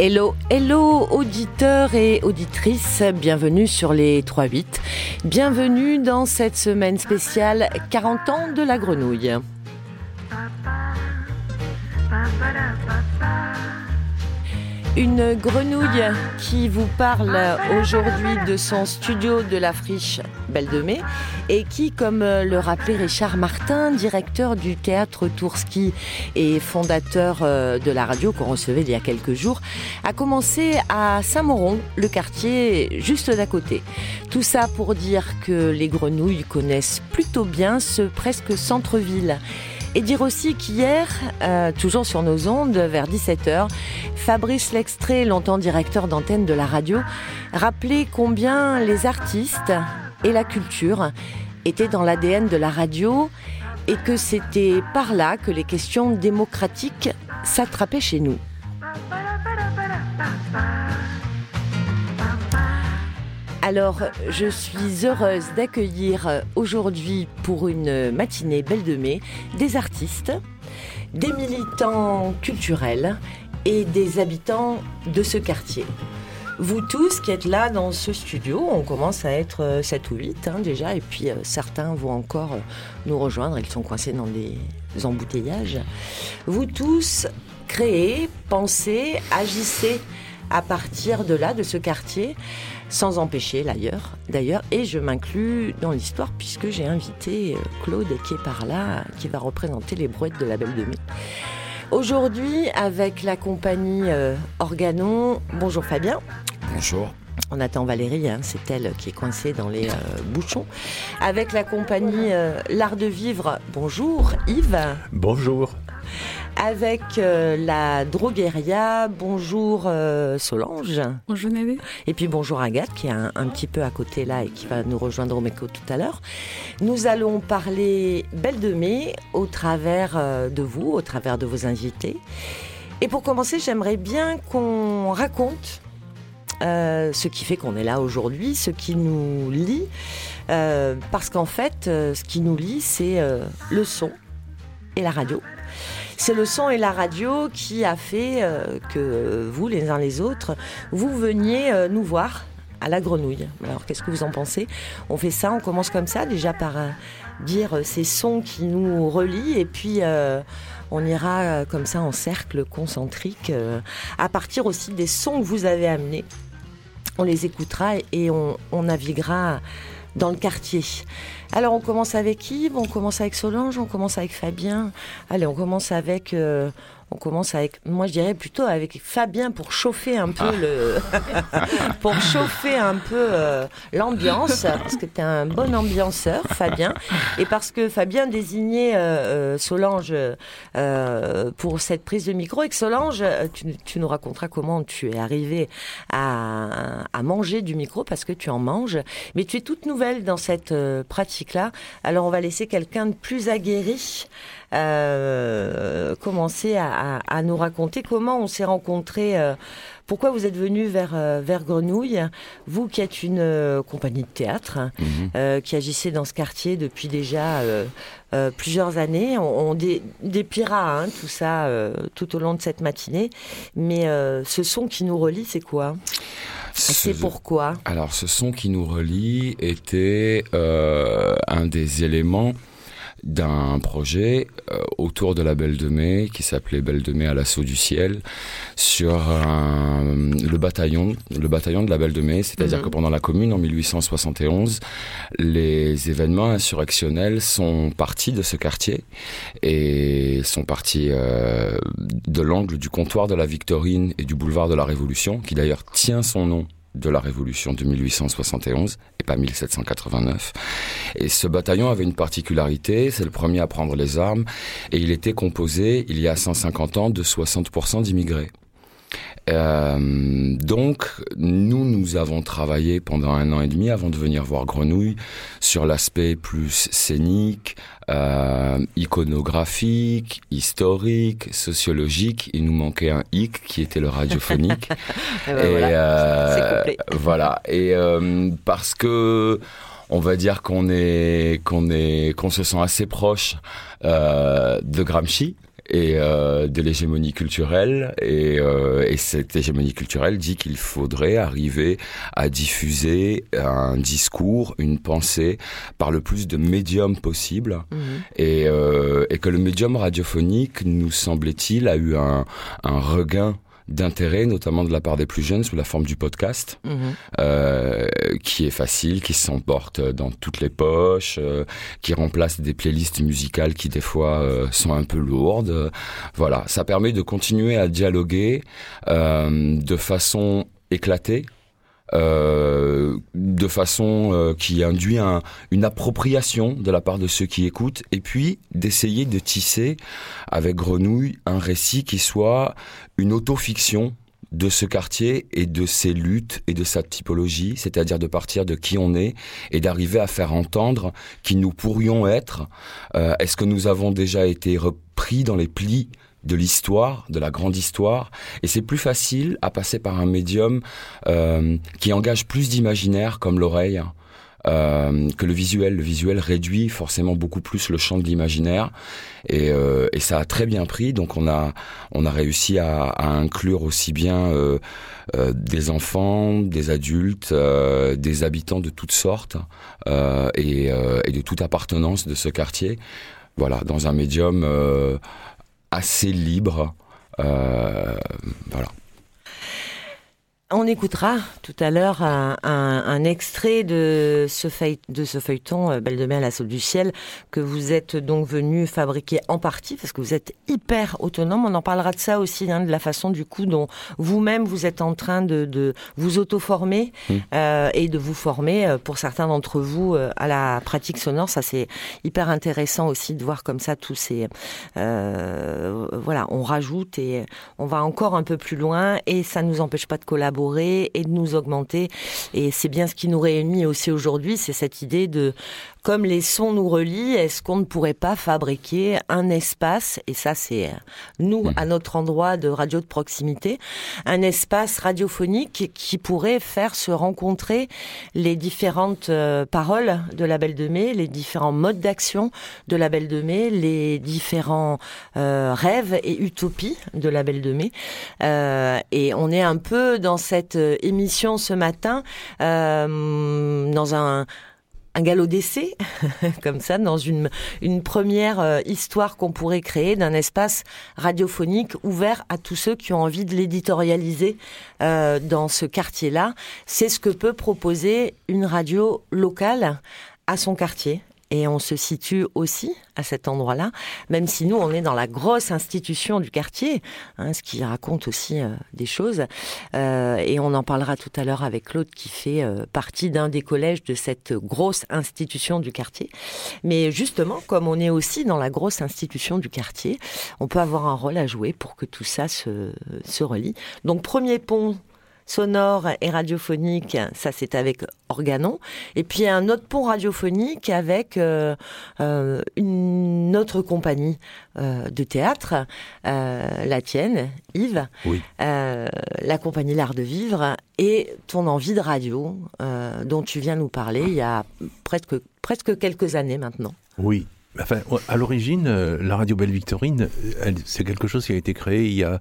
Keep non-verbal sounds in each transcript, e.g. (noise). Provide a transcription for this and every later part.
Hello, hello auditeurs et auditrices, bienvenue sur les 3-8. Bienvenue dans cette semaine spéciale 40 ans de la grenouille. Une grenouille qui vous parle aujourd'hui de son studio de la friche Belle de Mai et qui, comme le rappelait Richard Martin, directeur du théâtre Tourski et fondateur euh, de la radio qu'on recevait il y a quelques jours, a commencé à Saint-Moron, le quartier juste d'à côté. Tout ça pour dire que les grenouilles connaissent plutôt bien ce presque centre-ville. Et dire aussi qu'hier, euh, toujours sur nos ondes, vers 17h, Fabrice Lextrait, longtemps directeur d'antenne de la radio, rappelait combien les artistes et la culture étaient dans l'ADN de la radio et que c'était par là que les questions démocratiques s'attrapaient chez nous. Alors, je suis heureuse d'accueillir aujourd'hui pour une matinée belle de mai des artistes, des militants culturels et des habitants de ce quartier. Vous tous qui êtes là dans ce studio, on commence à être 7 ou 8 hein, déjà, et puis euh, certains vont encore euh, nous rejoindre, ils sont coincés dans des embouteillages. Vous tous créez, pensez, agissez à partir de là, de ce quartier, sans empêcher d'ailleurs, d'ailleurs, et je m'inclus dans l'histoire puisque j'ai invité euh, Claude qui est par là, qui va représenter les brouettes de la Belle de Mai. Aujourd'hui, avec la compagnie euh, Organon, bonjour Fabien. Bonjour. On attend Valérie, hein, c'est elle qui est coincée dans les euh, bouchons. Avec la compagnie L'Art de Vivre, bonjour Yves. Bonjour avec euh, la drogueria. Bonjour euh, Solange. Bonjour Névé. Et puis bonjour Agathe qui est un, petit peu à côté là et qui va nous rejoindre au MECO tout à l'heure. Nous allons parler Belle de Mai au travers euh, de vous, au travers de vos invités. Et pour commencer, j'aimerais bien qu'on raconte ce qui fait qu'on est là aujourd'hui, ce qui nous lie. parce qu'en fait, ce qui nous lie, c'est le son et la radio. C'est le son et la radio qui a fait euh, que vous, les uns les autres, vous veniez euh, nous voir à la grenouille. Alors qu'est-ce que vous en pensez? On fait ça, on commence comme ça, déjà par euh, dire ces sons qui nous relient et puis on ira comme ça en cercle concentrique à partir aussi des sons que vous avez amenés. On les écoutera et on, on naviguera dans le quartier. Alors on commence avec Yves, on commence avec Solange, on commence avec Fabien. Allez, on commence avec euh, on commence avec, moi je dirais plutôt avec Fabien pour chauffer un peu ah. le, (laughs) pour chauffer un peu euh, l'ambiance, parce que tu es un bon ambianceur, Fabien, et parce que Fabien désignait euh, euh, Solange pour cette prise de micro, et que Solange, tu, nous raconteras comment tu es arrivé à, à, manger du micro, parce que tu en manges, mais tu es toute nouvelle dans cette pratique-là. Alors on va laisser quelqu'un de plus aguerri euh, commencer à, à, nous raconter comment on s'est rencontrés. Euh, pourquoi vous êtes venu vers, euh, vers Grenouille, vous qui êtes une euh, compagnie de théâtre, mhm. qui agissait dans ce quartier depuis déjà plusieurs années. On, dé, dépira hein, tout ça tout au long de cette matinée. Mais ce son qui nous relie, c'est quoi? C'est pourquoi? Alors, ce son qui nous relie était un des éléments d'un projet euh, autour de la Belle de Mai qui s'appelait Belle de Mai à l'assaut du ciel sur le bataillon le bataillon de la Belle de Mai c'est-à-dire mhm. que pendant la commune en 1871 les événements insurrectionnels sont partis de ce quartier et sont partis euh, de l'angle du comptoir de la Victorine et du boulevard de la Révolution qui d'ailleurs tient son nom de la Révolution de 1871 et pas 1789. Et ce bataillon avait une particularité, c'est le premier à prendre les armes et il était composé il y a 150 ans de 60% d'immigrés. Euh, donc, nous, nous avons travaillé pendant un an et demi avant de venir voir Grenouille sur l'aspect plus scénique, euh, iconographique, historique, sociologique. Il nous manquait un hic qui était le radiophonique. (laughs) et, voilà. Euh, (laughs) voilà. Et euh, parce que on va dire qu'on est qu'on est qu'on se sent assez proche euh, de Gramsci et de l'hégémonie culturelle. Et, et cette hégémonie culturelle dit qu'il faudrait arriver à diffuser un discours, une pensée par le plus de médiums possible. Mhm. Et, et que le médium radiophonique, nous semblait-il, a eu un, un regain d'intérêt, notamment de la part des plus jeunes, sous la forme du podcast, mhm. euh, qui est facile, qui s'emporte dans toutes les poches, euh, qui remplace des playlists musicales qui des fois euh, sont un peu lourdes. Voilà, ça permet de continuer à dialoguer de façon éclatée, euh, de façon euh, qui induit un, une appropriation de la part de ceux qui écoutent, et puis d'essayer de tisser avec Grenouille un récit qui soit une autofiction de ce quartier et de ses luttes et de sa typologie, c'est-à-dire de partir de qui on est et d'arriver à faire entendre qui nous pourrions être. Euh, est-ce que nous avons déjà été repris dans les plis de l'histoire, de la grande histoire, et c'est plus facile à passer par un médium euh, qui engage plus d'imaginaire comme l'oreille. Euh, que le visuel. Le visuel réduit forcément beaucoup plus le champ de l'imaginaire et, euh, et, ça a très bien pris. Donc on a on a réussi à, à inclure aussi bien euh, euh des enfants, des adultes, euh, des habitants de toutes sortes et, et, de toute appartenance de ce quartier. Voilà, dans un médium assez libre. Euh, voilà. On écoutera tout à l'heure un, extrait de ce, de ce feuilleton euh, Belle de mer, la saule du ciel que vous êtes donc venu fabriquer en partie parce que vous êtes hyper autonome. On en parlera de ça aussi, hein, de la façon du coup dont vous-même vous êtes en train de, vous auto-former mmh. euh, et de vous former euh, pour certains d'entre vous à la pratique sonore. Ça c'est hyper intéressant aussi de voir comme ça tous ces voilà, on rajoute et on va encore un peu plus loin et ça nous empêche pas de collaborer et de nous augmenter. Et c'est bien ce qui nous réunit aussi aujourd'hui, c'est cette idée de comme les sons nous relient, est-ce qu'on ne pourrait pas fabriquer un espace, et ça c'est nous mmh. à notre endroit de radio de proximité, un espace radiophonique qui pourrait faire se rencontrer les différentes euh, paroles de la Belle de Mai, les différents modes d'action de la Belle de Mai, les différents euh, rêves et utopies de la Belle de Mai. Euh, et on est un peu dans cette émission ce matin, dans un un galop d'essai, (laughs) comme ça, dans une, première euh, histoire qu'on pourrait créer d'un espace radiophonique ouvert à tous ceux qui ont envie de l'éditorialiser euh, dans ce quartier-là. C'est ce que peut proposer une radio locale à son quartier et on se situe aussi à cet endroit-là, même si nous, on est dans la grosse institution du quartier, hein, ce qui raconte aussi euh, des choses. Euh, et on en parlera tout à l'heure avec Claude, qui fait euh, partie d'un des collèges de cette grosse institution du quartier. Mais justement, comme on est aussi dans la grosse institution du quartier, on peut avoir un rôle à jouer pour que tout ça se, se relie. Donc, premier pont sonore et radiophonique, ça c'est avec Organon. Et puis un autre pont radiophonique avec euh, euh, une autre compagnie euh, de théâtre, la tienne, Yves, la compagnie L'Art de Vivre, et ton envie de radio dont tu viens nous parler il y a presque, presque quelques années maintenant. Oui, Enfin, à l'origine, la radio Belle Victorine, c'est quelque chose qui a été créé il y a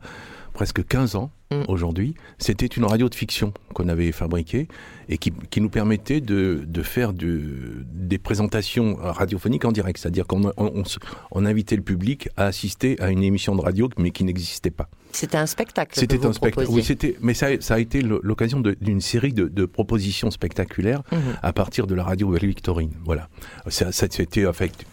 presque 15 ans mm. aujourd'hui. C'était une radio de fiction qu'on avait fabriquée et qui, nous permettait de, faire des présentations radiophoniques en direct. C'est-à-dire qu'on on, invitait le public à assister à une émission de radio mais qui n'existait pas. C'était un spectacle. C'était un spectacle. Oui, c'était. Mais ça, a été l'occasion d'une série de, propositions spectaculaires mhm. à partir de la radio Victorine. Voilà. Ça, c'était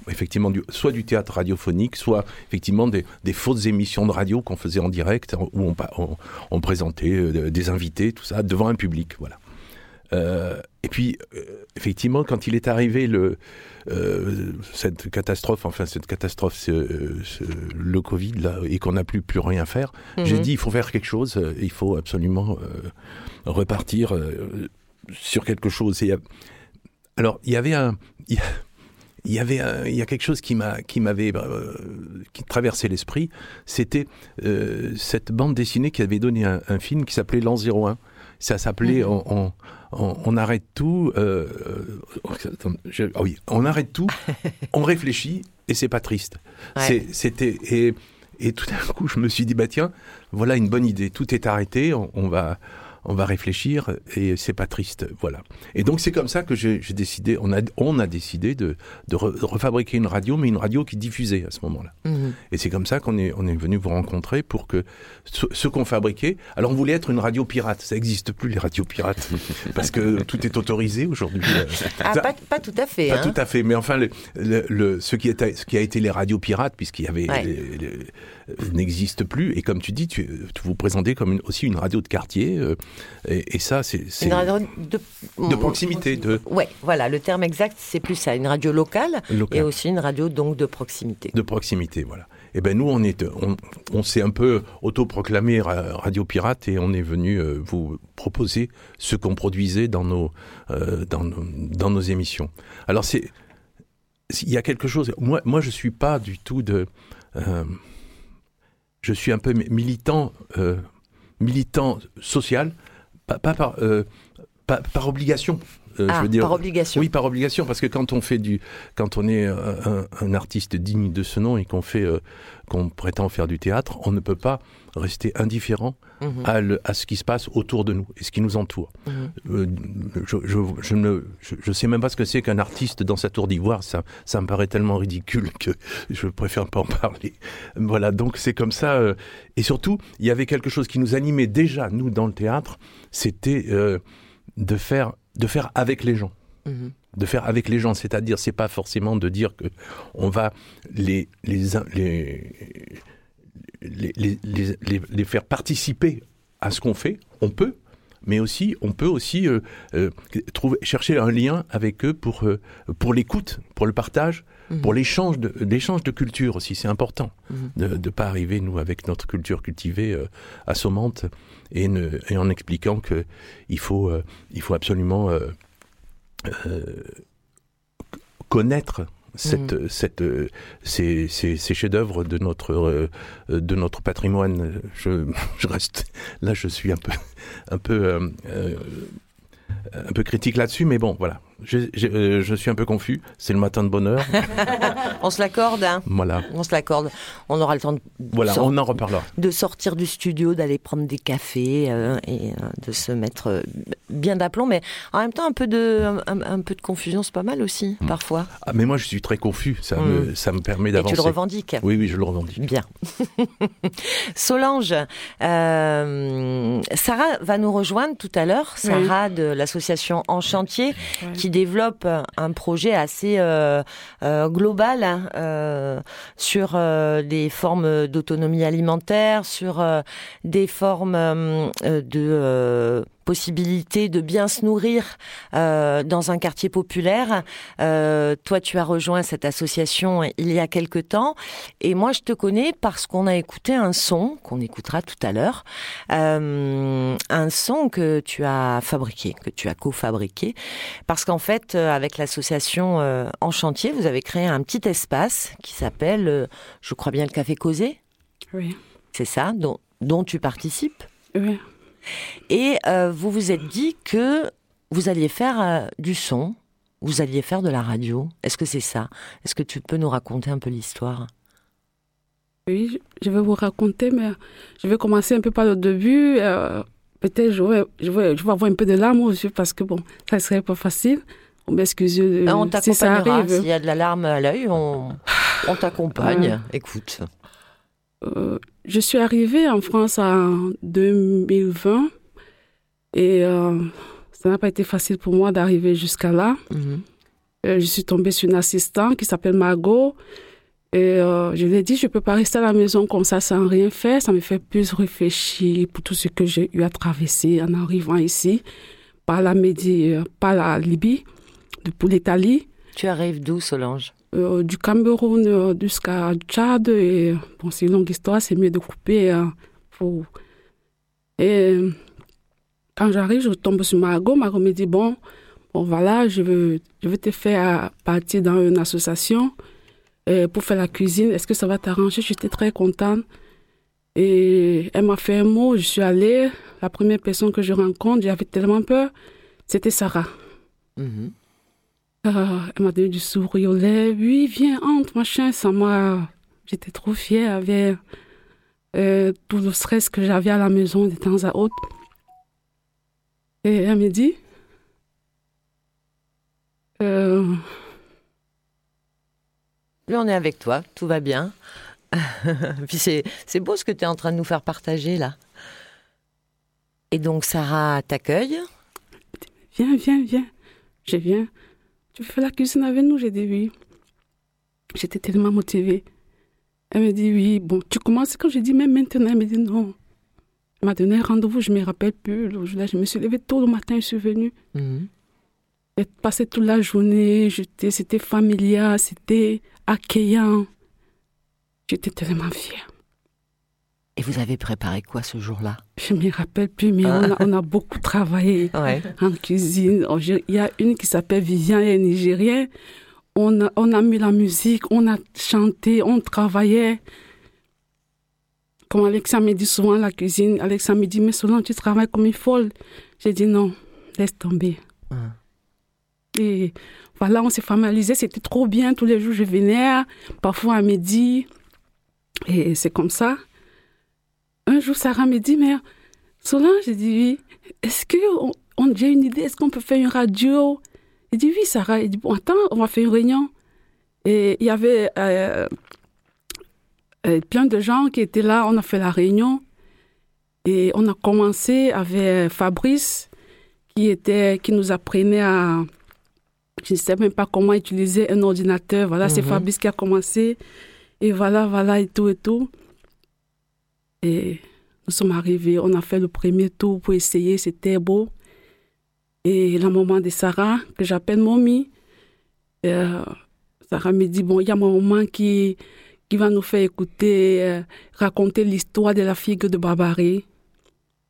effectivement du, soit du théâtre radiophonique, soit effectivement des, fausses émissions de radio qu'on faisait en direct, où on, on, présentait euh, des invités, tout ça, devant un public. Voilà. Euh, et puis, euh, effectivement, quand il est arrivé le, euh, cette catastrophe, enfin cette catastrophe, le Covid, là, et qu'on n'a plus plus rien faire, j'ai mhm. dit il faut faire quelque chose, il faut absolument repartir sur quelque chose. Et, alors, il y avait un... Il y, avait il y a quelque chose qui m'a qui m'avait qui traversait l'esprit c'était cette bande dessinée qui avait donné un, un film qui s'appelait l'an 01 ça s'appelait mhm. on, arrête tout. Euh, euh, ah oui, on arrête tout, (laughs) on réfléchit et c'est pas triste. C'était et Et tout d'un coup, je me suis dit, bah tiens, voilà une bonne idée. Tout est arrêté, on va, on va réfléchir et c'est pas triste, voilà. Et donc c'est comme ça que j'ai décidé, on a, on a décidé de, de, refabriquer une radio, mais une radio qui diffusait à ce moment-là. Mhm. Et c'est comme ça qu'on est, on est venu vous rencontrer pour que ce, qu'on fabriquait. Alors on voulait être une radio pirate, ça n'existe plus les radios pirates (laughs) parce que tout est autorisé aujourd'hui. Ah, pas, tout à fait. Pas hein. tout à fait, mais enfin le, ce, qui ce qui a été les radios pirates, puisqu'il y avait n'existe plus. Et comme tu dis, tu, vous présentez comme aussi une radio de quartier. Euh, et, ça, c'est une radio de, de proximité. De... Ouais, voilà, le terme exact, c'est plus ça, une radio locale, et aussi une radio donc de proximité. De proximité, voilà. Et eh ben nous, on est, on, s'est un peu autoproclamé radio pirate et on est venu euh, vous proposer ce qu'on produisait dans nos, euh, dans, dans nos émissions. Alors c'est, il y a quelque chose. Moi, moi, je suis pas du tout de je suis un peu militant, euh, militant social, pas, euh, par obligation. Euh, ah, par obligation. Oui, par obligation, parce que quand on fait du, quand on est un, artiste digne de ce nom et qu'on fait, euh, qu'on prétend faire du théâtre, on ne peut pas rester indifférent mhm. à, à, ce qui se passe autour de nous et ce qui nous entoure. Mhm. Euh, je, je, je, ne, je, sais même pas ce que c'est qu'un artiste dans sa tour d'ivoire. Ça, ça me paraît tellement ridicule que je préfère pas en parler. Voilà, donc c'est comme ça. et surtout, il y avait quelque chose qui nous animait déjà nous dans le théâtre, c'était de faire de faire avec les gens. Mhm. De faire avec les gens, c'est-à-dire, c'est pas forcément de dire que on va les les, les, les, les, faire participer à ce qu'on fait. On peut, mais aussi on peut aussi euh, euh, trouver, chercher un lien avec eux pour, euh, pour l'écoute, pour le partage, mhm. pour l'échange de, de culture aussi. C'est important mhm. de ne pas arriver, nous, avec notre culture cultivée, assommante, et, et, en expliquant qu'il faut, il faut absolument connaître cette, mm. cette, ces, ces, ces chefs-d'œuvre de notre, euh, de notre patrimoine. Je, je, reste là, je suis un peu, un peu, euh, euh, un peu critique là-dessus, mais bon, voilà. Euh, je, suis un peu confus. C'est le matin de bonheur. (laughs) on se l'accorde. Hein. Voilà. On se l'accorde. On aura le temps de. Voilà, on en reparlera. De sortir du studio, d'aller prendre des cafés euh, et euh, de se mettre bien d'aplomb. Mais en même temps, un peu de, un, peu de confusion, c'est pas mal aussi, hmm. parfois. Ah, mais moi, je suis très confus. Ça, me, hmm. ça me permet d'avancer. Et tu le revendiques Oui, oui, je le revendique. Bien. (laughs) Solange, Sarah va nous rejoindre tout à l'heure. Sarah de l'association En Chantier, qui développe un projet assez euh, euh, global hein, euh, sur des formes d'autonomie alimentaire, sur des formes de possibilité de bien se nourrir euh, dans un quartier populaire. Euh, toi, tu as rejoint cette association il y a quelque temps, et moi, je te connais parce qu'on a écouté un son qu'on écoutera tout à l'heure, euh, un son que tu as fabriqué, que tu as co-fabriqué, parce qu'en fait, avec l'association En Chantier, vous avez créé un petit espace qui s'appelle, je crois bien, le Café Causé. Oui. C'est ça, dont, dont tu participes? Oui. Et euh, vous vous êtes dit que vous alliez faire euh, du son, vous alliez faire de la radio. Est-ce que c'est ça? Est-ce que tu peux nous raconter un peu l'histoire? Oui, je vais vous raconter, mais je vais commencer un peu par le début. Euh, peut-être je vais, je, vais, je vais avoir un peu de larmes aux yeux parce que bon, ça serait pas facile. On m'excuse on si ça arrive. S'il y a de la larme à l'œil, on, on t'accompagne. Écoute. Euh, je suis arrivée en France en 2020 et euh, ça n'a pas été facile pour moi d'arriver jusqu'à là. Mhm. Euh, je suis tombée sur une assistante qui s'appelle Margot et je lui ai dit je peux pas rester à la maison comme ça sans rien faire. Ça me fait plus réfléchir pour tout ce que j'ai eu à traverser en arrivant ici par la Médie, par la Libye, pour l'Italie. Tu arrives d'où Solange? Euh, du Cameroun euh, jusqu'à Tchad. Et bon, c'est une longue histoire, c'est mieux de couper. Hein, pour... Et quand j'arrive, je tombe sur Margot. Margot me dit Bon, bon voilà, je veux, je veux te faire partir dans une association pour faire la cuisine. Est-ce que ça va t'arranger? J'étais très contente. Et elle m'a fait un mot, je suis allée. La première personne que je rencontre, j'avais tellement peur, c'était Sarah. Mm-hmm. Euh, elle m'a donné du sourire au lèvres. Oui, viens, entre, machin. Ça m'a. J'étais trop fière. Avec... euh, tout le stress que j'avais à la maison de temps à autre. Et elle me dit, euh, on est avec toi, tout va bien. (laughs) Puis c'est, c'est beau ce que tu es en train de nous faire partager là. Et donc Sarah t'accueille. viens, viens, viens. Je viens. Tu fais la cuisine avec nous J'ai dit oui. J'étais tellement motivée. Elle me dit oui. Bon, tu commences quand je dis même maintenant. Elle me dit non. Elle m'a donné un rendez-vous, je ne me rappelle plus. Jour-là, je me suis levée tôt le matin, je suis venue. Mhm. J'ai passé toute la journée, c'était familial, c'était accueillant. J'étais tellement fière. Et vous avez préparé quoi ce jour-là? Je ne me rappelle plus, mais on, a, on a beaucoup travaillé (laughs) Ouais. en cuisine. Oh, Il y a une qui s'appelle Vivian, elle est nigérienne. On a, on a mis la musique, on a chanté, on travaillait. Comme Alexa me dit souvent à la cuisine, Alexa me dit, mais Solange, tu travailles comme une folle. J'ai dit non, laisse tomber. Ah. Et voilà, on s'est familiarisé, c'était trop bien. Tous les jours, je venais, parfois à midi. Et c'est comme ça. Un jour, Sarah me dit, mais Solange, j'ai dit oui. Est-ce que on, j'ai une idée Est-ce qu'on peut faire une radio? Il dit oui, Sarah. Il dit bon, attends, on va faire une réunion. Et il y avait euh, euh, plein de gens qui étaient là. On a fait la réunion et on a commencé avec Fabrice qui était qui nous apprenait à je ne sais même pas comment utiliser un ordinateur. Voilà, c'est Mhm. Fabrice qui a commencé. Et voilà, voilà, et tout, et tout. Et nous sommes arrivés, on a fait le premier tour pour essayer, c'était beau. Et la maman de Sarah, que j'appelle Mommy, euh, Sarah me dit, bon, il y a mon maman qui, qui va nous faire écouter, euh, raconter l'histoire de la figue de Barbarie.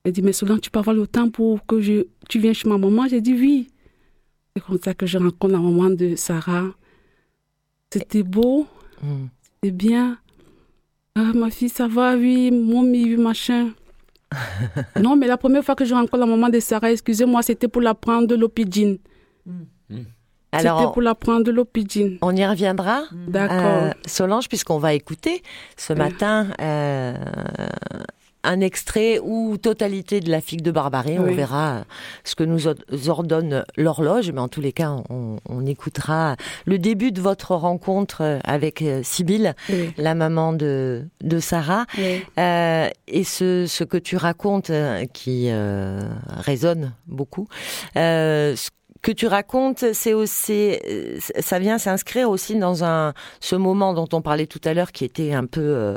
Elle dit, mais Solange, tu peux avoir le temps pour que je, tu viennes chez ma maman? J'ai dit, oui. C'est comme ça que je rencontre la maman de Sarah. C'était beau, Mhm. c'était bien. Ah, ma fille, ça va, oui, mommy, oui, machin. (laughs) non, mais la première fois que je rencontre la maman de Sarah, excusez-moi, c'était pour la prendre de l'opidine. C'était Alors, pour la prendre de l'opidine. on y reviendra. D'accord. Euh, Solange, puisqu'on va écouter ce matin euh, un extrait ou totalité de la figue de Barbarie. On verra ce que nous ordonne l'horloge, mais en tous les cas, on, on écoutera le début de votre rencontre euh, avec euh, Sibylle, Oui, la maman de, de Sarah. oui. Euh, et ce, ce que tu racontes qui euh, résonne beaucoup, euh, ce que tu racontes, c'est aussi, euh, ça vient s'inscrire aussi dans un ce moment dont on parlait tout à l'heure, qui était un peu euh,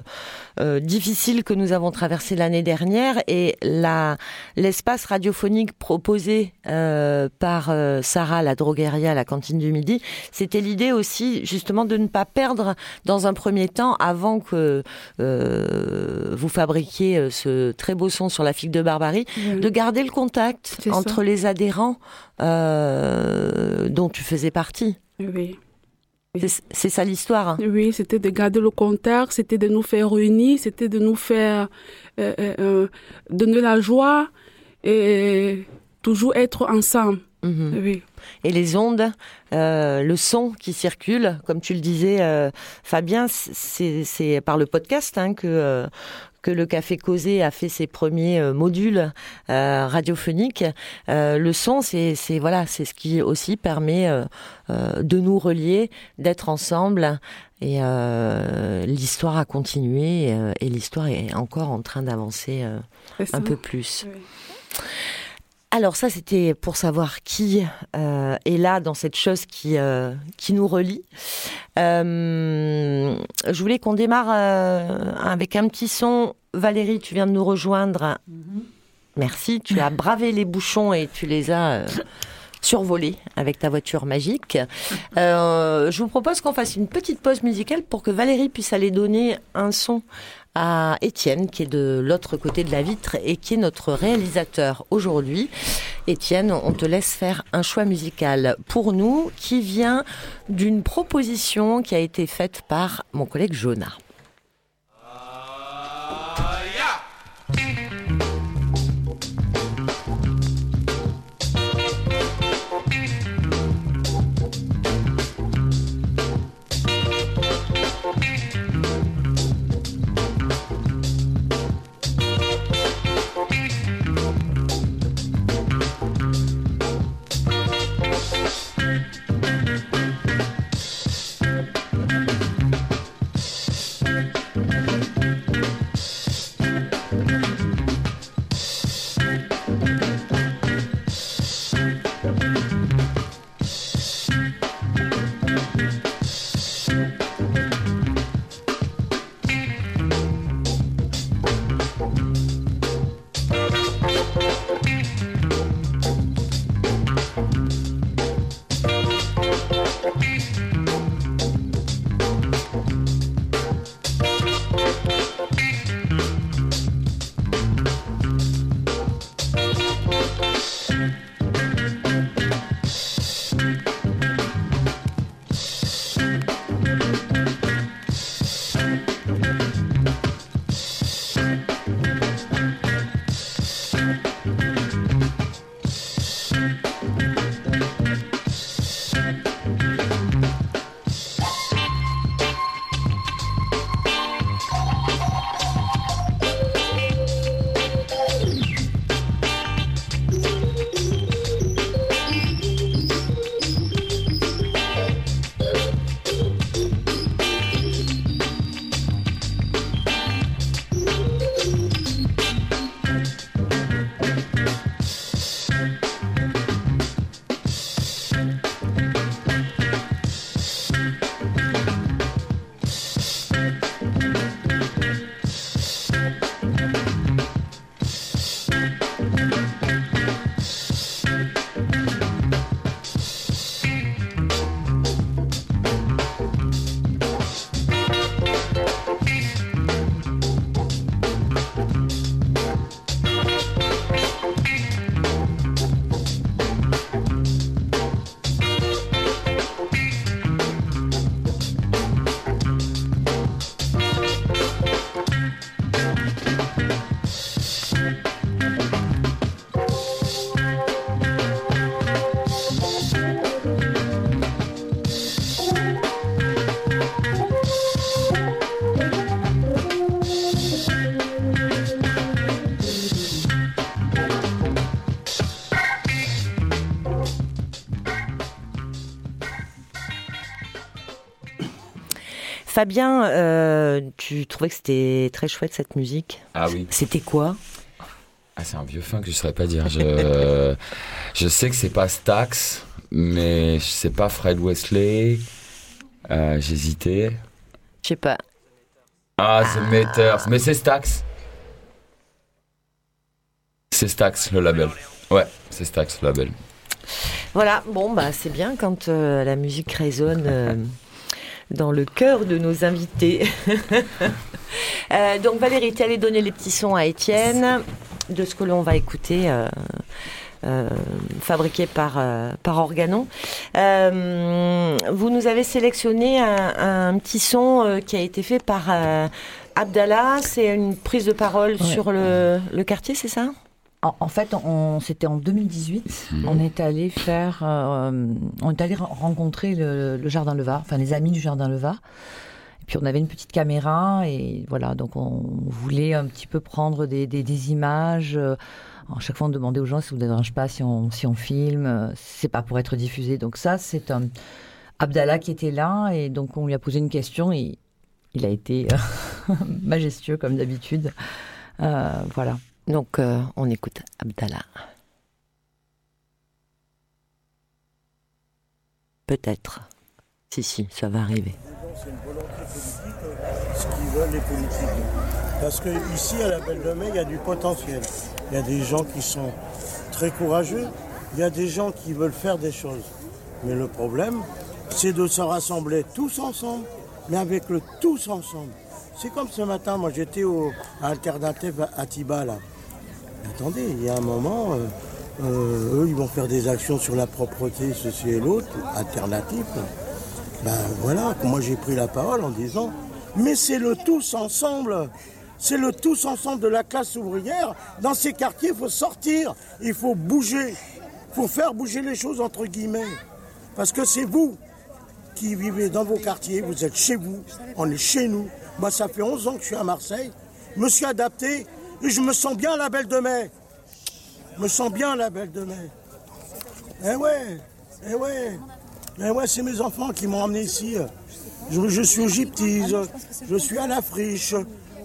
euh, difficile que nous avons traversé l'année dernière, et la l'espace radiophonique proposé euh, par euh, Sarah, la drogueria, à la cantine du midi, c'était l'idée aussi justement de ne pas perdre dans un premier temps, avant que euh, vous fabriquiez ce très beau son sur la figue de Barbarie, oui. de garder le contact entre ça. les adhérents euh, dont tu faisais partie. Oui. C'est ça l'histoire. hein. Oui, c'était de garder le contact, c'était de nous faire réunir, c'était de nous faire euh, euh, euh, donner la joie et toujours être ensemble. Mhm. Oui, Et les ondes, euh, le son qui circule, comme tu le disais, euh, Fabien, c'est c'est par le podcast hein, que euh, que le Café Causé a fait ses premiers euh, modules euh, radiophoniques. Euh, le son, c'est voilà, c'est ce qui aussi permet euh, de nous relier, d'être ensemble. Et l'histoire a continué et l'histoire est encore en train d'avancer un peu plus. Oui. Alors ça, c'était pour savoir qui euh, est là dans cette chose qui, euh, qui nous relie. Euh, je voulais qu'on démarre avec un petit son. Valérie, tu viens de nous rejoindre. Merci, tu as (laughs) bravé les bouchons et tu les as survolés avec ta voiture magique. Je vous propose qu'on fasse une petite pause musicale pour que Valérie puisse aller donner un son à Étienne, qui est de l'autre côté de la vitre et qui est notre réalisateur aujourd'hui. Étienne, on te laisse faire un choix musical pour nous qui vient d'une proposition qui a été faite par mon collègue Jonah. Fabien, euh, tu trouvais que c'était très chouette cette musique Ah oui. C'était quoi Ah, c'est un vieux fin que je ne saurais pas dire. Je, (laughs) je sais que c'est pas Stax, mais c'est pas Fred Wesley. Euh, J'hésitais. Je sais pas. Ah, The Meters. Mais c'est Stax. C'est Stax, le label. Ouais, c'est Stax, le label. Voilà, bon, bah c'est bien quand euh, la musique résonne euh, (laughs) dans le cœur de nos invités. (laughs) Euh, donc Valérie, tu allais donner les petits sons à Étienne de ce que l'on va écouter. euh, euh, fabriqué par, par Organon. Vous nous avez sélectionné un, un petit son qui a été fait par Abdallah. C'est une prise de parole Ouais. sur le, le quartier, c'est ça? En, en fait, on, c'était en 2018. On est allé faire, euh, on est allé ren- rencontrer le, le jardin Leva, enfin les amis du jardin Leva. Et puis on avait une petite caméra et voilà, donc on voulait un petit peu prendre des, des, des images. euh, À chaque fois, on demandait aux gens si vous ne dérange pas si on, si on filme. euh, C'est pas pour être diffusé. Donc ça, c'est un Abdallah qui était là et donc on lui a posé une question et il a été euh, (laughs) majestueux comme d'habitude. Euh, voilà. Donc euh, on écoute Abdallah. Peut-être. Si, si, ça va arriver. C'est une volonté politique, ce qu'ils veulent les politiques. Parce que ici, à la Belle de il y a du potentiel. Il y a des gens qui sont très courageux. Il y a des gens qui veulent faire des choses. Mais le problème, c'est de se rassembler tous ensemble, mais avec le tous ensemble. C'est comme ce matin, moi j'étais au à Alternative à Tiba là. Attendez, il y a un moment, euh, euh, eux ils vont faire des actions sur la propreté, ceci et l'autre, alternative. Ben voilà, moi j'ai pris la parole en disant, mais c'est le tous ensemble, c'est le tous ensemble de la classe ouvrière. Dans ces quartiers, il faut sortir, il faut bouger, il faut faire bouger les choses entre guillemets. Parce que c'est vous qui vivez dans vos quartiers, vous êtes chez vous, on est chez nous. Moi, ça fait 11 ans que je suis à Marseille, je me suis adapté et je me sens bien la Belle de Mai. Je me sens bien la Belle de Mai. Eh ouais, eh ouais. Eh ouais, c'est mes enfants qui m'ont emmené ici. Je, je suis au gyptise, je suis à la friche,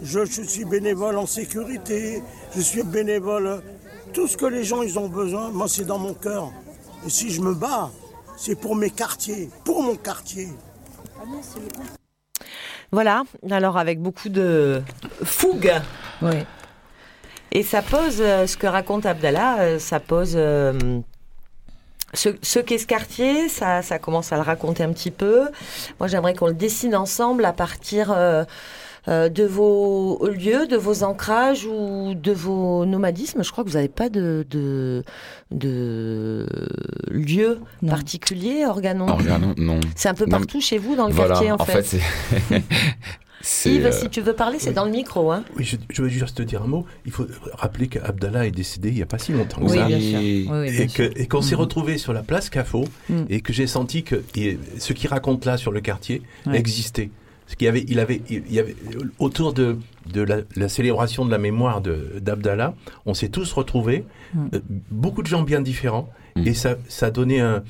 je, je suis bénévole en sécurité, je suis bénévole. Tout ce que les gens ils ont besoin, moi c'est dans mon cœur. Et si je me bats, c'est pour mes quartiers, pour mon quartier. Voilà, alors avec beaucoup de fougue. Oui. Et ça pose, euh, ce que raconte Abdallah, euh, ça pose euh, ce, ce qu'est ce quartier, ça, ça commence à le raconter un petit peu. Moi, j'aimerais qu'on le dessine ensemble à partir euh, euh, de vos lieux, de vos ancrages ou de vos nomadismes. Je crois que vous n'avez pas de, de, de lieu Non. particulier, Organon. Organon, non. C'est un peu Non, partout chez vous, dans le voilà, quartier, en, fait. (laughs) Yves, si tu veux parler, c'est dans le micro. Hein. Oui, je, veux juste te dire un mot. Il faut rappeler qu'Abdallah est décédé il n'y a pas si longtemps oui, ça. Bien sûr. et qu'on s'est retrouvé sur la place Cafo mm. et que j'ai senti que ce qu'il raconte là sur le quartier existait. Parce qu'il y avait, il avait, il y avait autour de, de la, célébration de la mémoire d'Abdallah, on s'est tous retrouvés, mm. euh, beaucoup de gens bien différents, mm. et ça, ça donnait un,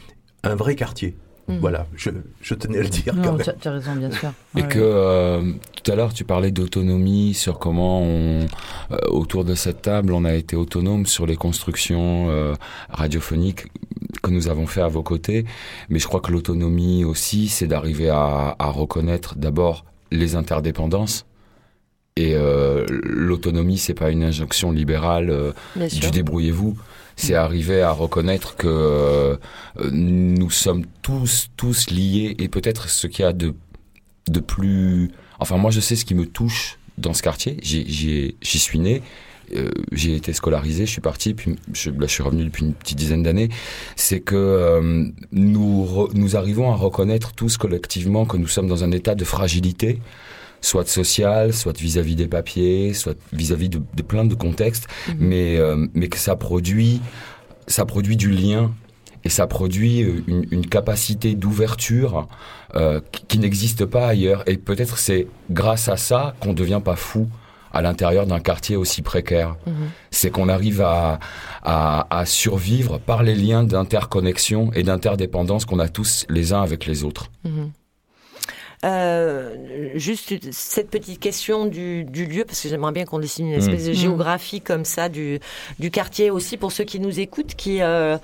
un vrai quartier. Mm. Voilà, je, je, tenais à le dire. Non, tu as raison, bien sûr. Et que euh, tout à l'heure, tu parlais d'autonomie, sur comment, on, euh, autour de cette table, on a été autonome sur les constructions radiophoniques que nous avons fait à vos côtés. Mais je crois que l'autonomie aussi, c'est d'arriver à, à, reconnaître d'abord les interdépendances. Et euh, l'autonomie, c'est pas une injonction libérale euh, du débrouillez-vous. C'est arriver à reconnaître que euh, nous sommes tous tous liés et peut-être ce qu'il y a de de plus. Enfin, moi, je sais ce qui me touche dans ce quartier. J'y suis né euh, j'ai été scolarisé, je suis parti, puis je, je suis revenu depuis une petite dizaine d'années, c'est que euh, nous, nous arrivons à reconnaître tous collectivement que nous sommes dans un état de fragilité, soit social, soit vis-à-vis des papiers, soit vis-à-vis de, de, plein de contextes, mhm. mais, euh, mais que ça produit, ça produit du lien et ça produit une, une capacité d'ouverture euh, qui, qui n'existe pas ailleurs. Et peut-être c'est grâce à ça qu'on ne devient pas fou à l'intérieur d'un quartier aussi précaire. Mhm. C'est qu'on arrive à, à, survivre par les liens d'interconnexion et d'interdépendance qu'on a tous les uns avec les autres. Mhm. Euh, juste cette petite question du, du lieu, parce que j'aimerais bien qu'on dessine une espèce de mhm. géographie comme ça du, du quartier aussi pour ceux qui nous écoutent, qui euh,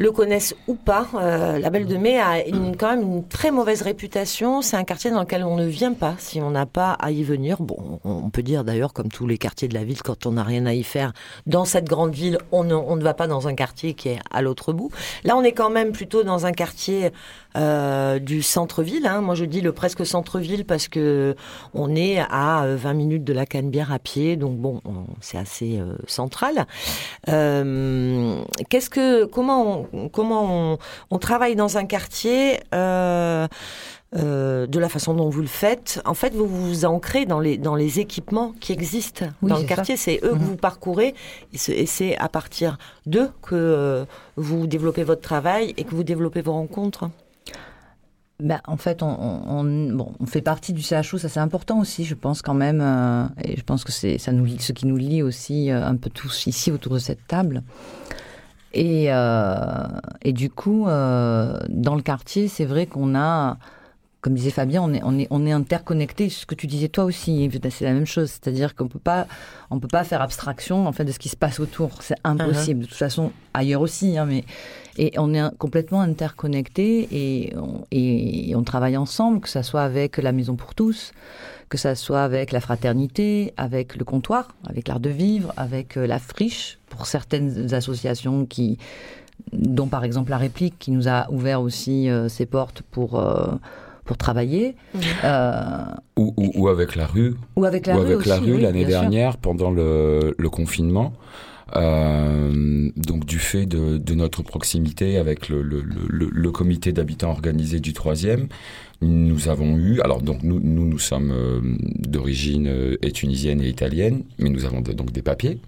le connaissent ou pas, euh, la Belle de Mai a une, quand même une très mauvaise réputation. C'est un quartier dans lequel on ne vient pas si on n'a pas à y venir. Bon, on peut dire d'ailleurs, comme tous les quartiers de la ville, quand on n'a rien à y faire dans cette grande ville, on ne, on ne va pas dans un quartier qui est à l'autre bout. Là, on est quand même plutôt dans un quartier euh, du centre-ville. Hein. Moi, je dis le presque centre-ville parce que on est à 20 minutes de la Canebière à pied, donc bon, c'est assez euh, central. Euh, qu'est-ce que, comment, on, comment on, travaille dans un quartier euh, de la façon dont vous le faites, en fait, vous vous ancrez dans les dans les équipements qui existent dans le quartier. C'est eux que mhm. vous parcourez et c'est à partir d'eux que vous développez votre travail et que vous développez vos rencontres. Ben, en fait, on, bon, on fait partie du CHO, ça c'est important aussi, je pense quand même, euh, et je pense que c'est ça nous ce qui nous lie aussi euh, un peu tous ici autour de cette table. Et, euh, et du coup, dans le quartier, c'est vrai qu'on a, comme disait Fabien, on est, on est, on est interconnecté. Ce que tu disais toi aussi, c'est la même chose. C'est-à-dire qu'on peut pas, on peut pas faire abstraction en fait de ce qui se passe autour. C'est impossible. Uh-huh. De toute façon, ailleurs aussi, hein, mais et on est complètement interconnectés et on, et on travaille ensemble, que ça soit avec la Maison pour tous, que ça soit avec la fraternité, avec le comptoir, avec l'art de vivre, avec euh, la friche pour certaines associations qui, dont par exemple la réplique qui nous a ouvert aussi euh, ses portes pour euh, pour travailler. Mmh. ou, ou, avec la rue. Ou avec la ou rue. Avec la rue l'année dernière pendant le, le confinement. Euh, donc du fait de, notre proximité avec le comité d'habitants organisé du troisième, nous avons eu, alors donc nous nous, nous sommes euh, d'origine euh, tunisienne et italienne, mais nous avons donc des papiers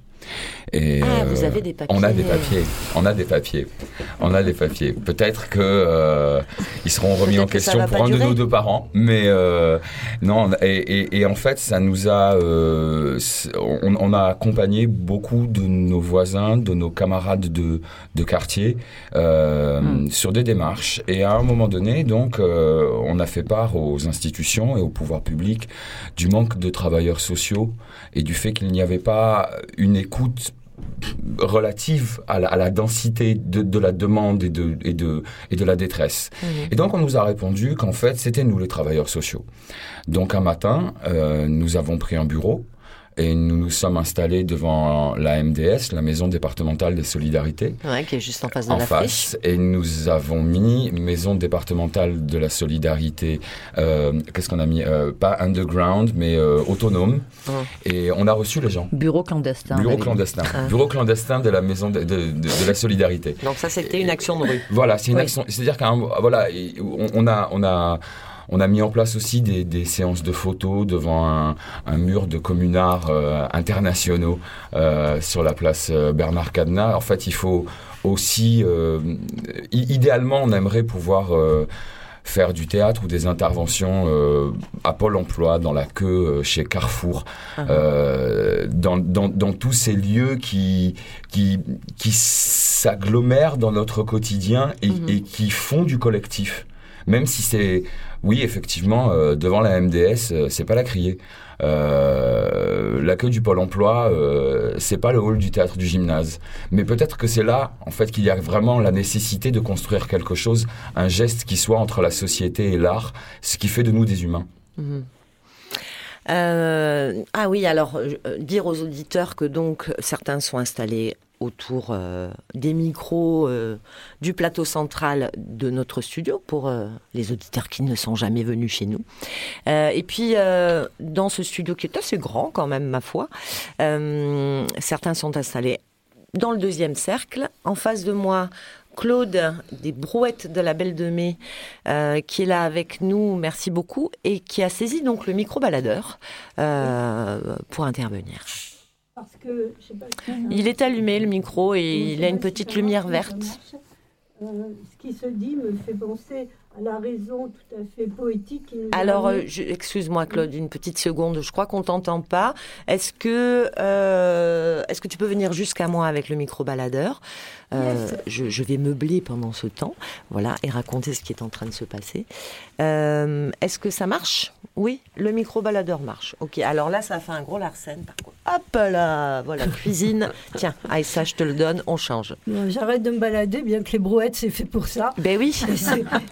et, ah, vous euh, avez des papiers. On a des papiers. On a des papiers. On a des papiers. Peut-être que euh, ils seront remis en question pour un de nos deux parents, mais euh, non. Et, et, en fait, ça nous a, euh, on, on, a accompagné beaucoup de nos voisins, de nos camarades de, de quartier hmm. sur des démarches. Et à un moment donné, donc, on a fait part aux institutions et au pouvoir public du manque de travailleurs sociaux et du fait qu'il n'y avait pas une écoute relative à la, à la densité de, de, la demande et de, et de, et de la détresse. Mmh. Et donc on nous a répondu qu'en fait c'était nous les travailleurs sociaux. Donc un matin, euh, nous avons pris un bureau et nous nous sommes installés devant la MDS, la Maison départementale des solidarités. Ouais, qui est juste en face de en la face, Et nous avons mis Maison départementale de la solidarité, euh, qu'est-ce qu'on a mis euh, Pas underground, mais euh, autonome. Et on a reçu les gens. Bureau clandestin. Bureau clandestin. Ah. Bureau clandestin de la Maison de, de, de, la solidarité. Donc ça, c'était une action de rue. Voilà, c'est une action. C'est-à-dire qu'on voilà, on, on a... On a on a mis en place aussi des, séances de photos devant un, mur de communards internationaux sur la place Bernard Cadenas. En fait, il faut aussi, idéalement, on aimerait pouvoir faire du théâtre ou des interventions euh, à Pôle Emploi, dans la queue euh, chez Carrefour, ah. euh, dans, dans, dans, tous ces lieux qui, qui, qui s'agglomèrent dans notre quotidien et, mhm. et, qui font du collectif. Même si c'est, oui, effectivement, devant la MDS, c'est pas la crier. Euh, l'accueil du pôle emploi, euh, c'est pas le hall du théâtre du gymnase, mais peut-être que c'est là, en fait, qu'il y a vraiment la nécessité de construire quelque chose, un geste qui soit entre la société et l'art, ce qui fait de nous des humains. Mhm. Euh, ah oui, alors dire aux auditeurs que donc certains sont installés autour euh, des micros euh, du plateau central de notre studio pour euh, les auditeurs qui ne sont jamais venus chez nous. et puis dans ce studio qui est assez grand quand même ma foi, certains sont installés dans le deuxième cercle. En face de moi, Claude des Brouettes de la Belle de Mai, qui est là avec nous, merci beaucoup, et qui a saisi donc le micro baladeur pour intervenir. Il est allumé le micro et il a une petite lumière verte. Euh, ce qui se dit me fait penser à la raison tout à fait poétique. Alors, excuse-moi Claude, une petite seconde, je crois qu'on t'entend pas. Est-ce que, euh, est-ce que tu peux venir jusqu'à moi avec le micro baladeur? Euh, je, vais meubler pendant ce temps, voilà, et raconter ce qui est en train de se passer. Euh, est-ce que ça marche? Oui, le micro-baladeur marche. Ok, alors là, ça fait un gros larcène, par contre. Hop là, voilà, (laughs) cuisine. Tiens, ça, je te le donne, on change. J'arrête de me balader, bien que les brouettes, c'est fait pour ça. Ben oui.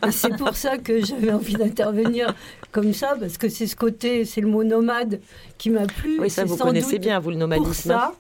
Et c'est pour ça que j'avais envie d'intervenir comme ça, parce que c'est ce côté, c'est le mot nomade qui m'a plu. Oui, ça, vous connaissez bien, vous, le nomadisme. Pour ça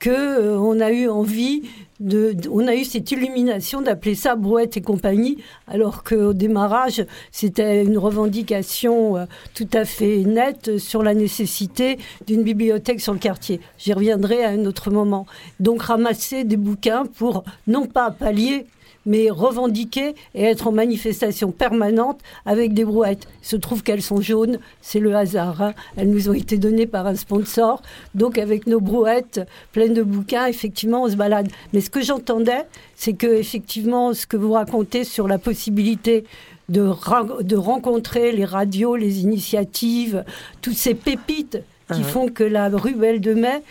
que euh, on a eu envie on a eu cette illumination d'appeler ça brouette et compagnie, alors qu'au démarrage, c'était une revendication euh, tout à fait nette sur la nécessité d'une bibliothèque sur le quartier. J'y reviendrai à un autre moment. Donc ramasser des bouquins pour non pas pallier mais revendiquer et être en manifestation permanente avec des brouettes. Il se trouve qu'elles sont jaunes, c'est le hasard. Hein. Elles nous ont été données par un sponsor. Donc avec nos brouettes pleines de bouquins, effectivement, on se balade. Mais ce que j'entendais, c'est que effectivement, ce que vous racontez sur la possibilité de, de rencontrer les radios, les initiatives, toutes ces pépites qui font que la ruelle de mai,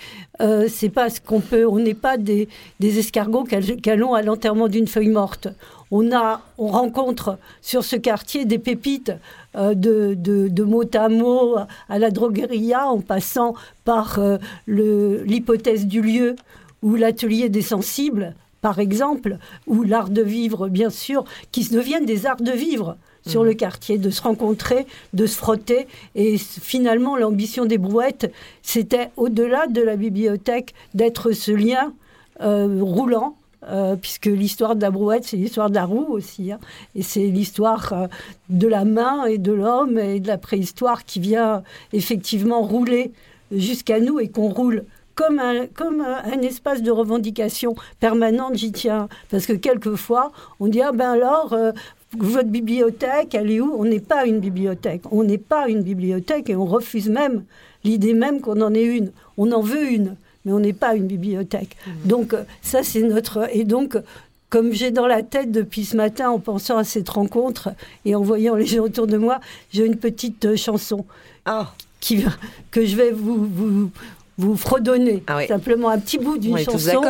euh, c'est pas ce qu'on peut. On n'est pas des, des escargots qu'allons à l'enterrement d'une feuille morte. On a, on rencontre sur ce quartier des pépites euh, de, de, de, mot à mot à la drogueria, en passant par euh, l'hypothèse du lieu ou l'atelier des sensibles, par exemple, ou l'art de vivre, bien sûr, qui deviennent des arts de vivre sur le mhm. quartier, de se rencontrer, de se frotter. Et finalement, l'ambition des brouettes, c'était au-delà de la bibliothèque, d'être ce lien euh, roulant. Euh, puisque l'histoire de la brouette, c'est l'histoire de la roue aussi, hein. et c'est l'histoire euh, de la main et de l'homme et de la préhistoire qui vient effectivement rouler jusqu'à nous et qu'on roule comme un, comme un espace de revendication permanente, j'y tiens. Parce que quelquefois, on dit, ah ben alors, votre bibliothèque, elle est où? On n'est pas une bibliothèque. On n'est pas une bibliothèque et on refuse même l'idée même qu'on en ait une. On en veut une, mais on n'est pas une bibliothèque. Mmh. Donc euh, ça, c'est notre... Et donc, comme j'ai dans la tête depuis ce matin, en pensant à cette rencontre et en voyant les gens autour de moi, j'ai une petite euh, chanson ah. qui, que je vais vous, vous, vous fredonner. Ah Simplement un petit bout d'une chanson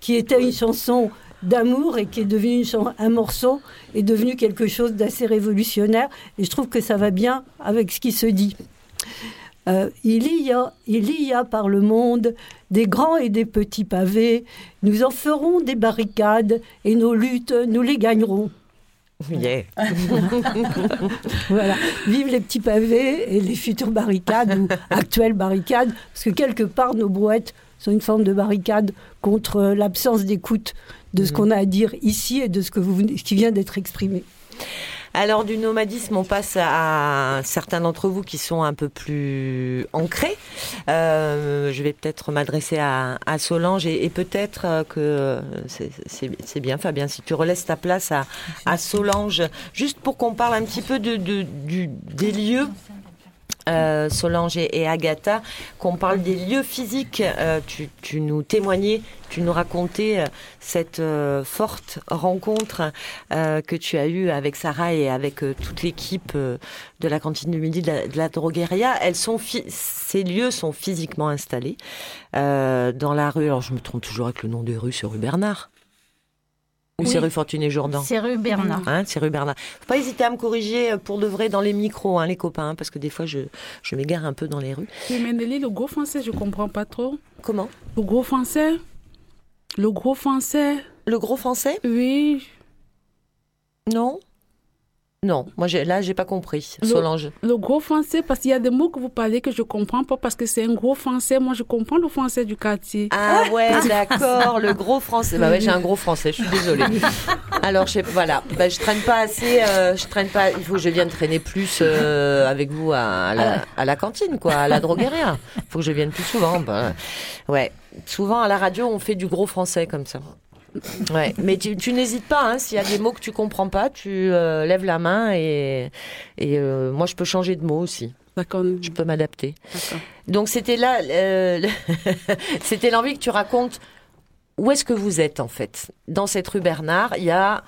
qui était une chanson d'amour et qui est devenu un morceau, est devenu quelque chose d'assez révolutionnaire. Et je trouve que ça va bien avec ce qui se dit. Euh, il, y a, il y a par le monde des grands et des petits pavés. Nous en ferons des barricades et nos luttes, nous les gagnerons. (laughs) Yeah. (laughs) voilà. Vive les petits pavés et les futures barricades ou actuelles barricades, parce que quelque part, nos brouettes sont une forme de barricade contre l'absence d'écoute de ce mhm. qu'on a à dire ici et de ce, que vous, qui vient d'être exprimé. Alors du nomadisme, on passe à certains d'entre vous qui sont un peu plus ancrés. Euh, je vais peut-être m'adresser à, Solange et, peut-être que c'est bien Fabien si tu relaisses ta place à, Solange, juste pour qu'on parle un petit peu de, des lieux euh, Solange et, Agatha, qu'on parle des lieux physiques. Euh, tu, nous témoignais, tu nous racontais euh, cette forte rencontre que tu as eue avec Sarah et avec toute l'équipe de la cantine du midi de la, drogueria. Ces lieux sont physiquement installés dans la rue. Alors je me trompe toujours avec le nom de rue, sur rue Bernard. Ou c'est rue Fortuné Jourdan C'est rue Bernard. Hein, c'est rue Bernard. Faut pas hésiter à me corriger euh, pour de vrai dans les micros, hein, les copains, parce que des fois je, je m'égare un peu dans les rues. Mais Nelly, le gros français, je comprends pas trop. Comment? Le gros français Le gros français Le gros français? Oui. Non? Non, moi là, j'ai pas compris, Solange. Le, gros français, parce qu'il y a des mots que vous parlez que je comprends pas parce que c'est un gros français. Moi, je comprends le français du quartier. Ah ouais, (laughs) d'accord, le gros français. Bah ouais, j'ai un gros français, je suis désolée. (laughs) Alors, je voilà, bah, je traîne pas assez, euh, je traîne pas. Il faut que je vienne traîner plus euh, avec vous à, la, cantine, quoi, à la droguerie. Il faut que je vienne plus souvent. Bah, ouais, souvent à la radio, on fait du gros français comme ça. Ouais, mais tu, n'hésites pas, hein, s'il y a des mots que tu comprends pas, tu euh, lèves la main et, et euh, moi je peux changer de mot aussi. D'accord. Je peux m'adapter. Donc c'était là, euh, (laughs) c'était l'envie que tu racontes où est-ce que vous êtes en fait? Dans cette rue Bernard, il y a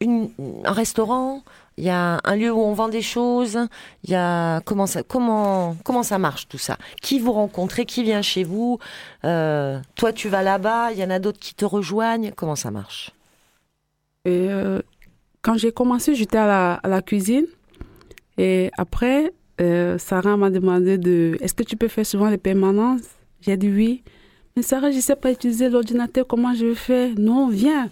une, un restaurant, il y a un lieu où on vend des choses, il y a comment ça comment comment ça marche tout ça Qui vous rencontrez Qui vient chez vous euh, Toi tu vas là-bas, il y en a d'autres qui te rejoignent. Comment ça marche? Et euh, quand j'ai commencé, j'étais à la, cuisine et après euh, Sarah m'a demandé de est-ce que tu peux faire souvent les permanences? J'ai dit oui. Mais Sarah, je sais pas utiliser l'ordinateur, comment je vais faire? Non, viens.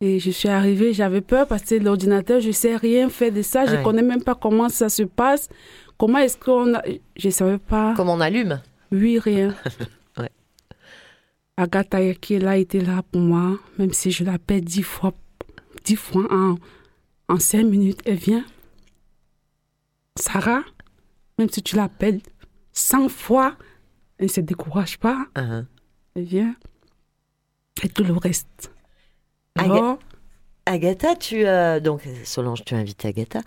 Et je suis arrivée, j'avais peur parce que l'ordinateur, je sais rien faire de ça, je ne connais même pas comment ça se passe. Comment est-ce qu'on a... Je ne savais pas. Comment on allume? Oui, rien. (laughs) ouais. Agatha qui est là était là pour moi, même si je l'appelle dix fois, dix fois en, en cinq minutes, elle vient. Sarah, même si tu l'appelles cent fois, elle ne se décourage pas. Uh-huh. Elle vient. Et tout le reste. Agatha, tu as donc Solange, tu as invité Agatha.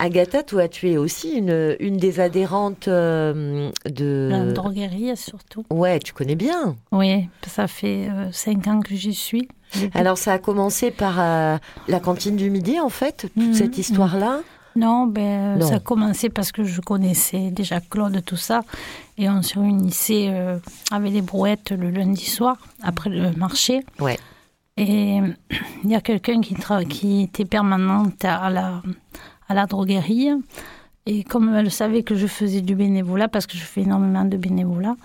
Agatha, toi, tu es aussi une, une des adhérentes euh, de la droguerie surtout. Ouais, tu connais bien. Oui, ça fait euh, cinq ans que j'y suis. Alors ça a commencé par euh, la cantine du midi en fait, toute mhm. cette histoire-là? Non, ben ça a commencé parce que je connaissais déjà Claude tout ça et on se réunissait avec les brouettes le lundi soir après le marché. Ouais. Et (clears throat) il y a quelqu'un qui, était permanente à la, à la droguerie. Et comme elle savait que je faisais du bénévolat, parce que je fais énormément de bénévolat,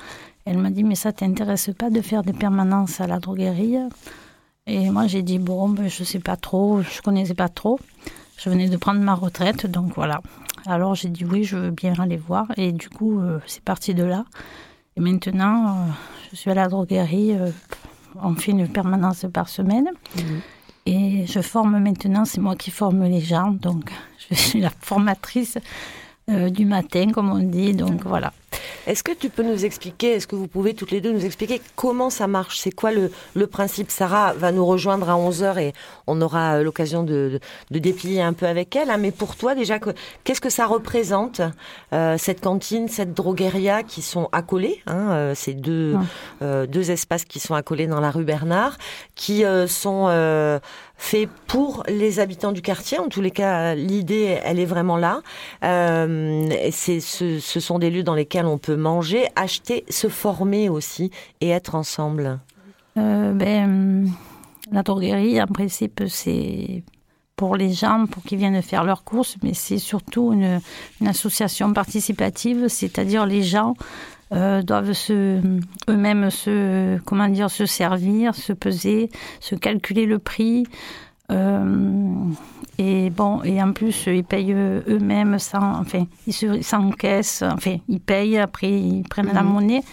elle m'a dit Mais ça t'intéresse pas de faire des permanences à la droguerie? Et moi, j'ai dit Bon, ben, je sais pas trop, je connaissais pas trop. Je venais de prendre ma retraite, donc voilà. Alors j'ai dit Oui, je veux bien aller voir. Et du coup, euh, c'est parti de là. Et maintenant, euh, je suis à la droguerie euh, on fait une permanence par semaine. Mhm. Et je forme maintenant, c'est moi qui forme les gens, donc (laughs) je suis la formatrice euh, du matin, comme on dit, donc voilà. Est-ce que tu peux nous expliquer, est-ce que vous pouvez toutes les deux nous expliquer comment ça marche? C'est quoi le, le, principe? Sarah va nous rejoindre à 11h et on aura euh, l'occasion de, de, déplier un peu avec elle. Hein. mais pour toi, déjà, qu'est-ce que ça représente, euh, cette cantine, cette drogueria qui sont accolés hein, euh, Ces deux, deux espaces qui sont accolés dans la rue Bernard, qui sont fait pour les habitants du quartier. En tous les cas, l'idée, elle est vraiment là. Euh, c'est, ce, sont des lieux dans lesquels on peut manger, acheter, se former aussi et être ensemble. Euh, ben, la droguerie, en principe, c'est pour les gens, pour qu'ils viennent faire leurs courses, mais c'est surtout une association participative, c'est-à-dire les gens euh, doivent se, eux-mêmes se, comment dire, se servir, se peser, se calculer le prix. Euh, et bon, et en plus, ils payent eux-mêmes sans, enfin, ils se, sans caisse, enfin, ils payent, après ils prennent la mhm. monnaie.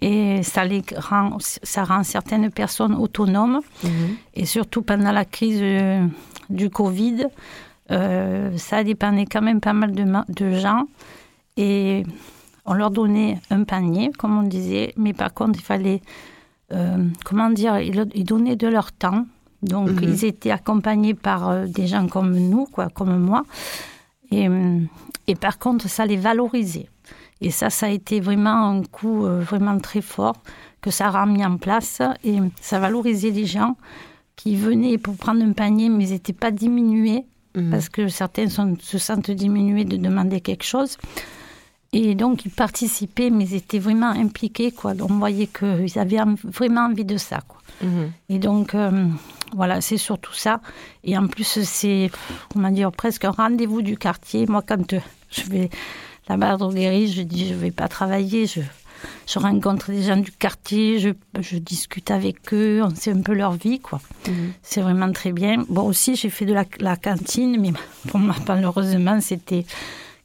Et ça, les rend, ça rend certaines personnes autonomes. Mhm. Et surtout pendant la crise euh, du Covid, euh, ça dépendait quand même pas mal de, de gens. Et on leur donnait un panier, comme on disait, mais par contre, il fallait, euh, comment dire, ils, donnaient de leur temps. Donc, mhm. ils étaient accompagnés par euh, des gens comme nous, quoi, comme moi. Et, et, par contre, ça les valorisait. Et ça, ça a été vraiment un coup vraiment très fort que ça a mis en place. Et ça valorisait les gens qui venaient pour prendre un panier, mais ils n'étaient pas diminués. Mhm. parce que certains se sentent diminués de demander quelque chose. Et donc, ils participaient, mais ils étaient vraiment impliqués. Quoi. On voyait qu'ils avaient vraiment envie de ça. Quoi. Mhm. Et donc, euh, voilà, c'est surtout ça. Et en plus, c'est, comment dire, presque un rendez-vous du quartier. Moi, quand euh, je vais là-bas à la droguerie, je dis, je ne vais pas travailler, je je rencontre des gens du quartier, je, je, discute avec eux, on sait un peu leur vie, quoi. Mhm. C'est vraiment très bien. Bon, aussi, j'ai fait de la, la, cantine, mais pour moi, malheureusement, c'était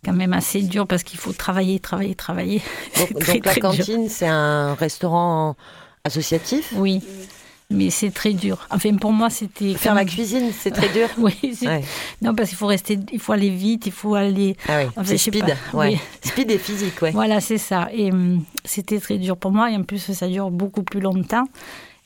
quand même assez dur parce qu'il faut travailler, travailler, travailler. (laughs) Donc, la cantine, c'est un restaurant associatif? Oui mais c'est très dur. Enfin, pour moi, c'était faire la cuisine, c'est très dur? (laughs) oui, non parce qu'il faut rester, il faut aller vite, il faut aller. Ah oui, c'est speed, ouais. speed et physique, ouais. Voilà, c'est ça. Et hum, c'était très dur pour moi, et en plus, ça dure beaucoup plus longtemps.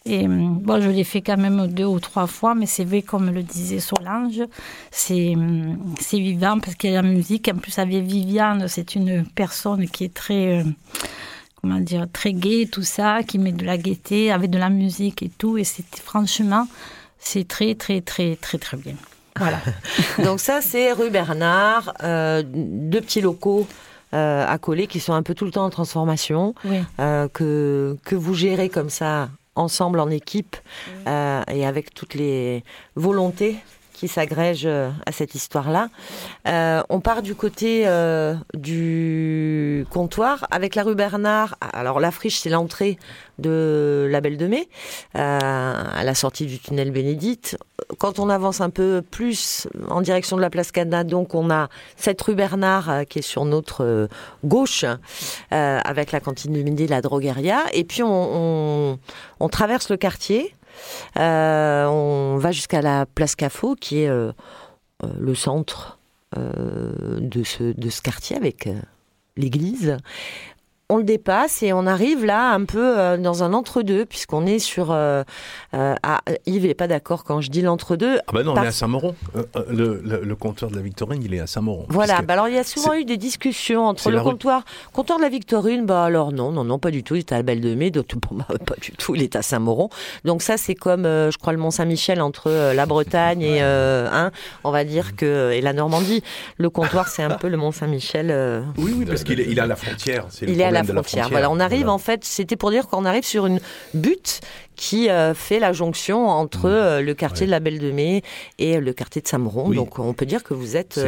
Et hum, bon, je l'ai fait quand même deux ou trois fois, mais c'est vrai, comme le disait Solange, c'est hum, vivant parce qu'il y a la musique. En plus, avec Viviane, c'est une personne qui est très comment dire, très gai, tout ça, qui met de la gaieté, avec de la musique et tout. Et c'est franchement, c'est très, très, très, très, très bien. Voilà. (laughs) Donc ça, c'est rue Bernard, euh, deux petits locaux. Euh, à coller qui sont un peu tout le temps en transformation, euh, que, que vous gérez comme ça ensemble en équipe et avec toutes les volontés qui s'agrègent euh, à cette histoire-là. Euh, on part du côté euh, du comptoir avec la rue Bernard. Alors la friche, c'est l'entrée de la Belle de Mai, à la sortie du tunnel Bénédicte. Quand on avance un peu plus en direction de la place Cana, donc on a cette rue Bernard qui est sur notre gauche, avec la cantine du midi, la drogueria. Et puis on, traverse le quartier on va jusqu'à la place Cafo, qui est euh, euh, le centre de ce, de ce quartier avec l'église on le dépasse et on arrive là un peu euh, dans un entre-deux, puisqu'on est sur. Euh, euh, Yves n'est pas d'accord quand je dis l'entre-deux. Ah bah non, on est à Saint-Moron. Le, le, comptoir de la Victorine, il est à Saint-Moron. Voilà, bah alors il y a souvent eu des discussions entre le comptoir, comptoir de la Victorine, bah alors non, non, non, pas du tout, il est à la Belle de Mai, donc (laughs) moi, pas du tout, il est à Saint-Moron. Donc ça, c'est comme, je crois, le Mont-Saint-Michel entre la Bretagne et, hein, on va dire que, et la Normandie. Le comptoir, c'est un peu le Mont-Saint-Michel. oui, oui, parce qu'il est, il est à la frontière. Il est à la frontière. Voilà, on arrive en fait, c'était pour dire qu'on arrive sur une butte qui euh, fait la jonction entre mmh. euh, le quartier de la Belle de Mai et le quartier de Saint-Mauron. Donc on peut dire que vous êtes.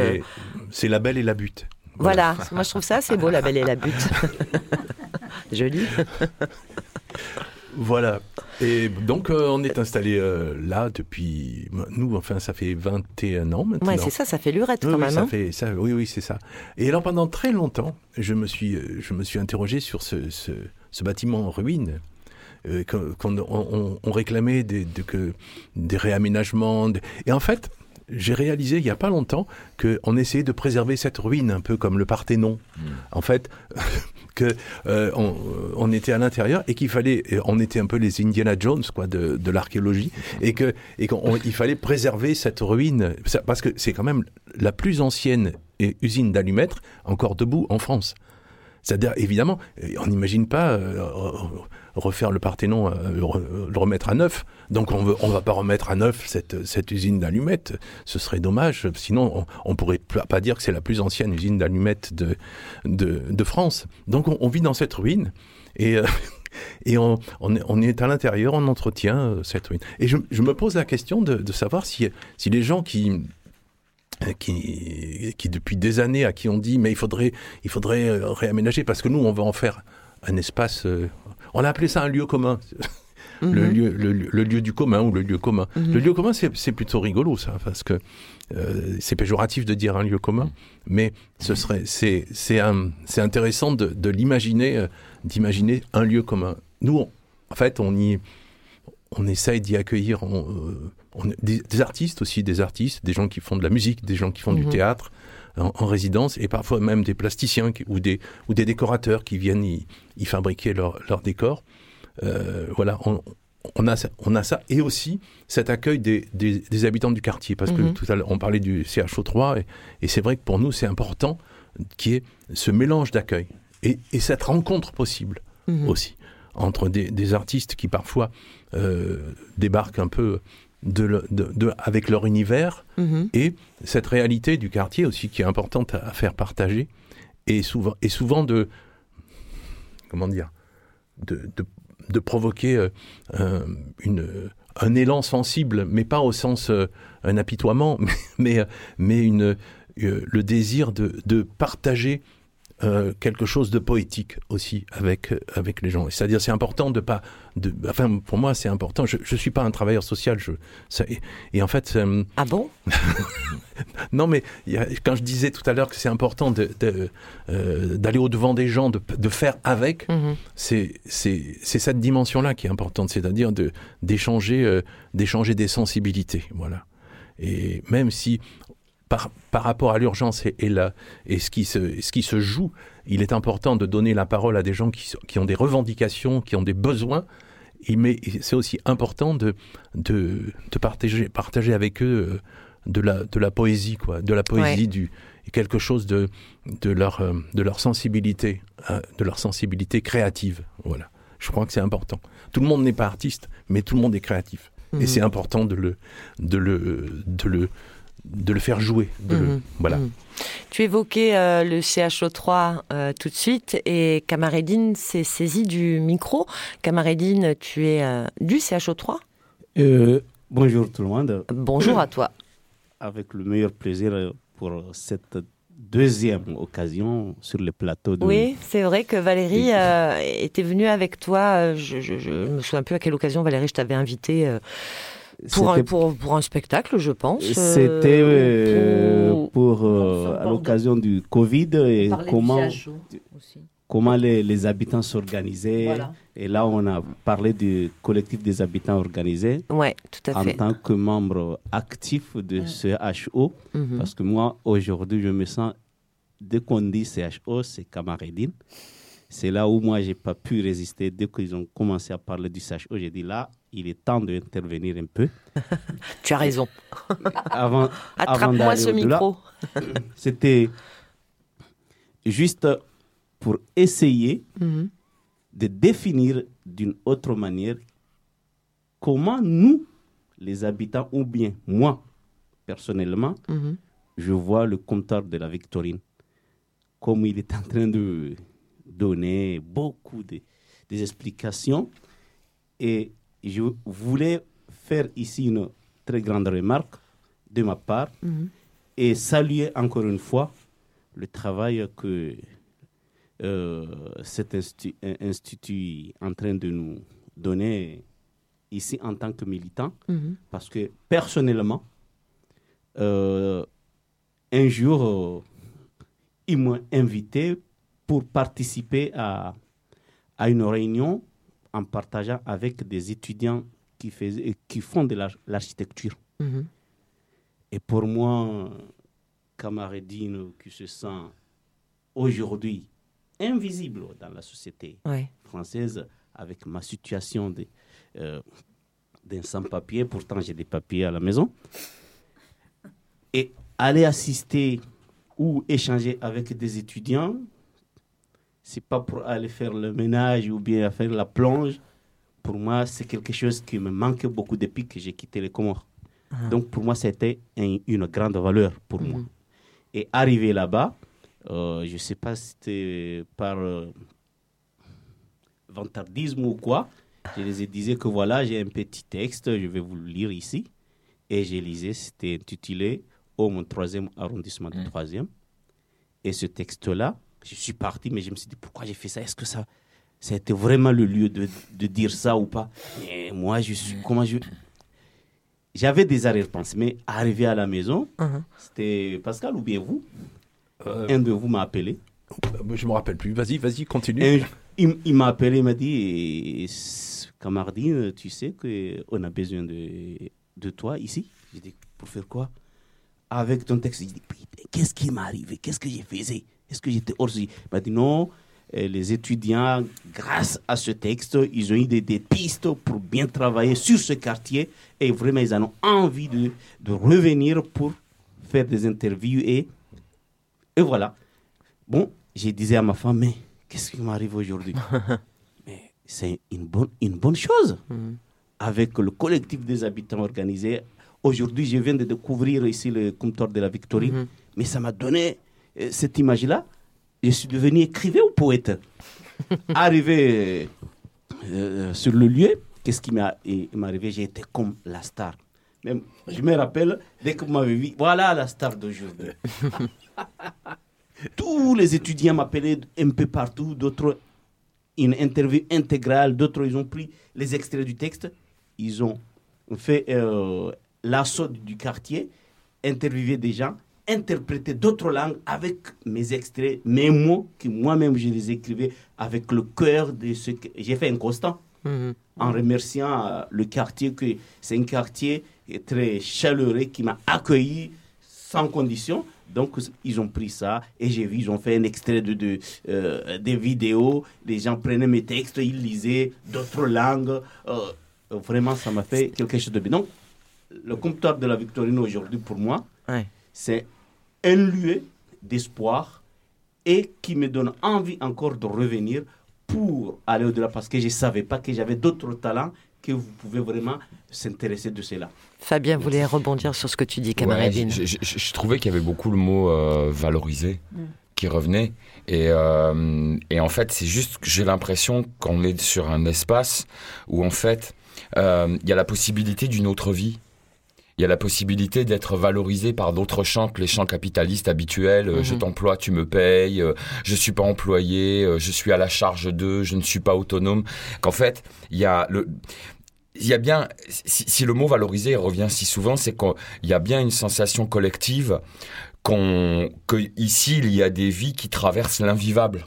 C'est euh, la Belle et la butte. Voilà, moi je trouve ça c'est beau, la Belle et la butte. (laughs) Joli. (laughs) Voilà. Et donc, euh, on est installé euh, là depuis. Nous, enfin, ça fait 21 ans maintenant. Oui, c'est ça, ça fait lurette quand même. Ça hein. fait, ça, oui, oui, c'est ça. Et alors, pendant très longtemps, je me suis, je me suis interrogé sur ce, ce, bâtiment en ruine. Euh, qu'on on, réclamait des, que, des réaménagements. Et en fait, j'ai réalisé il n'y a pas longtemps qu'on essayait de préserver cette ruine, un peu comme le Parthénon. Hmm. En fait, que euh, était à l'intérieur et qu'il fallait, on était un peu les Indiana Jones quoi de, de l'archéologie et qu'il fallait préserver cette ruine parce que c'est quand même la plus ancienne usine d'allumettes encore debout en France. C'est-à-dire, évidemment, on n'imagine pas euh, refaire le Parthénon, euh, le remettre à neuf. Donc on ne on va pas remettre à neuf cette, cette usine d'allumettes. Ce serait dommage. Sinon, on ne pourrait pas dire que c'est la plus ancienne usine d'allumettes de, de, France. Donc on, vit dans cette ruine. Et, euh, (laughs) et on, on, est à l'intérieur, on entretient euh, cette ruine. Et je, je, me pose la question de, de savoir si, si les gens qui, qui, qui, depuis des années, à qui on dit mais il faudrait, il faudrait réaménager parce que nous on va en faire un espace on a appelé ça un lieu commun. le, mhm. lieu, le, lieu du commun ou le lieu commun. Mhm. Le lieu commun, c'est plutôt rigolo, ça, parce que euh, c'est péjoratif de dire un lieu commun, mais ce serait, c'est intéressant de, de l'imaginer, euh, d'imaginer un lieu commun. Nous, en fait, on y, on essaye d'y accueillir. On, euh, on, des, des, artistes aussi, des artistes, des gens qui font de la musique, des gens qui font du Mhm. théâtre en, en résidence, et parfois même des plasticiens qui- ou, des, ou des décorateurs qui viennent y, y fabriquer leurs leur décors. Euh, voilà, on, on, a ça, on a ça, et aussi cet accueil des, des, des habitants du quartier, parce que Mhm. tout à l'heure, on parlait du CHO3, et, et c'est vrai que pour nous, c'est important qu'il y ait ce mélange d'accueil et, et cette rencontre possible Mhm. aussi entre des, des artistes qui parfois euh, débarquent un peu de, le- de- de- avec leur univers Mhm. et cette réalité du quartier aussi qui est importante à, à faire partager et souvent, et souvent de comment dire de, de, provoquer euh, un, une, un élan sensible mais pas au sens euh, un apitoiement (laughs) mais, mais, euh, mais une, euh, le désir de, de partager euh, quelque chose de poétique aussi avec euh, avec les gens. C'est-à-dire c'est important de pas de enfin pour moi c'est important. Je je suis pas un travailleur social. Je ça, et, et en fait euh, Ah bon? (laughs) Non mais il y a- quand je disais tout à l'heure que c'est important de de, euh, d'aller au devant des gens, de de faire avec, Mhm. c'est c'est c'est cette dimension là qui est importante. C'est-à-dire de d'échanger d'échanger des sensibilités. Voilà. Et même si par, par rapport à l'urgence et, et, la- et ce, qui se, ce qui se joue, il est important de donner la parole à des gens qui, qui ont des revendications, qui ont des besoins. Et Mais c'est aussi important de, de, de partager, partager avec eux euh, de la, de la poésie, quoi, de la poésie, Ouais. du, quelque chose de, de, leur, euh, de leur sensibilité, euh, de leur sensibilité créative. Voilà. Je crois que c'est important. Tout le monde n'est pas artiste, mais tout le monde est créatif. Et Mhm. c'est important de le, de le, de le, de le faire jouer. De le- Mhm. voilà. Mhm. Tu évoquais euh, le CHO3 euh, tout de suite et Camaredine s'est saisi du micro. Camaredine, tu es euh, du CHO3 Euh, bonjour tout le monde. Bonjour à toi. (clears throat) Avec le meilleur plaisir pour cette deuxième occasion sur le plateau de... Oui, c'est vrai que Valérie euh, était venue avec toi. Je, je me souviens plus à quelle occasion, Valérie, je t'avais invité euh, pour, un, pour, pour un spectacle, je pense. euh, C'était euh, pour- pour, euh, à l'occasion du Covid et comment, comment les, les habitants s'organisaient. Voilà. Et là, on a parlé du collectif des habitants organisés Ouais, tout à en fait. tant que membre actif de ce HO. Mhm. Parce que moi, aujourd'hui, je me sens, dès qu'on dit CHO, c'est Camaradine. C'est là où moi, j'ai pas pu résister. Dès qu'ils ont commencé à parler du CHO, j'ai dit là, il est temps d'intervenir un peu. (laughs) Tu as raison. (laughs) Avant, Attrape-moi ce micro. c'était juste pour essayer Mhm. de définir d'une autre manière comment nous, les habitants, ou bien moi, personnellement, Mhm. je vois le compteur de la Victorine, comme il est en train de donner beaucoup de, des explications. Et je voulais faire ici une très grande remarque de ma part Mhm. et saluer encore une fois le travail que euh, cet institut, est en train de nous donner ici en tant que militant. Mhm. Parce que personnellement, euh, un jour, euh, ils m'ont invité pour participer à, à une réunion en partageant avec des étudiants qui, faisaient, qui font de l'ar- l'architecture. Mhm. Et pour moi, camaradine qui se sent aujourd'hui invisible dans la société Ouais. française avec ma situation de, euh, d'un sans-papier, pourtant j'ai des papiers à la maison, et aller assister ou échanger avec des étudiants, c'est pas pour aller faire le ménage ou bien faire la plonge. Pour moi, c'est quelque chose qui me manque beaucoup depuis que j'ai quitté les Comores. Ah. Donc pour moi, c'était un- une grande valeur pour moi. Mhm. Et arrivé là-bas, euh, je ne sais pas si c'était par euh, vantardisme ou quoi, je les ai dit que voilà, j'ai un petit texte, je vais vous le lire ici. Et j'ai lisé, c'était intitulé Au mon troisième arrondissement du troisième. Et ce texte-là, je suis parti, mais je me suis dit pourquoi j'ai fait ça? Est-ce que ça, été vraiment le lieu de, de dire ça ou pas? Mais moi, je suis. Comment je. J'avais des arrière-pensées, mais arrivé à la maison, Mhm. c'était Pascal ou bien vous? Euh, Un de vous m'a appelé. je me rappelle plus. Vas-y, vas-y, continue. Un- il il m'a appelé, il m'a dit eh, Camardine, tu sais qu'on a besoin de de toi ici? J'ai dit, pour faire quoi? Avec ton texte, j'ai dit, qu'est-ce qui m'est arrivé? Qu'est-ce que j'ai fait? Est-ce que j'étais hors Il m'a dit, non, euh, les étudiants, grâce à ce texte, ils ont eu des, pistes pour bien travailler sur ce quartier et vraiment, ils ont envie de, de revenir pour faire des interviews et, et voilà. Bon, j'ai disais à ma femme, mais qu'est-ce qui m'arrive aujourd'hui? (laughs) Mais c'est une bonne, une bonne chose. Mm. Avec le collectif des habitants organisés. Aujourd'hui, je viens de découvrir ici le comptoir de la Victorine, mm-hmm. mais ça m'a donné cette image-là je suis devenu écrivain ou poète. (laughs) Arrivé euh, sur le lieu, qu'est-ce qui m'est arrivé? J'ai été comme la star. Même, je me rappelle, dès que vous m'avez vu, voilà la star d'aujourd'hui. (laughs) Tous les étudiants m'appelaient un peu partout, d'autres une interview intégrale, d'autres ils ont pris les extraits du texte, ils ont fait euh, l'assaut du quartier, interviewé des gens, interpréter d'autres langues avec mes extraits, mes mots, que moi-même je les écrivais avec le cœur de ce que j'ai fait un constant. Mhm. En remerciant euh, le quartier, que c'est un quartier très chaleureux qui m'a accueilli sans condition. Donc, ils ont pris ça et j'ai vu, ils ont fait un extrait de, de euh, des vidéos. Les gens prenaient mes textes, ils lisaient d'autres langues. Euh, vraiment, ça m'a fait quelque chose de bien. Donc, le comptoir de la Victorine aujourd'hui, pour moi, c'est un lieu d'espoir et qui me donne envie encore de revenir pour aller au-delà parce que je ne savais pas que j'avais d'autres talents que vous pouvez vraiment s'intéresser de cela. Fabien voulait rebondir sur ce que tu dis, Camaradine. je, trouvais qu'il y avait beaucoup le mot euh, valoriser mm. qui revenait. Et, euh, et en fait, c'est juste que j'ai l'impression qu'on est sur un espace où en fait, euh, il y a la possibilité d'une autre vie il y a la possibilité d'être valorisé par d'autres champs que les champs capitalistes habituels. Euh, je mhm. t'emploie, tu me payes. Euh, je suis pas employé. Euh, je suis à la charge d'eux. Je ne suis pas autonome. Qu'en fait, il y a le il y a bien, si, le mot valoriser revient si souvent, c'est qu'il y a bien une sensation collective qu'on, que ici il y a des vies qui traversent l'invivable.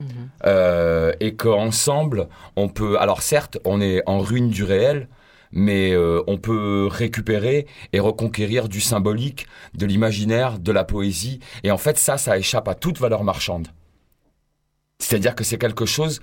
Mhm. Euh, et qu'ensemble, on peut. Alors certes, on est en ruine du réel, mais euh, on peut récupérer et reconquérir du symbolique, de l'imaginaire, de la poésie. Et en fait, ça, ça échappe à toute valeur marchande. C'est-à-dire que c'est quelque chose...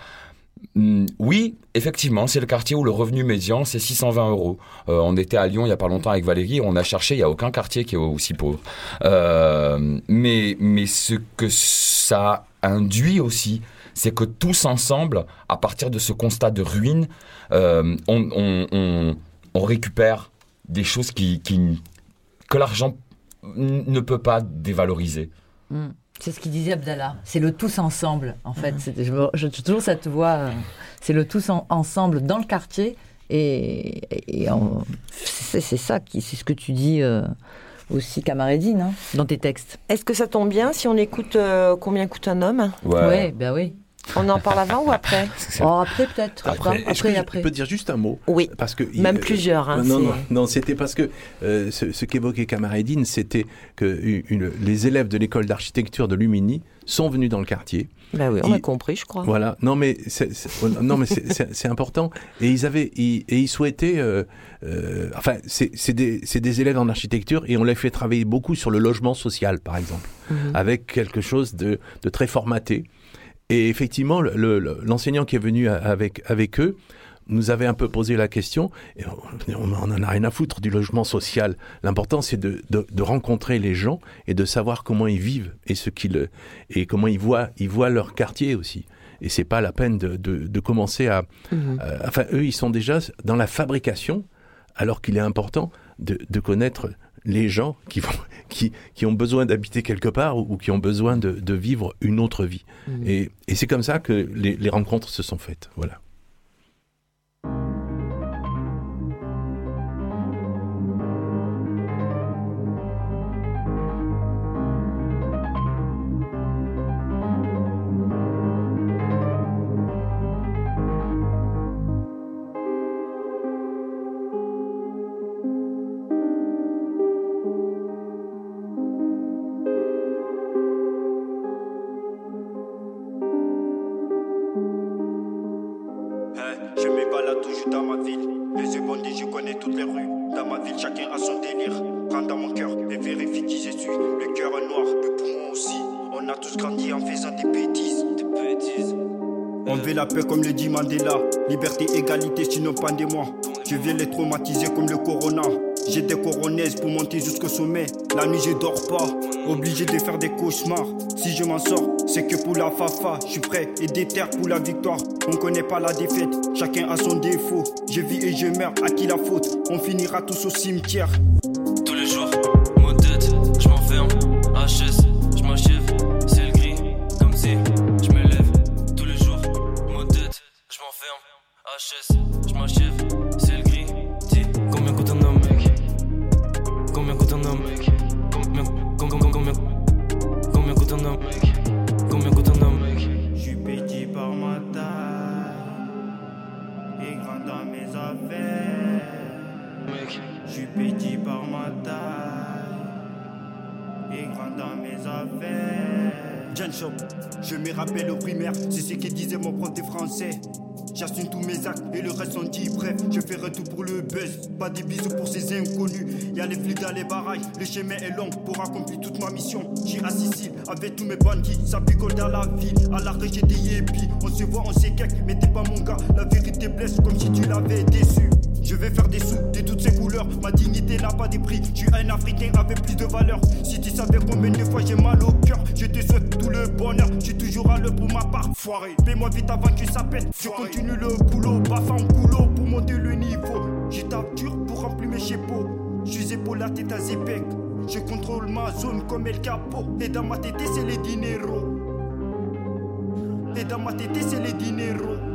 Hmm, oui, effectivement, c'est le quartier où le revenu médian, c'est 620 euros. Euh, on était à Lyon il n'y a pas longtemps avec Valérie, on a cherché, il n'y a aucun quartier qui est aussi pauvre. Euh, mais, mais ce que ça induit aussi, c'est que tous ensemble, à partir de ce constat de ruine, euh, on, récupère des choses qui, que l'argent ne peut pas dévaloriser. Hmm. C'est ce qu'il disait Abdallah. C'est le tous ensemble, en fait. Hmm. Je, toujours cette voix. Euh, c'est le tous ensemble dans le quartier. Et, c'est ça qui, c'est ce que tu dis. Euh, aussi Camaradine hein, dans tes textes. Est-ce que ça tombe bien si on écoute Combien coûte un homme? Ouais, ben oui. On en parle avant ou après (laughs) oh, Après peut-être. Après, après, après. Je peux dire juste un mot Oui. Parce que même plusieurs. Hein, non, non, non, c'était parce que euh, ce, qu'évoquait Camaradine, c'était que les élèves de l'école d'architecture de Lumini sont venus dans le quartier. Ben oui, on a compris, je crois. Voilà. Non, mais c'est, non, mais c'est, important. Et ils avaient, et ils souhaitaient. Euh, euh, enfin, c'est, des, des, élèves en architecture et on les fait travailler beaucoup sur le logement social, par exemple, mhm. avec quelque chose de, de très formaté. Et effectivement, l'enseignant qui est venu avec, avec eux nous avait un peu posé la question, et on n'en a rien à foutre du logement social. L'important, c'est de, de, rencontrer les gens et de savoir comment ils vivent et, ce qu'ils, et comment ils voient, ils voient leur quartier aussi. Et c'est pas la peine de, de commencer à, mmh. Enfin, eux, ils sont déjà dans la fabrication, alors qu'il est important de, connaître les gens qui, vont, (laughs) qui, qui ont besoin d'habiter quelque part ou, qui ont besoin de, de vivre une autre vie. Mmh. Et, et c'est comme ça que les, les rencontres se sont faites. Voilà. Comme le dit Mandela. Liberté, égalité, sinon moi Je viens les traumatiser comme le corona. J'ai des pour monter jusqu'au sommet. La nuit, je dors pas. Obligé de faire des cauchemars. Si je m'en sors, c'est que pour la fafa. Je suis prêt et déter pour la victoire. On connaît pas la défaite. Chacun a son défaut. Je vis et je meurs. À qui la faute? On finira tous au cimetière. Reste. Je ferai tout pour le buzz, pas des bisous pour ces inconnus. Y'a les flics dans les barrages, le chemin est long pour accomplir toute ma mission. J'ai à Sicile avec tous mes bandits, ça picole dans la ville. À la j'ai des yépis, on se voit, on s'équête, mais t'es pas mon gars. La vérité blesse comme si tu l'avais déçu. Je vais faire des sous de toutes ces couleurs. Ma dignité n'a pas de prix. Je suis un Africain avec plus de valeur. Si tu savais combien de fois j'ai mal au cœur, je te souhaite tout le bonheur. Je suis toujours à l'heure pour ma part. Foiré, paie-moi vite avant que ça pète. Je continue le boulot, baffe en boulot pour monter le niveau. Je tape dur pour remplir mes chapeaux. Je suis épaule à tête à Zepec. Je contrôle ma zone comme El Capo. Et dans ma tête, c'est les dineros. Et dans ma tête, c'est les dineros.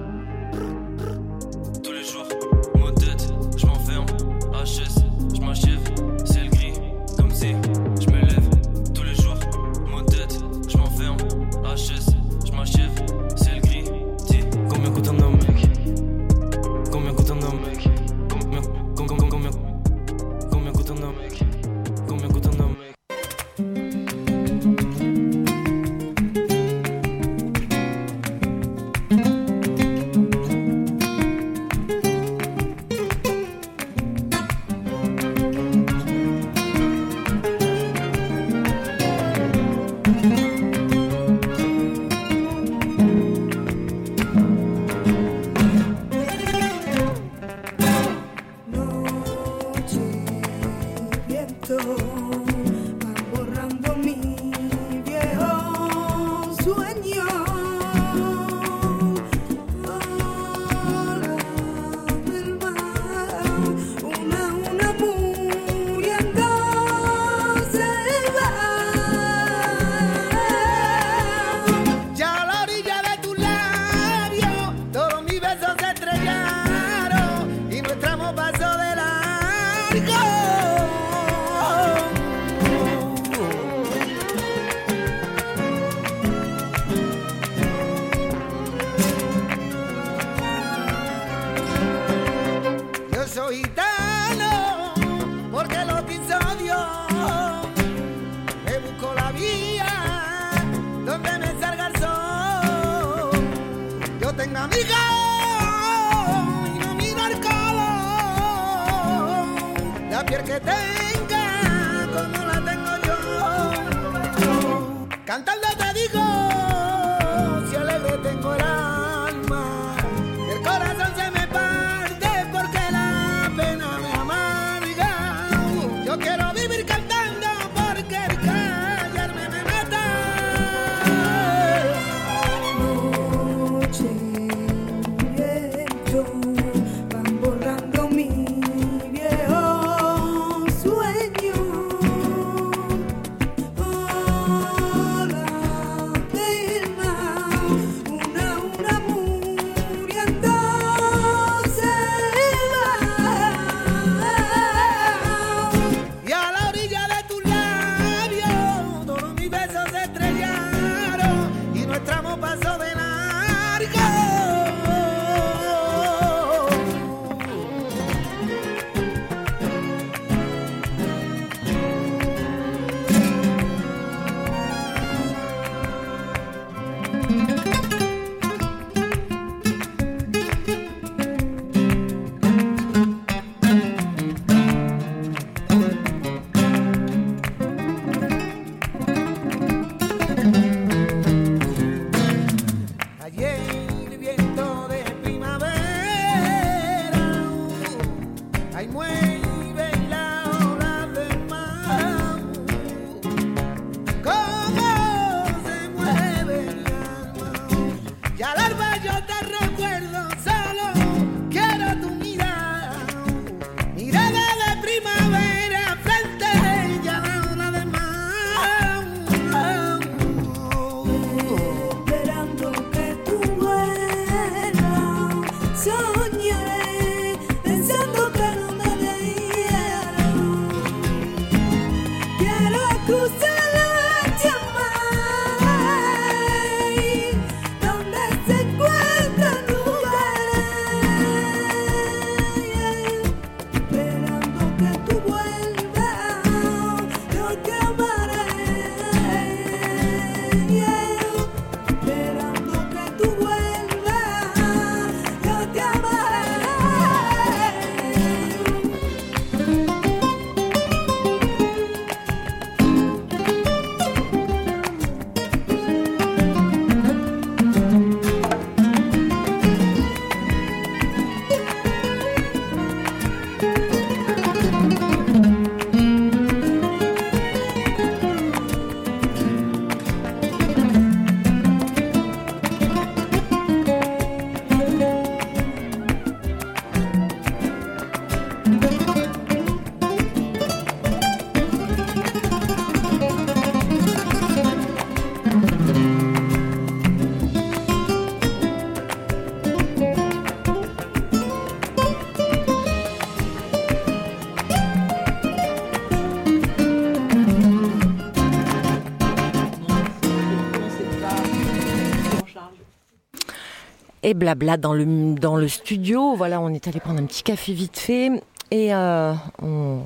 Et blabla dans le, dans le studio. Voilà, on est allé prendre un petit café vite fait et euh, on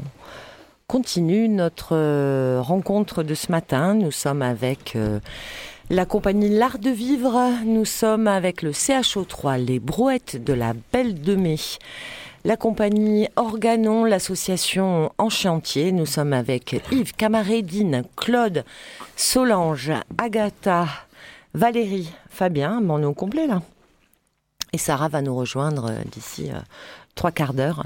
continue notre euh, rencontre de ce matin. Nous sommes avec euh, la compagnie L'Art de Vivre. Nous sommes avec le CHO3, les brouettes de la Belle de Mai. La compagnie Organon, l'association En Chantier. Nous sommes avec Yves Camarédine, Claude, Solange, Agatha, Valérie, Fabien, mon nom complet là. Et Sarah va nous rejoindre euh, d'ici euh, trois quarts d'heure.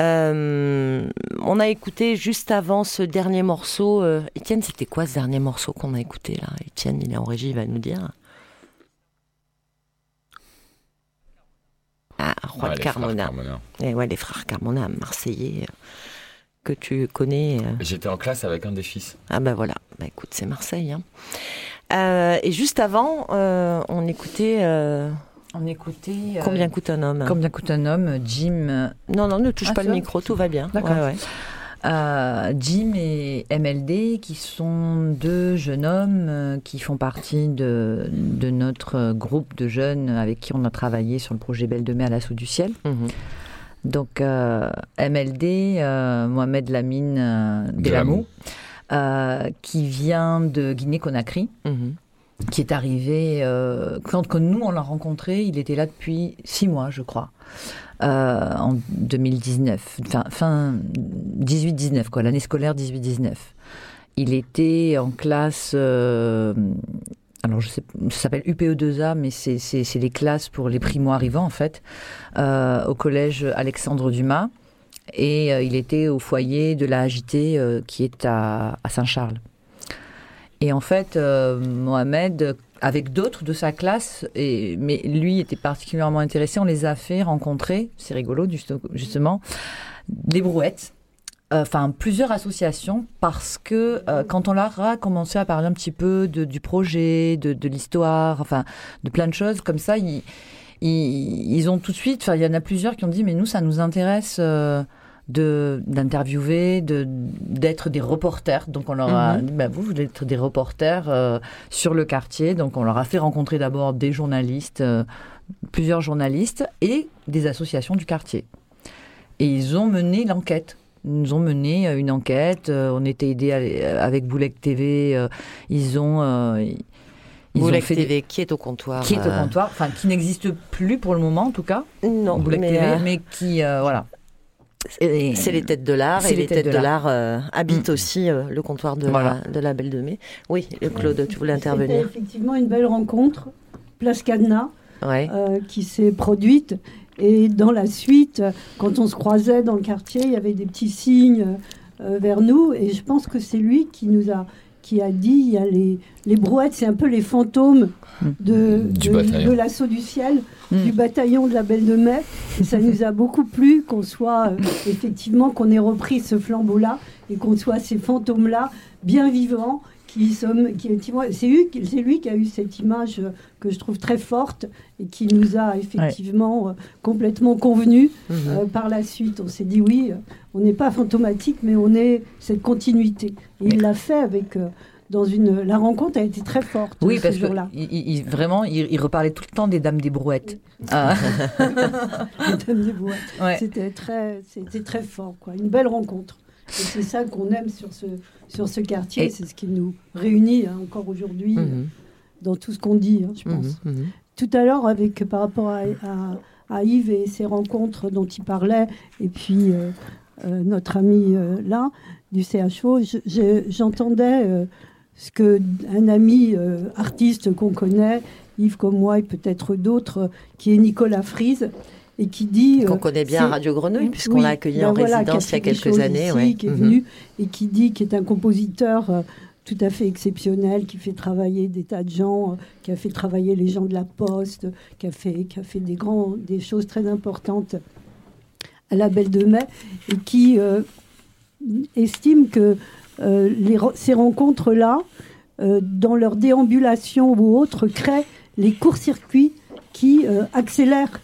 Euh, on a écouté juste avant ce dernier morceau. euh, Étienne, c'était quoi ce dernier morceau qu'on a écouté là? Étienne, il est en régie, il va nous dire. Ah, Roi Ouais, de les frères Carmona. Carmona. Et ouais, les frères Carmona, Marseillais, euh, que tu connais. J'étais en classe avec un des fils. Ah bah voilà, bah écoute, c'est Marseille. hein. Et juste avant, on écoutait. Euh, On écoutait. euh, Combien coûte un homme Combien coûte un homme Jim. euh, Non, non, ne touche Ah, pas le micro, tout va bien. D'accord. Ouais, ouais. Euh, Jim et MLD, qui sont deux jeunes hommes euh, qui font partie de, de notre groupe de jeunes avec qui on a travaillé sur le projet Belle de Mai à l'assaut du ciel. Mhm. Donc euh, MLD, euh, Mohamed Lamine euh, Delamou, euh, qui vient de Guinée-Conakry, Mhm. Qui est arrivé euh, quand, nous on l'a rencontré, il était là depuis six mois, je crois, euh, en 2019, fin, fin 18-19 quoi, l'année scolaire 18-19. Il était en classe. euh, alors, je sais, ça s'appelle UPE2A, mais c'est- c'est les classes pour les primo-arrivants, en fait, au collège Alexandre Dumas. Et il était au foyer de la AJT qui est à Saint-Charles. Et en fait, euh, Mohamed, avec d'autres de sa classe, et, mais lui était particulièrement intéressé, on les a fait rencontrer, c'est rigolo juste- justement, les brouettes. Euh, Enfin, plusieurs associations, parce que euh, quand on leur a commencé à parler un petit peu de, du projet, de, de l'histoire, enfin, de plein de choses comme ça, ils, ils, ils ont tout de suite, enfin, il y en a plusieurs qui ont dit, mais nous, ça nous intéresse euh, de d'interviewer, de d'être des reporters. Donc on leur a dit, bah, vous, vous voulez être des reporters euh, sur le quartier. Donc on leur a fait rencontrer d'abord des journalistes, euh, plusieurs journalistes et des associations du quartier. Et ils ont mené l'enquête. Ils nous ont mené euh, une enquête. euh, on était aidés à- avec Boulec TV. euh, ils ont. euh, ils- ont Boulec des- TV, qui est au comptoir. qui est au euh, comptoir, enfin qui n'existe plus pour le moment en tout cas. Non, Boulec mais, TV, euh, mais qui euh, voilà. C'est les têtes de l'art et les les têtes de l'art euh, habitent Mm. aussi euh, le comptoir de, Voilà. la, de la Belle de Mai. Oui, euh, Claude, tu voulais intervenir. effectivement une belle rencontre, Place Ouais. euh, qui s'est produite. Et dans la suite, quand on se croisait dans le quartier, il y avait des petits signes euh, vers nous. Et je pense que c'est lui qui nous a, qui a dit il y a les, les brouettes, c'est un peu les fantômes de, Du de, bataillon. de l'assaut du ciel, Mm. du bataillon de la Belle de Mai. Et ça nous a beaucoup plu qu'on soit, euh, effectivement, qu'on ait repris ce flambeau-là et qu'on soit ces fantômes-là bien vivants. Qui sommes, qui, c'est lui, qui- c'est lui qui a eu cette image euh, que je trouve très forte et qui nous a effectivement euh, complètement convenu. Mhm. Euh, par la suite, on s'est dit oui, on n'est pas fantomatique, mais on est cette continuité. Et il l'a fait avec euh, dans une. La rencontre a été très forte Oui, ce parce que jour-là. il, vraiment, il, il reparlait tout le temps des dames des brouettes. Ah. (laughs) Les Dames des Brouettes. Ouais. C'était très, c'était très fort, quoi. Une belle rencontre. Et c'est ça qu'on aime sur ce sur ce quartier. Et- C'est ce qui nous réunit hein, encore aujourd'hui euh, Mhm. dans tout ce qu'on dit, hein, je pense. Mhm, mhm. tout à l'heure avec par rapport à, à- à Yves et ses rencontres dont il parlait, et puis euh, euh, notre ami euh, là du CHO, je- je- j'entendais euh, ce que un ami euh, artiste qu'on connaît, Yves comme moi et peut-être d'autres, qui est Nicolas Frise, et qui dit Qu'on euh, connaît bien à Radio Grenouille, puisqu'on oui, l'a accueilli ben en voilà, résidence il y a quelques années. ici, ouais. qui est Mhm. venu et qui dit qu'il est un compositeur euh, tout à fait exceptionnel, qui fait travailler des tas de gens, qui a fait travailler les gens de la Poste, qui a fait, qui a fait des, grands, des choses très importantes à la Belle de Mai, et qui euh, estime que les re- ces rencontres-là, euh, dans leur déambulation ou autre, créent les courts-circuits qui euh, accélèrent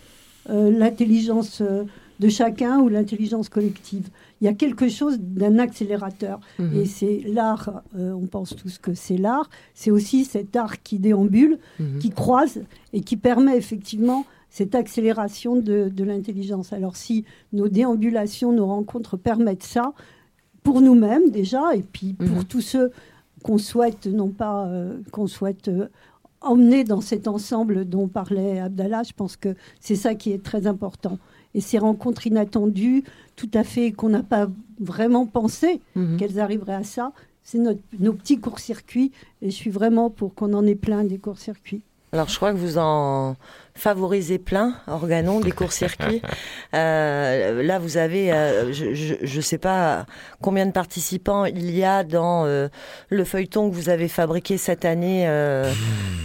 euh, l'intelligence euh, de chacun ou l'intelligence collective. Il y a quelque chose d'un accélérateur. Mhm. Et c'est l'art, euh, on pense tous que c'est l'art, c'est aussi cet art qui déambule, Mhm. qui croise et qui permet effectivement cette accélération de, de l'intelligence. Alors si nos déambulations, nos rencontres permettent ça, pour nous-mêmes déjà, et puis pour Mhm. tous ceux qu'on souhaite, non pas euh, qu'on souhaite euh, emmener dans cet ensemble dont parlait Abdallah, je pense que c'est ça qui est très important. Et ces rencontres inattendues, tout à fait, qu'on n'a pas vraiment pensé Mhm. qu'elles arriveraient à ça, c'est nos petits courts-circuits. Et je suis vraiment pour qu'on en ait plein des courts-circuits. Alors, je crois que vous en favorisez plein, Organon, des courts-circuits. (laughs) Euh, là, vous avez, euh, je ne sais pas combien de participants il y a dans euh, le feuilleton que vous avez fabriqué cette année, euh,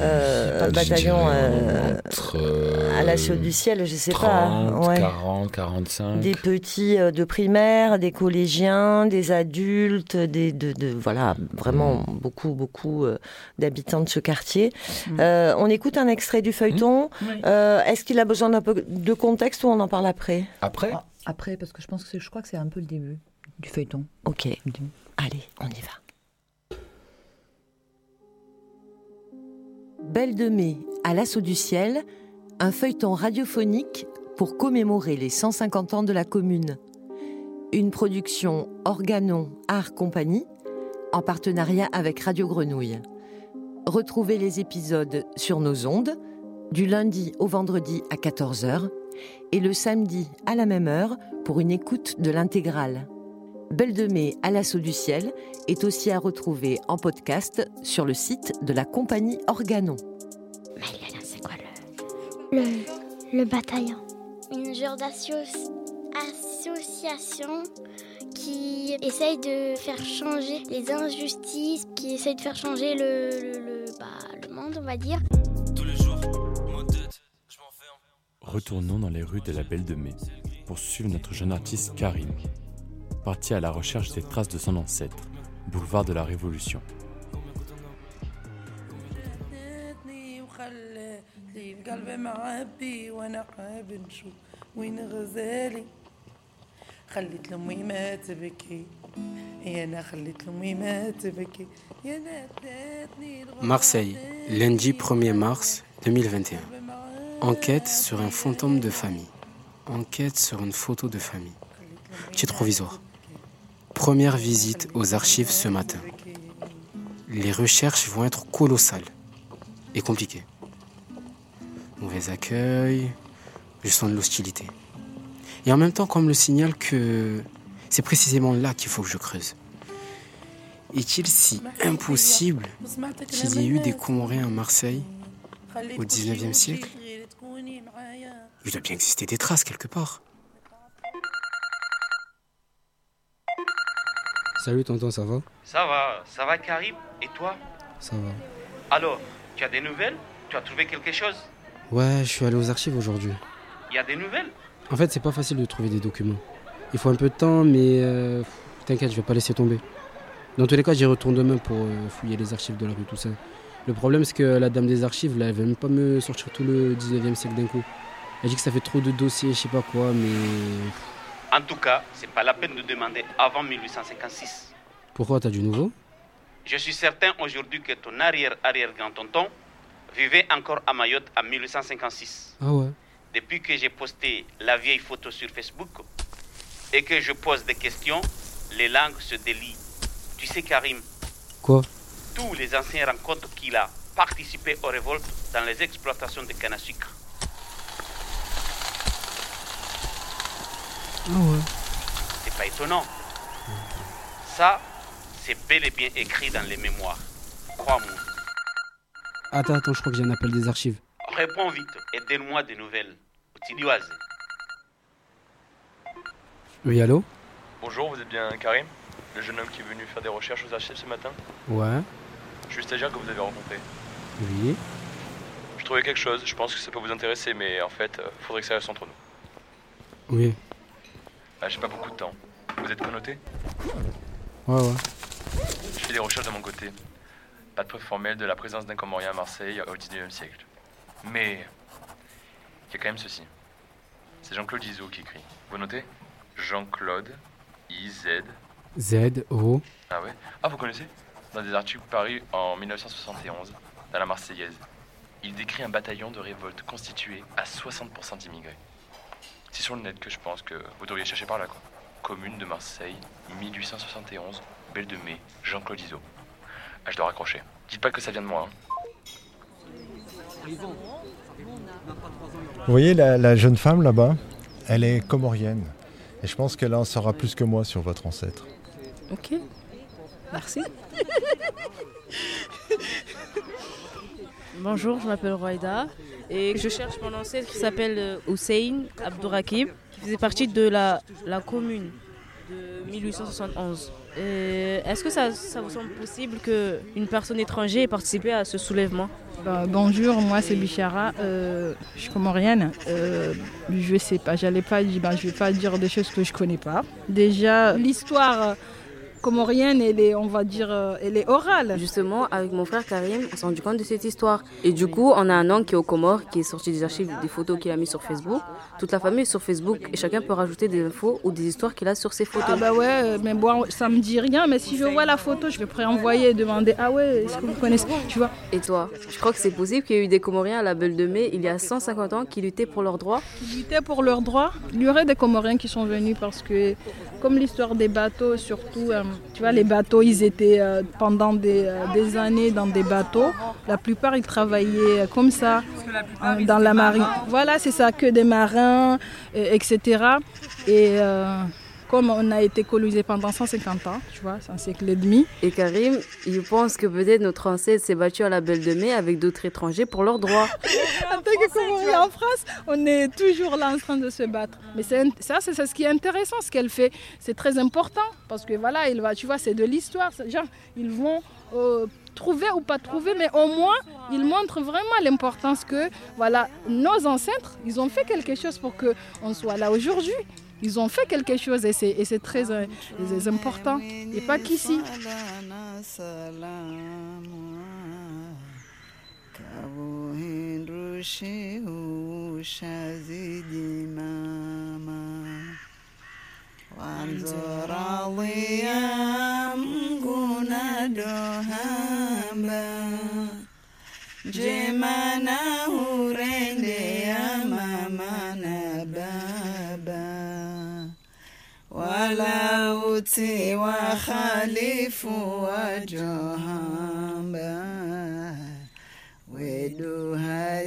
euh, Je bataillon euh, entre, euh, à l'assaut du ciel, je sais 30, pas. ouais. 40, 45. Des petits euh, de primaire, des collégiens, des adultes, des de, de- voilà vraiment beaucoup beaucoup euh, d'habitants de ce quartier. Euh, on écoute un extrait du feuilleton. Euh, Est-ce qu'il a besoin d'un peu de contexte ou on en parle après Après Ah, Après, parce que je pense que c'est- je crois que c'est un peu le début du feuilleton. Ok. Allez, on y va. Belle de mai, à l'assaut du ciel, un feuilleton radiophonique pour commémorer les 150 ans de la commune. Une production Organon Art Compagnie en partenariat avec Radio Grenouille. Retrouvez les épisodes sur nos ondes du lundi au vendredi à 14h et le samedi à la même heure pour une écoute de l'intégrale. Belle de mai à l'assaut du ciel est aussi à retrouver en podcast sur le site de la compagnie Organon. c'est quoi le... Le, le bataillon. Une genre d'association qui essaye de faire changer les injustices, qui essaye de faire changer le, le, le, bah, le monde, on va dire Retournons dans les rues de la Belle de Mai pour suivre notre jeune artiste Karim, parti à la recherche des traces de son ancêtre, boulevard de la Révolution. خلتني وخلتلي القلب معبي وانا قابل نشوف وين غزالي خليت لامي ما تبكي يا انا خليت لامي ما تبكي يا انا ادتني Marseille, lundi 1er mars 2021. Enquête sur un fantôme de famille. Enquête sur une photo de famille. Titre provisoire. Première visite aux archives ce matin. Les recherches vont être colossales et compliquées. Mauvais accueil, je sens de l'hostilité. Et en même temps, comme le signale que c'est précisément là qu'il faut que je creuse. Est-il si impossible qu'il y ait eu des Comoriens à Marseille au 19e siècle? Il doit bien exister des traces quelque part. Salut tonton, ça va? Ça va, ça va Karim Et toi? Ça va. Alors, tu as des nouvelles? Tu as trouvé quelque chose? Ouais, je suis allé aux archives aujourd'hui. Il y a des nouvelles? En fait, c'est pas facile de trouver des documents. Il faut un peu de temps, mais euh, t'inquiète, je vais pas laisser tomber. Dans tous les cas, j'y retourne demain pour euh, fouiller les archives de la rue Toussaint. Le problème, c'est que la dame des archives, là, elle veut même pas me sortir tout le 19e siècle d'un coup. Elle dit que ça fait trop de dossiers, je sais pas quoi, mais En tout cas, c'est pas la peine de demander avant 1856. pourquoi t'as du nouveau? Je suis certain aujourd'hui que ton arrière-arrière-grand-tonton vivait encore à Mayotte en 1856. Ah ouais Depuis que j'ai posté la vieille photo sur Facebook et que je pose des questions, les langues se délient. Tu sais, Karim, Quoi? tous les anciens rencontres qu'il a participé aux révoltes dans les exploitations de canne à sucre. Ah ouais C'est pas étonnant. Ça, c'est bel et bien écrit dans les mémoires. Crois-moi. Attends, attends, je crois que j'ai un appel des archives. Réponds vite et donne-moi des nouvelles. Oui, allô? Bonjour, vous êtes bien Karim Le jeune homme qui est venu faire des recherches aux archives ce matin? Ouais, Je suis le stagiaire que vous avez rencontré. oui. Je trouvais quelque chose, je pense que ça peut vous intéresser, mais en fait, euh, faudrait que ça reste entre nous. Oui, Ah, J'ai pas beaucoup de temps. Vous êtes connoté ouais, ouais. Je fais des recherches de mon côté. Pas de preuve formelle de la présence d'un Comorien à Marseille au 19e siècle. Mais il y a quand même ceci. C'est Jean-Claude Izzo qui écrit. Vous notez Jean-Claude I-Z. Z, O. Ah ouais Ah, vous connaissez Dans des articles parus en 1971, dans la Marseillaise. il décrit un bataillon de révolte constitué à 60% d'immigrés. C'est sur le net que je pense que vous devriez chercher par là, quoi. Commune de Marseille, 1871, Belle de Mai, Jean-Claude Iso. Ah, je dois raccrocher. Dites pas que ça vient de moi, hein. Vous voyez la, la jeune femme là-bas Elle est comorienne. Et je pense qu'elle en saura plus que moi sur votre ancêtre. Ok, merci. Bonjour, je m'appelle Roida et je cherche mon ancêtre qui s'appelle euh, Hussein Abdourakib, qui faisait partie de la, la commune de 1871. Euh, Est-ce que ça, ça vous semble possible qu'une personne étrangère ait participé à ce soulèvement? Bah, bonjour, moi c'est Bichara, euh, je suis comorienne. Euh, je sais pas, j'allais pas bah, je vais pas dire des choses que je connais pas. Déjà, l'histoire comorienne, elle est, on va dire, euh, elle est orale. Justement, avec mon frère Karim, on s'est rendu compte de cette histoire. Et du coup, on a un oncle qui est aux Comores, qui est sorti des archives des photos qu'il a mis sur Facebook. Toute la famille est sur Facebook et chacun peut rajouter des infos ou des histoires qu'il a sur ses photos. Ah bah ouais, mais bon, ça me dit rien, mais si je vois la photo, je vais préenvoyer et demander, ah ouais, est-ce que vous connaissez, tu vois Et toi, je crois que c'est possible qu'il y ait eu des Comoriens à la Belle de Mai il y a 150 ans qui luttaient pour leurs droits Qui luttaient pour leurs droits. Il y aurait des Comoriens qui sont venus parce que, comme l'histoire des bateaux, surtout, euh, tu vois, les bateaux, ils étaient euh, pendant des, euh, des années dans des bateaux. La plupart, ils travaillaient euh, comme ça, dans la marine. Voilà, c'est ça, que des marins, etc. Et comme on a été colonisé pendant 150 ans, tu vois, c'est un siècle et demi. Et Karim, il pense que peut-être notre ancêtre s'est battu à la Belle de Mai avec d'autres étrangers pour leurs droits. (laughs) en tant que Comorien en France, on est toujours là en train de se battre. Mais ça, c'est ce qui est intéressant, ce qu'elle fait. C'est très important parce que voilà, il va, tu vois, c'est de l'histoire. Genre, ils vont euh, trouver ou pas trouver, mais au moins, ils montrent vraiment l'importance que, voilà, nos ancêtres, ils ont fait quelque chose pour que on soit là aujourd'hui. Ils ont fait quelque chose et c'est très, euh, important. Et pas qu'ici. Jemana ولا أوتي وخالف وجهامبا ودوها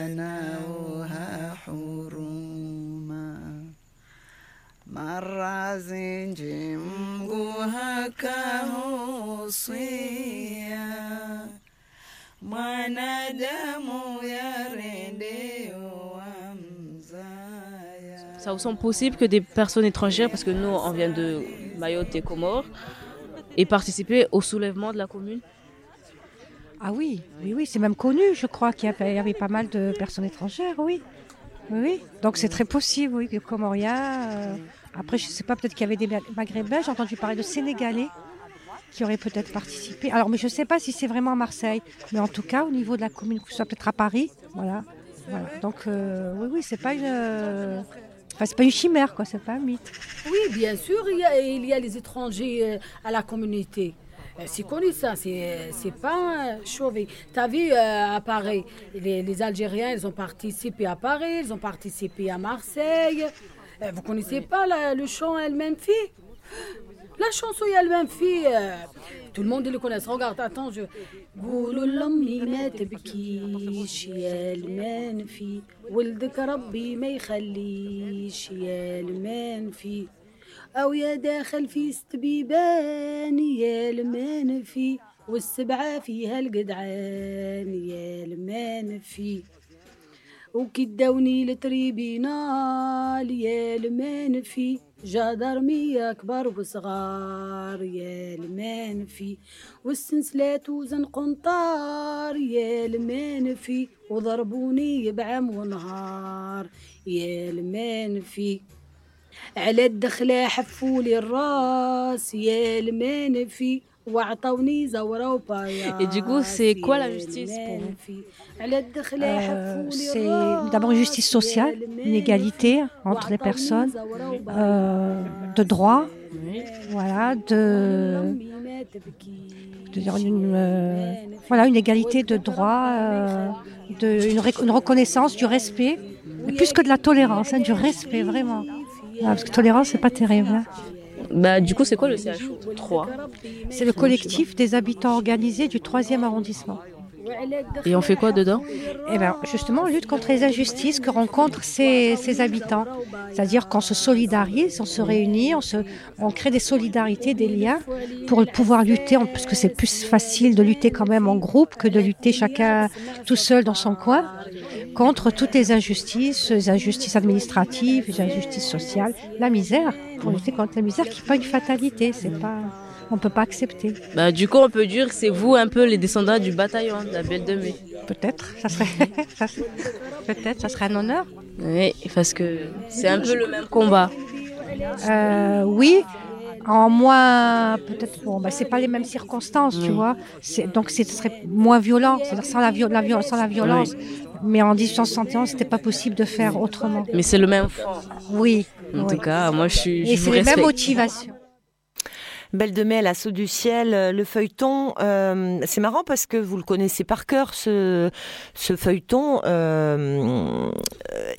يكيناوها حروما مرة زنجمقوها كهوصية mwanadamu yarende wamzaa Ça vous semble possible que des personnes étrangères, parce que nous, on vient de Mayotte et Comores, aient participé au soulèvement de la commune Ah oui, oui, oui, c'est même connu, je crois qu'il y avait, pas mal de personnes étrangères, oui. Oui. Donc c'est très possible, oui, que Comoria. euh, Après, je ne sais pas, peut-être qu'il y avait des Ma- Maghrébins, j'ai entendu parler de Sénégalais qui auraient peut-être participé. Alors, mais je ne sais pas si c'est vraiment à Marseille, mais en tout cas, au niveau de la commune, que ce soit peut-être à Paris, voilà. Donc, euh, oui, oui, c'est pas une. Euh, Enfin, c'est pas une chimère, quoi, c'est pas un mythe. Oui, bien sûr, il y a, les étrangers euh, à la communauté. Euh, C'est connu ça, c'est c'est pas euh, chauvé. Tu as vu euh, à Paris, les, Algériens, ils ont participé à Paris, ils ont participé à Marseille. Euh, vous connaissez pas le chant Elle-même fille? La chanson Elle-même fille, euh, tout le monde le connaît. Regarde, attends. قولوا لأمي ما تبكيش يا المنفي ولدك ربي ما يخليش يا المنفي أو يا داخل في ست بيبان يا المنفي والسبعة فيها القدعان يا المنفي وكداوني لتريبينال يا المنفي جدرمية كبر وصغار يا المنفي والسنسلات وزن قنطار يا المنفي وضربوني بعم ونهار يا المنفي على الدخلة حفولي الراس يا المنفي Et du coup, c'est quoi la justice pour vous Euh, c'est d'abord une justice sociale, une égalité entre les personnes, euh, de droit, voilà, de, de dire une, euh, voilà, une égalité de droit, euh, de, une, reconnaissance du respect, plus que de la tolérance, hein, du respect vraiment. Voilà, parce que tolérance, c'est pas terrible. hein. Bah, du coup, c'est quoi le CHO 3 C'est le collectif des habitants organisés du 3e arrondissement. Et on fait quoi dedans? Eh ben, justement, on lutte contre les injustices que rencontrent ces, ces habitants. C'est-à-dire qu'on se solidarise, on se réunit, on, se, on crée des solidarités, des liens pour pouvoir lutter, parce que c'est plus facile de lutter quand même en groupe que de lutter chacun tout seul dans son coin contre toutes les injustices, les injustices administratives, les injustices sociales, la misère, pour lutter contre la misère qui n'est pas une fatalité, c'est pas, on peut pas accepter. Bah, du coup, on peut dire que c'est vous un peu les descendants du bataillon de la Belle de Mai. Peut-être, ça serait, (laughs) peut-être, ça serait un honneur. Oui, parce que c'est un peu le même combat. Euh, oui, en moins, peut-être, bon, bah, c'est pas les mêmes circonstances, tu vois. Donc, ce serait moins violent, sans la, viol- la viol- sans la violence. Mais en 1871, c'était pas possible de faire autrement. Mais c'est le même fond. Oui. En oui. tout cas, moi, je suis. Et c'est les mêmes motivations. Belle de mai, l'assaut du ciel, euh, le feuilleton. euh, c'est marrant parce que vous le connaissez par cœur, ce, ce feuilleton. euh,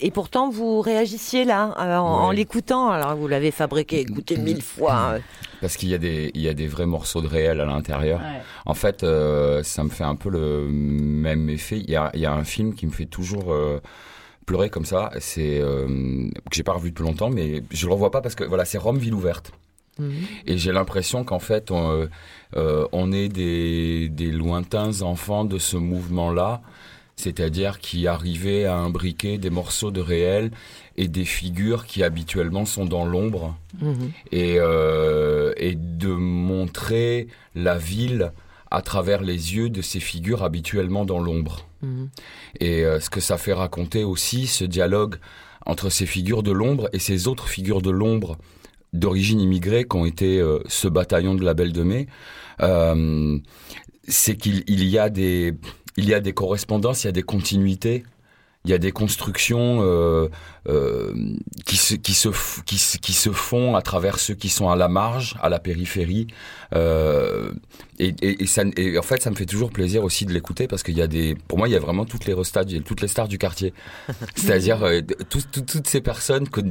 et pourtant, vous réagissiez là, en, l'écoutant. Alors, vous l'avez fabriqué, écouté mille fois. euh. Parce qu'il y, a des- il y a des vrais morceaux de réel à l'intérieur. Ouais. En fait, euh, ça me fait un peu le même effet. Il y a, il y a un film qui me fait toujours euh, pleurer comme ça. C'est euh, que j'ai pas revu depuis longtemps, mais je le revois pas parce que voilà, c'est Rome ville ouverte. Et j'ai l'impression qu'en fait, on, euh, euh, on est des, des lointains enfants de ce mouvement-là, c'est-à-dire qui arrivaient à imbriquer des morceaux de réel et des figures qui habituellement sont dans l'ombre. Et, euh, et de montrer la ville à travers les yeux de ces figures habituellement dans l'ombre. Et euh, ce que ça fait raconter aussi, ce dialogue entre ces figures de l'ombre et ces autres figures de l'ombre d'origine immigrée qui ont été euh, ce bataillon de la Belle de Mai, euh, c'est qu'il il y a des il y a des correspondances, il y a des continuités, il y a des constructions euh, euh, qui, se, qui, se, qui, se, qui se font à travers ceux qui sont à la marge, à la périphérie. Euh, et, et, et, ça, et en fait, ça me fait toujours plaisir aussi de l'écouter parce qu'il y a des, pour moi, il y a vraiment toutes les restats, toutes les stars du quartier. (laughs) C'est-à-dire euh, toutes ces personnes que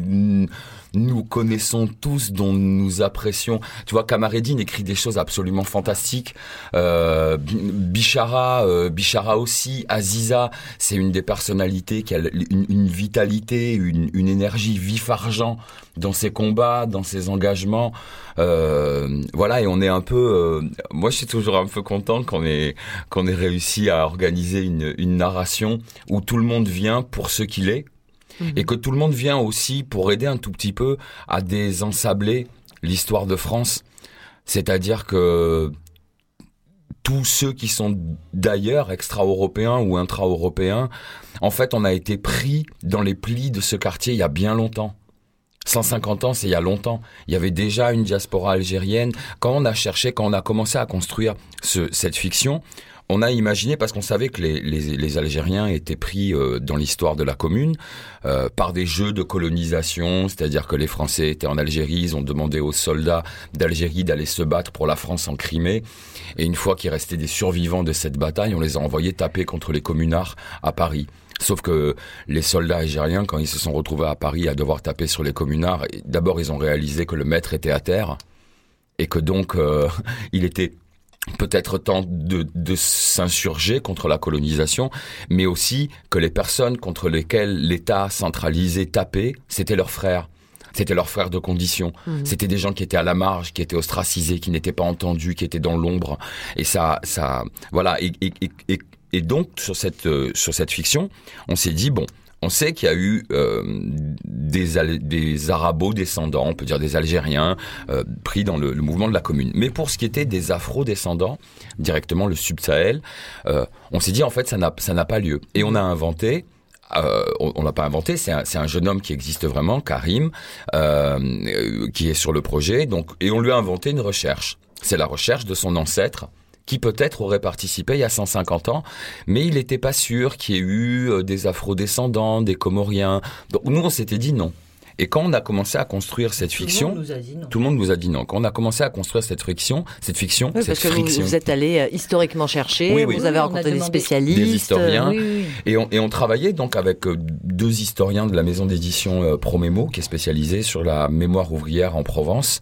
nous connaissons tous, dont nous apprécions. Tu vois, Kamaredine écrit des choses absolument fantastiques. Euh, Bi- Bichara, euh, Bichara aussi. Aziza, c'est une des personnalités qui a une, vitalité, une, énergie vif-argent dans ses combats, dans ses engagements. Euh, voilà, et on est un peu. euh, moi, je suis toujours un peu content qu'on ait qu'on ait réussi à organiser une, une narration où tout le monde vient pour ce qu'il est et que tout le monde vient aussi pour aider un tout petit peu à désensabler l'histoire de France. C'est-à-dire que tous ceux qui sont d'ailleurs extra-européens ou intra-européens, en fait, on a été pris dans les plis de ce quartier il y a bien longtemps. 150 ans, c'est il y a longtemps. Il y avait déjà une diaspora algérienne. Quand on a cherché, quand on a commencé à construire ce- cette fiction, on a imaginé, parce qu'on savait que les, les- les Algériens étaient pris euh, dans l'histoire de la commune euh, par des jeux de colonisation, c'est-à-dire que les Français étaient en Algérie, ils ont demandé aux soldats d'Algérie d'aller se battre pour la France en Crimée, et une fois qu'il restait des survivants de cette bataille, on les a envoyés taper contre les communards à Paris. Sauf que les soldats algériens, quand ils se sont retrouvés à Paris à devoir taper sur les communards, d'abord ils ont réalisé que le maître était à terre et que donc euh, (laughs) il était peut-être temps de, de s'insurger contre la colonisation, mais aussi que les personnes contre lesquelles l'État centralisé tapait, c'était leurs frères. C'était leurs frères de condition. Mhm. C'était des gens qui étaient à la marge, qui étaient ostracisés, qui n'étaient pas entendus, qui étaient dans l'ombre. Et ça, ça, voilà. Et, et, et, et- et donc sur cette euh, sur cette fiction, on s'est dit bon, on sait qu'il y a eu euh, des, arabo-descendants, on peut dire des Algériens, euh, pris dans le, mouvement de la commune. Mais pour ce qui était des afro-descendants, directement le Sub-Sahel, euh, on s'est dit en fait ça n'a pas lieu. Et on a inventé euh, on l'a pas inventé, c'est un, jeune homme qui existe vraiment, Karim, qui est sur le projet, donc et on lui a inventé une recherche. C'est la recherche de son ancêtre qui peut-être aurait participé il y a 150 ans, mais il n'était pas sûr qu'il y ait eu euh, des afro-descendants, des Comoriens. Donc nous, on s'était dit non. Et quand on a commencé à construire cette fiction, nous a dit non. tout le monde nous a dit non. Quand on a commencé à construire cette friction, cette fiction, Oui, cette parce que vous, friction, vous êtes allé euh, historiquement chercher, Oui, oui. vous avez rencontré des spécialistes. des historiens. oui, oui. Et, on, et on travaillait donc avec euh, deux historiens de la maison d'édition euh, Promémo, qui est spécialisée sur la mémoire ouvrière en Provence.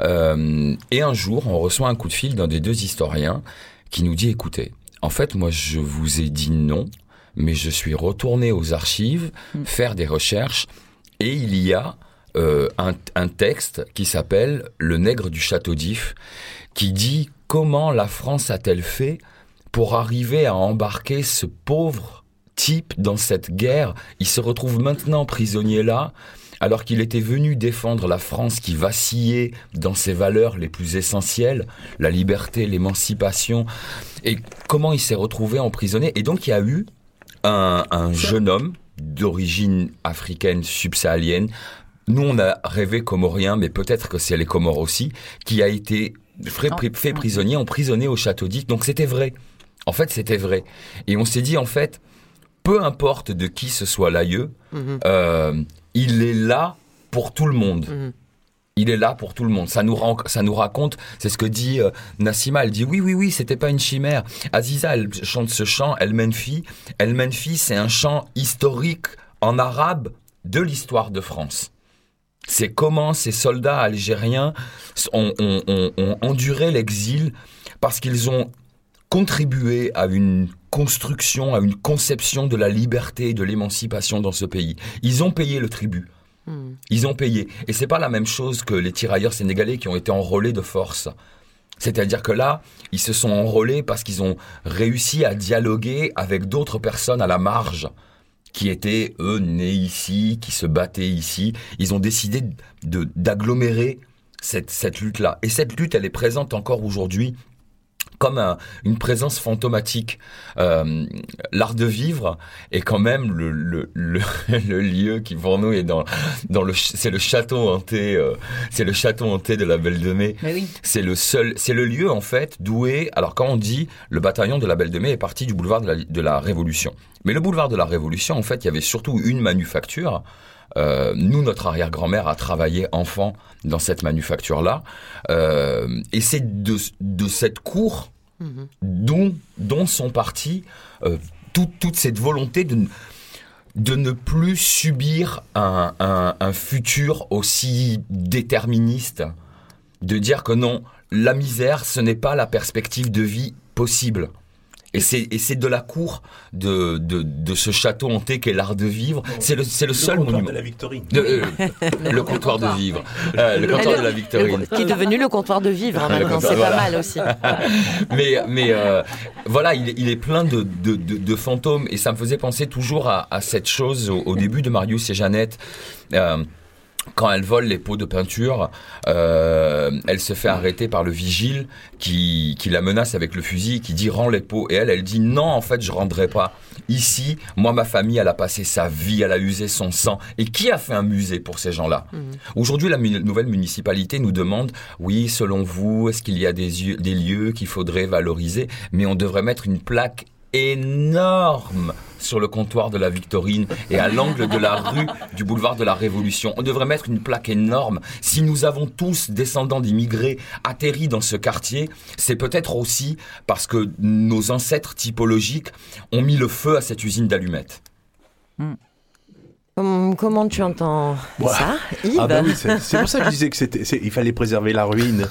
Euh, et un jour, on reçoit un coup de fil d'un des deux historiens qui nous dit, écoutez, en fait, moi, je vous ai dit non, mais je suis retourné aux archives faire des recherches et il y a euh, un, un texte qui s'appelle Le nègre du château d'If, qui dit comment la France a-t-elle fait pour arriver à embarquer ce pauvre type dans cette guerre? Il se retrouve maintenant prisonnier là, alors qu'il était venu défendre la France qui vacillait dans ses valeurs les plus essentielles, la liberté, l'émancipation. Et comment il s'est retrouvé emprisonné? Et donc il y a eu un, un jeune homme d'origine africaine subsaharienne. Nous, on a rêvé comorien, mais peut-être que c'est les Comores aussi, qui a été fait, fait prisonnier, emprisonné au château d'If. Donc c'était vrai. En fait, c'était vrai. Et on s'est dit, en fait, peu importe de qui ce soit l'aïeux, Mhm. euh, il est là pour tout le monde. Mhm. Il est là pour tout le monde. Ça nous, raconte, c'est ce que dit euh, Nassima. Elle dit oui, oui, oui, c'était pas une chimère. Aziza, elle chante ce chant, El Menfi. El Menfi, c'est un chant historique en arabe de l'histoire de France. C'est comment ces soldats algériens ont enduré l'exil parce qu'ils ont contribué à une construction, à une conception de la liberté et de l'émancipation dans ce pays. Ils ont payé le tribut. Hmm. Ils ont payé. Et c'est pas la même chose que les tirailleurs sénégalais qui ont été enrôlés de force. C'est-à-dire que là, ils se sont enrôlés parce qu'ils ont réussi à dialoguer avec d'autres personnes à la marge qui étaient, eux, nés ici, qui se battaient ici. Ils ont décidé d'agglomérer cette, cette lutte-là. Et cette lutte, elle est présente encore aujourd'hui comme un- une présence fantomatique. Euh, L'art de vivre est quand même le, le, le, (laughs) le lieu qui pour nous est dans, dans le c'est le château hanté euh, c'est le château hanté de la Belle de Mai. Oui. C'est le seul c'est le lieu en fait est alors quand on dit le bataillon de la Belle de Mai est parti du boulevard de la, de la Révolution. Mais le boulevard de la Révolution en fait il y avait surtout une manufacture euh, nous, notre arrière-grand-mère a travaillé enfant dans cette manufacture-là. Euh, et c'est de, de cette cour Mhm. dont, dont sont partis euh, tout- toute cette volonté de, de ne plus subir un, un- un futur aussi déterministe, de dire que non, la misère, ce n'est pas la perspective de vie possible. Et c'est, et c'est de la cour de, de, de ce château hanté qu'est l'art de vivre. C'est le, c'est le, seul comptoir monument. de la Victorine. De- euh, le comptoir de vivre. Euh, le comptoir de la Victorine. Qui est devenu le comptoir de vivre hein, Le maintenant, c'est voilà. pas mal aussi. (laughs) mais mais euh, voilà, il, est- il est plein de, de, de, de fantômes et ça me faisait penser toujours à, à cette chose au, au début de Marius et Jeannette. Quand elle vole les pots de peinture, euh, elle se fait arrêter par le vigile qui, qui la menace avec le fusil, qui dit rends les pots. Et elle, elle dit non, en fait, je rendrai pas. Ici, moi, ma famille, elle a passé sa vie, elle a usé son sang. Et qui a fait un musée pour ces gens-là? Aujourd'hui, la mu- nouvelle municipalité nous demande, oui, selon vous, est-ce qu'il y a des, des lieux qu'il faudrait valoriser? Mais on devrait mettre une plaque énorme sur le comptoir de la Victorine et à l'angle de la rue du boulevard de la Révolution. On devrait mettre une plaque énorme. Si nous avons tous, descendants d'immigrés, atterri dans ce quartier, c'est peut-être aussi parce que nos ancêtres typologiques ont mis le feu à cette usine d'allumettes. Hum, comment tu entends Voilà. ça, Yves Ah bah oui, c'est pour ça que je disais que c'était, c'est- il fallait préserver la ruine.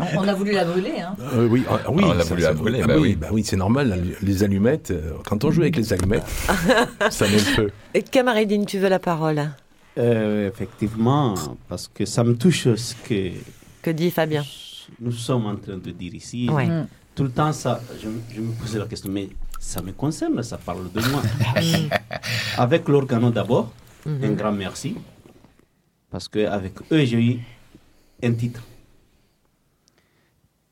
On, on a voulu la brûler. Hein. Euh, oui, ah, oui, On l'a ça, voulu ça- la brûler, ah bah oui. bah oui, c'est normal. la- Les allumettes, euh, quand on joue avec les allumettes, (laughs) ça met le feu. Et Camaridine, tu veux la parole? Euh, effectivement, parce que ça me touche ce que Que dit Fabien? nous sommes en train de dire ici. Ouais. Mm. Tout le temps, ça, je, me- je me posais la question, mais ça me concerne, ça parle de moi. (laughs) Avec l'organo d'abord, Mhm. un grand merci, parce qu'avec eux, j'ai eu un titre.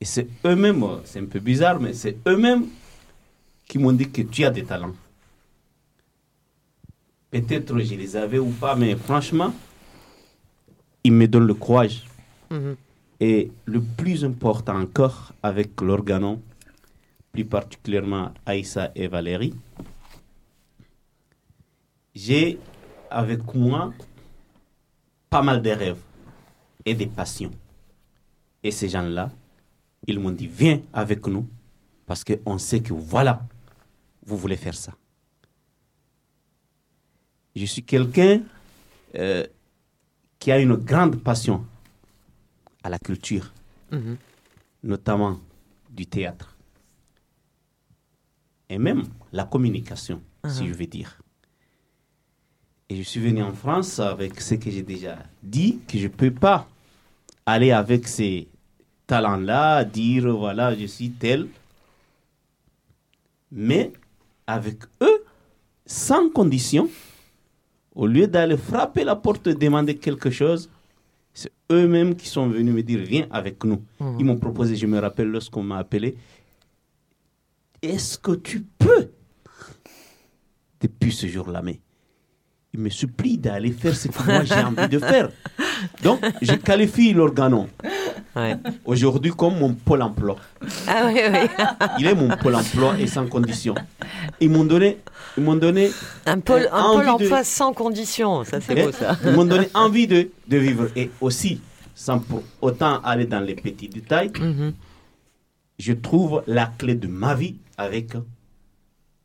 Et c'est eux-mêmes, c'est un peu bizarre, mais c'est eux-mêmes qui m'ont dit que tu as des talents. Peut-être je les avais ou pas, mais franchement, ils me donnent le courage Mhm. Et le plus important encore avec l'organon, plus particulièrement Aïssa et Valérie, j'ai avec moi pas mal de rêves et des passions. Et ces gens-là, ils m'ont dit, viens avec nous, parce qu'on sait que voilà, vous voulez faire ça. Je suis quelqu'un euh, qui a une grande passion à la culture, Mhm. notamment du théâtre, et même la communication, si Mhm. je veux dire. Et je suis venu en France avec ce que j'ai déjà dit, que je ne peux pas aller avec ces talents-là, dire voilà, je suis tel. Mais avec eux, sans condition, au lieu d'aller frapper la porte et demander quelque chose, c'est eux-mêmes qui sont venus me dire viens avec nous. Mhm. Ils m'ont proposé, je me rappelle lorsqu'on m'a appelé, est-ce que tu peux? Depuis ce jour-là, mais il me supplie d'aller faire ce que moi j'ai (laughs) envie de faire. Donc, je qualifie l'organon aujourd'hui comme mon pôle emploi. Ah oui, oui. Il est mon pôle emploi et sans condition. Ils m'ont donné, ils m'ont donné Un pôle, un pôle envie de- emploi sans condition, ça c'est Eh, beau ça. Ils m'ont donné envie de, de vivre. Et aussi, sans pour autant aller dans les petits détails, Mhm. je trouve la clé de ma vie avec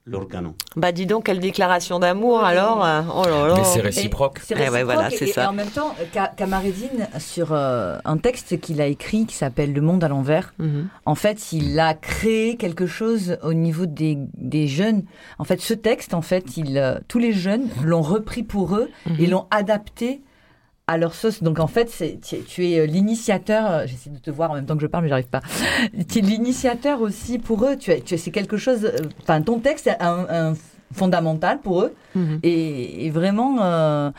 l'organon. Bah dis donc, quelle déclaration d'amour alors euh, Oh là là. Mais c'est réciproque. C'est Eh ouais, voilà, réciproque, et, ça. et en même temps, Ka- Kamaredine, sur euh, un texte qu'il a écrit qui s'appelle Le monde à l'envers, Mhm. en fait, il a créé quelque chose au niveau des, des jeunes. En fait, ce texte, en fait, il, euh, tous les jeunes l'ont repris pour eux et l'ont adapté à leur sauce. Donc en fait, c'est- tu, es- euh, l'initiateur. euh, J'essaie de te voir en même temps que je parle, mais j'arrive pas. Tu es l'initiateur aussi pour eux. Tu, es- tu es- c'est quelque chose. euh, Enfin, ton texte est un, un fondamental pour eux. Et, et vraiment, euh,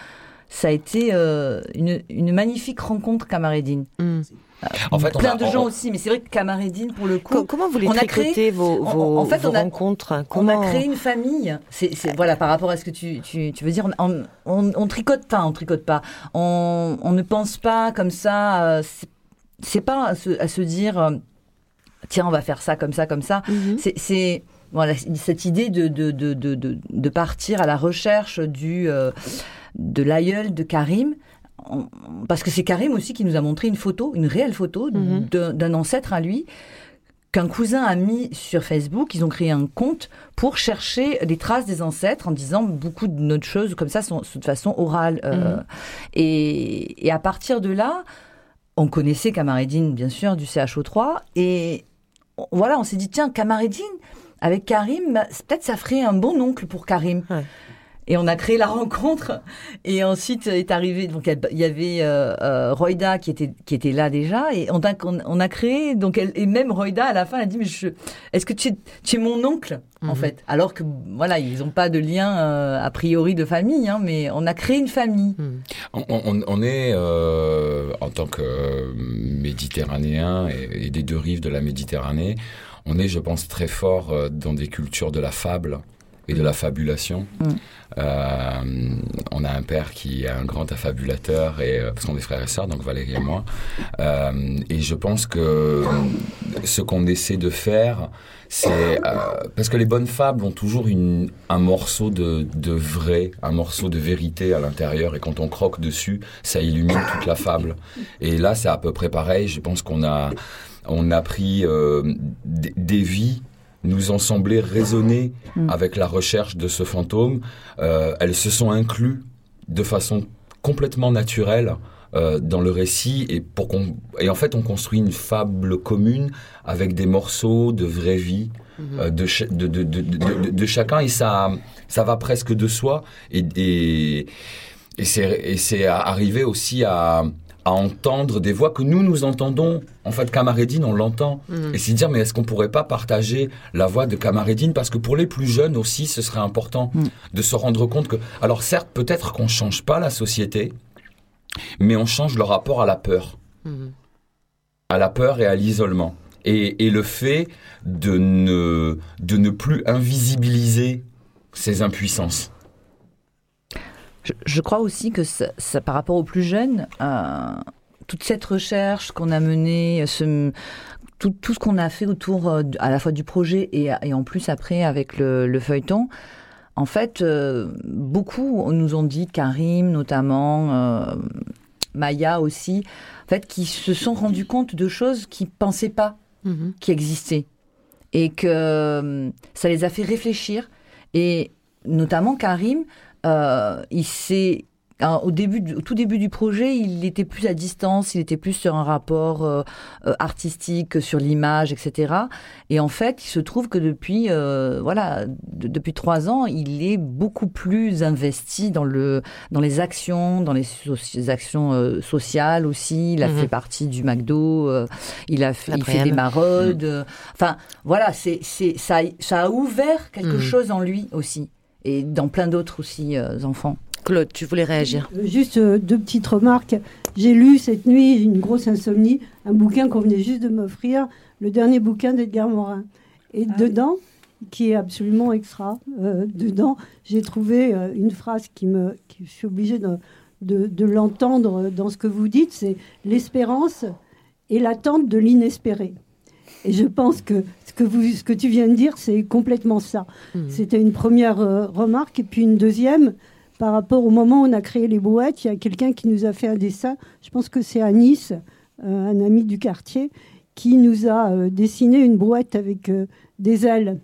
ça a été euh, une, une magnifique rencontre, Camaredine. En fait, on plein a- de on- gens on- aussi, mais c'est vrai que Camaredine, pour le coup, comment vous les on a créé vos- on- vos- en fait, vos on a, rencontres On Comment a créé une famille. C'est, voilà, par rapport à ce que tu, tu, tu veux dire, on, on, on tricote pas, on tricote pas. On, on ne pense pas comme ça. euh, c'est, pas à se, à se dire, euh, tiens, on va faire ça comme ça, comme ça. C'est, c'est voilà, cette idée de, de, de, de, de, de partir à la recherche du, euh, de l'aïeul de Karim. On- Parce que c'est Karim aussi qui nous a montré une photo, une réelle photo Mhm. d'un, d'un ancêtre à lui qu'un cousin a mis sur Facebook. Ils ont créé un compte pour chercher les traces des ancêtres en disant beaucoup de notre choses comme ça sont, de façon orale. euh, Mhm. et, et à partir de là, on connaissait Kamaredine, bien sûr, du CHO3. Et on- voilà, on s'est dit, tiens, Kamaredine, avec Karim, bah, peut-être ça ferait un bon oncle pour Karim. Et on a créé la rencontre. Et ensuite est arrivé, donc il y avait euh, euh, Royda qui était, qui était là déjà. Et on a, on, on a créé, donc elle, et même Royda à la fin, elle a dit, mais je, est-ce que tu es, tu es mon oncle, en Mhm. fait? Alors que, voilà, ils n'ont pas de lien euh, a priori de famille, hein, mais on a créé une famille. On, on- on est, euh, en tant que euh, méditerranéen et, et des deux rives de la Méditerranée, on est, je pense, très fort euh, dans des cultures de la fable et de la fabulation. Mm. Euh, on a un père qui est un grand affabulateur, et, euh, parce qu'on est frères et sœurs, donc Valérie et moi. Euh, et je pense que ce qu'on essaie de faire, c'est euh, parce que les bonnes fables ont toujours une, un morceau de, de vrai, un morceau de vérité à l'intérieur, et quand on croque dessus, ça illumine toute la fable. Et là, c'est à peu près pareil. Je pense qu'on a, on a pris euh, des vies nous ont semblé résonner avec la recherche de ce fantôme. Euh, elles se sont incluses de façon complètement naturelle euh, dans le récit et pour qu'on et en fait on construit une fable commune avec des morceaux de vraie vie Mhm. euh, de, de, de, de, de, de- de chacun et ça ça va presque de soi et et, et c'est et c'est arrivé aussi à à entendre des voix que nous nous entendons en fait Camaredine on l'entend Mhm. et c'est dire mais est-ce qu'on pourrait pas partager la voix de Camaredine parce que pour les plus jeunes aussi ce serait important de se rendre compte que alors certes peut-être qu'on change pas la société mais on change le rapport à la peur à la peur et à l'isolement. Et, et le fait de ne, de ne plus invisibiliser ces impuissances. Je, je crois aussi que ça, ça, par rapport aux plus jeunes, euh, toute cette recherche qu'on a menée, ce, tout, tout ce qu'on a fait autour euh, à la fois du projet et, et en plus après avec le, le feuilleton, en fait, euh, beaucoup nous ont dit, Karim notamment, Maya aussi, en fait, qui se sont rendus compte de choses qu'ils pensaient pas qui existaient et que ça les a fait réfléchir et notamment Karim, euh, il s'est alors, au début, au tout début du projet, il était plus à distance, il était plus sur un rapport euh, euh, artistique, sur l'image, etc. Et en fait, il se trouve que depuis, euh, voilà, de- depuis trois ans, il est beaucoup plus investi dans le, dans les actions, dans les, so- les actions euh, sociales aussi. Il a Mhm. fait partie du McDo, euh, il a fait, il fait des maraudes. euh, Enfin, voilà, c'est, c'est, ça, a- ça a ouvert quelque Mhm. chose en lui aussi, et dans plein d'autres aussi euh, enfants. Claude, tu voulais réagir Euh, Juste euh, deux petites remarques. J'ai lu cette nuit, une grosse insomnie, un bouquin qu'on venait juste de m'offrir, le dernier bouquin d'Edgar Morin. Et dedans, qui est absolument extra, euh, dedans, j'ai trouvé euh, une phrase qui me, qui, je suis obligée de, de, de l'entendre dans ce que vous dites, c'est l'espérance et l'attente de l'inespéré. Et je pense que ce que, vous, ce que tu viens de dire, c'est complètement ça. C'était une première euh, remarque. Et puis une deuxième, par rapport au moment où on a créé les brouettes, il y a quelqu'un qui nous a fait un dessin, je pense que c'est à Nice, euh, un ami du quartier, qui nous a euh, dessiné une brouette avec des ailes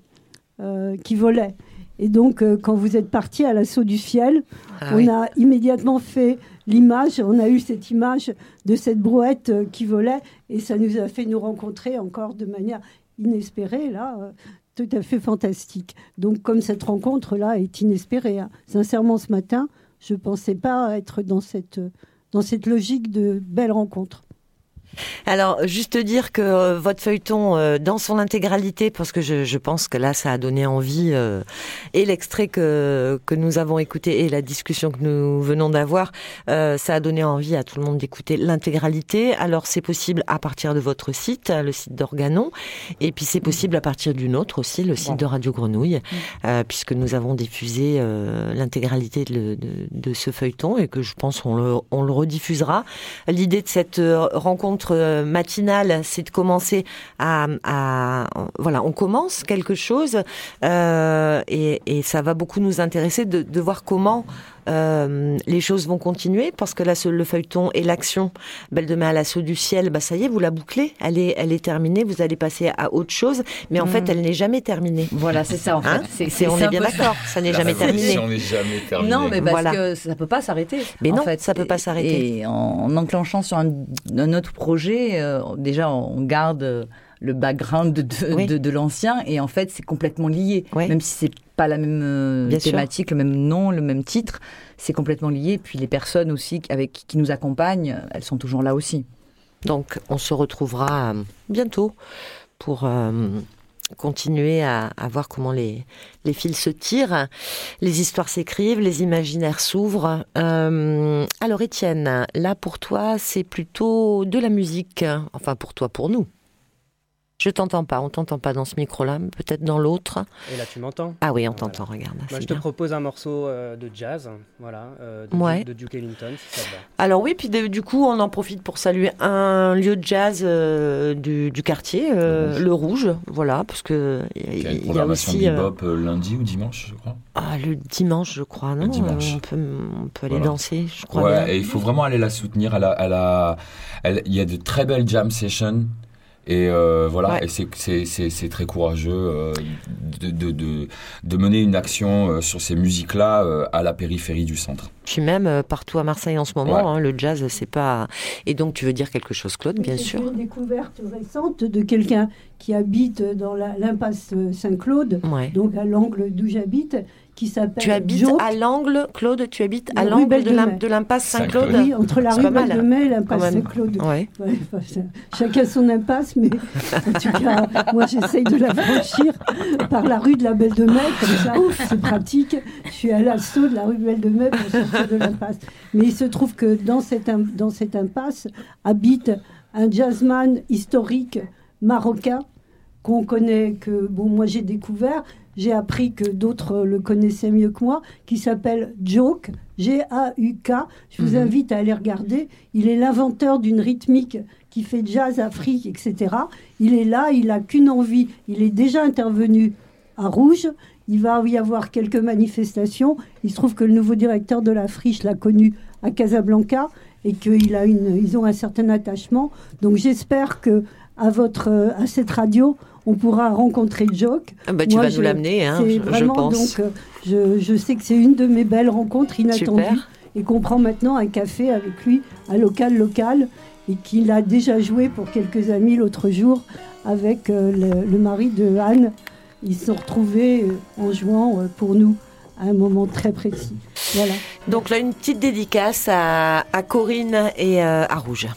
qui volaient. Et donc, quand vous êtes parti à l'assaut du ciel, Ah on oui. a immédiatement fait l'image, on a eu cette image de cette brouette euh, qui volait, et ça nous a fait nous rencontrer encore de manière inespérée, là, euh, tout à fait fantastique. Donc, comme cette rencontre-là est inespérée, hein. sincèrement, ce matin, je ne pensais pas être dans cette, euh, dans cette logique de belle rencontre. Alors, juste dire que euh, votre feuilleton, euh, dans son intégralité, parce que je, je pense que là, ça a donné envie, euh, et l'extrait que, que nous avons écouté et la discussion que nous venons d'avoir, ça a donné envie à tout le monde d'écouter l'intégralité. Alors, c'est possible à partir de votre site, le site d'Organon, et puis c'est possible à partir d'une autre aussi, le site de Radio Grenouille, euh, puisque nous avons diffusé l'intégralité de, de, de ce feuilleton et que je pense on le, on le rediffusera. L'idée de cette rencontre euh, matinale, c'est de commencer à, voilà, on commence quelque chose euh, et, ça va beaucoup nous intéresser de voir comment euh, les choses vont continuer parce que là, ce- le feuilleton et l'action Belle de Mai à l'assaut du ciel, bah ça y est, vous la bouclez, elle est, elle est terminée, vous allez passer à autre chose, mais en Mm. fait, elle n'est jamais terminée. Voilà, c'est ça en fait. Hein C'est- C'est- on est bien d'accord, ça n'est La jamais terminé. n'est jamais terminée. Non, mais parce Voilà. que ça peut pas s'arrêter. Mais en non, fait. ça peut pas s'arrêter. Et en, en enclenchant sur un, un autre projet, euh, déjà on garde euh, le background de, de, Oui. de- de l'ancien et en fait c'est complètement lié. Même si c'est pas la même euh, sûr. thématique, le même nom, le même titre, c'est complètement lié. Puis les personnes aussi avec qui nous accompagnent, elles sont toujours là aussi. Donc, on se retrouvera euh, bientôt pour euh, continuer à, à voir comment les, les fils se tirent, les histoires s'écrivent, les imaginaires s'ouvrent. Euh, alors, Étienne, là pour toi, c'est plutôt de la musique. Enfin, pour toi, pour nous. Je t'entends pas, on t'entend pas dans ce micro-là, mais peut-être dans l'autre. Et là, tu m'entends? Ah oui, on t'entend, regarde. Moi, je te propose un morceau euh, de jazz, voilà, euh, de, Ouais. de Duke Ellington, si ça te va. Alors oui, puis de- du coup, on en profite pour saluer un lieu de jazz euh, du, du quartier, euh, le, Rouge. voilà, parce que il Il y a y, une a programmation aussi euh, bebop euh, lundi ou dimanche, je crois. ah, le dimanche, je crois, non dimanche. Euh, On peut, on peut aller Voilà. danser, je crois. Ouais, bien. et il faut vraiment aller la soutenir. Elle a, elle a- elle- il y a de très belles jam sessions. Et euh, voilà, et c'est- très courageux euh, de, de, de, de mener une action euh, sur ces musiques-là euh, à la périphérie du centre. Puis même euh, partout à Marseille en ce moment, Ouais. hein, le jazz, c'est pas. Et donc, tu veux dire quelque chose, Claude, bien C'est sûr? une découverte récente de quelqu'un qui habite dans l'impasse Saint-Claude, Ouais. donc à l'angle d'où j'habite, qui s'appelle Tu habites Joke. à l'angle, Claude, tu habites à La l'angle de l'impasse Saint-Claude Oui, entre la rue pas mal, Belle de Mai et l'impasse même. Saint-Claude. Ouais. Ouais, enfin, ça- chacun son impasse, mais en tout cas, moi j'essaye de la franchir par la rue de la Belle de Mai, comme ça c'est pratique. Je suis à l'assaut de la rue Belle de Mai pour sortir de l'impasse. Mais il se trouve que dans cette, dans cette impasse habite un jazzman historique marocain qu'on connaît, que bon, moi j'ai découvert. J'ai appris que d'autres le connaissaient mieux que moi, qui s'appelle Joke, G-A-U-K. Je vous Mhm. invite à aller regarder. Il est l'inventeur d'une rythmique qui fait jazz, Afrique, etc. Il est là, il n'a qu'une envie. Il est déjà intervenu à Rouge. Il va y avoir quelques manifestations. Il se trouve que le nouveau directeur de la friche l'a connu à Casablanca et qu'ils a une, ils ont un certain attachement. Donc j'espère que à votre, à cette radio, on pourra rencontrer Joke. Ah bah, tu vas nous l'amener, hein, c'est je- vraiment, pense. Donc, euh, je, je sais que c'est une de mes belles rencontres inattendues Super. et qu'on prend maintenant un café avec lui, un local local, et qu'il a déjà joué pour quelques amis l'autre jour avec euh, le, le mari de Anne. Ils se sont retrouvés euh, en jouant euh, pour nous à un moment très précis. Voilà. Donc là, une petite dédicace à, à Corinne et à Rouge.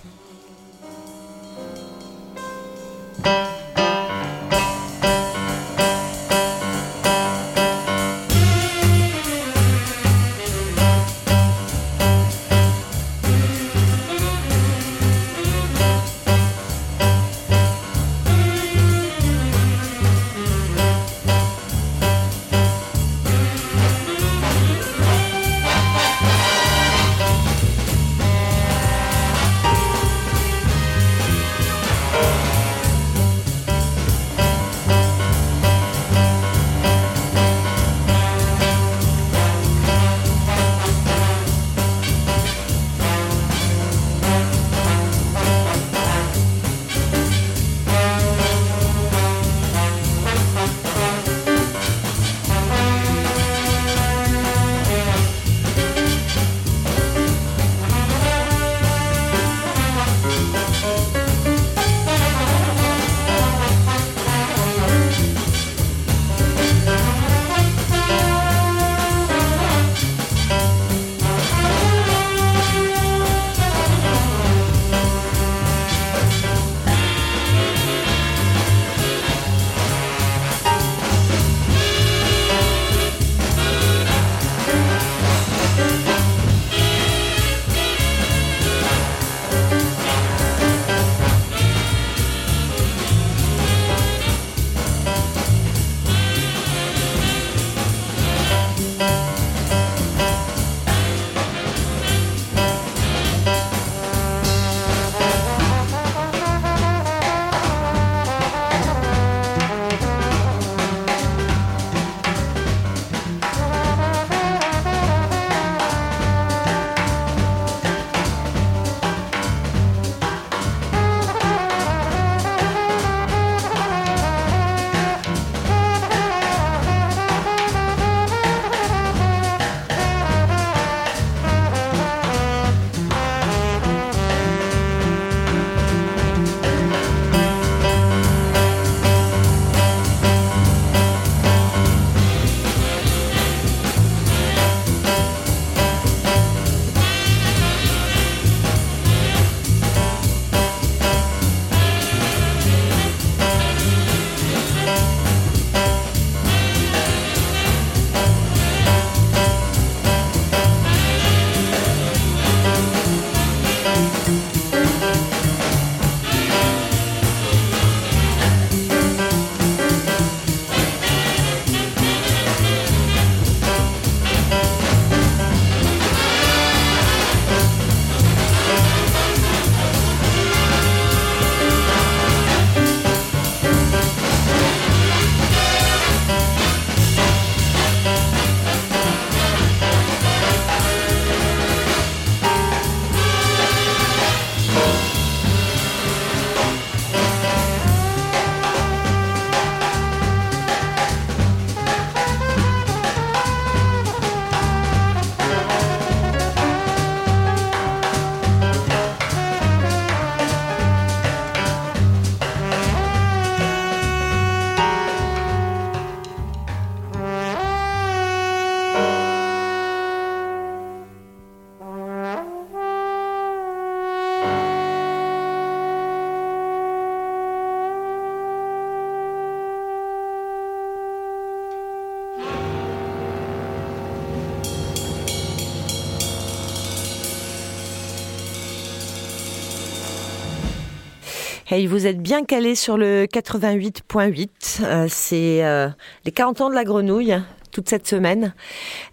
Vous êtes bien calé sur le 88.8. Euh, c'est euh, les 40 ans de la grenouille toute cette semaine.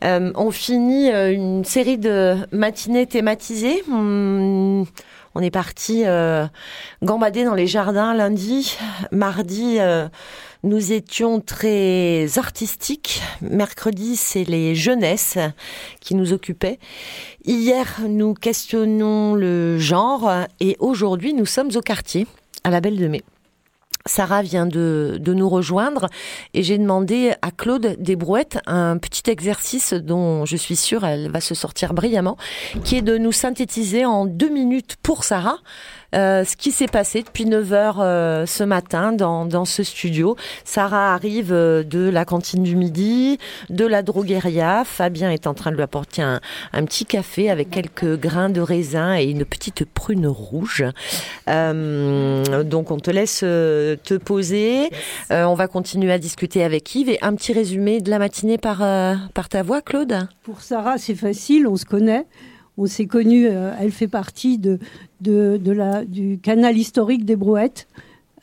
Euh, on finit une série de matinées thématisées. On, on est parti gambader dans les jardins lundi. Mardi, nous étions très artistiques. Mercredi, c'est les jeunesses qui nous occupaient. Hier, nous questionnons le genre et aujourd'hui, nous sommes au quartier, à la Belle de Mai. Sarah vient de, de nous rejoindre et j'ai demandé à Claude Desbrouettes un petit exercice dont je suis sûre elle va se sortir brillamment, qui est de nous synthétiser en deux minutes pour Sarah euh, ce qui s'est passé depuis 9 heures euh, ce matin dans, dans ce studio. Sarah arrive euh, de la cantine du midi, de la drogueria. Fabien est en train de lui apporter un, un petit café avec quelques grains de raisin et une petite prune rouge. Donc on te laisse te poser. On va continuer à discuter avec Yves et un petit résumé de la matinée par, par ta voix, Claude. Pour Sarah, c'est facile, on se connaît. On s'est connus, euh, elle fait partie du canal historique des Brouettes.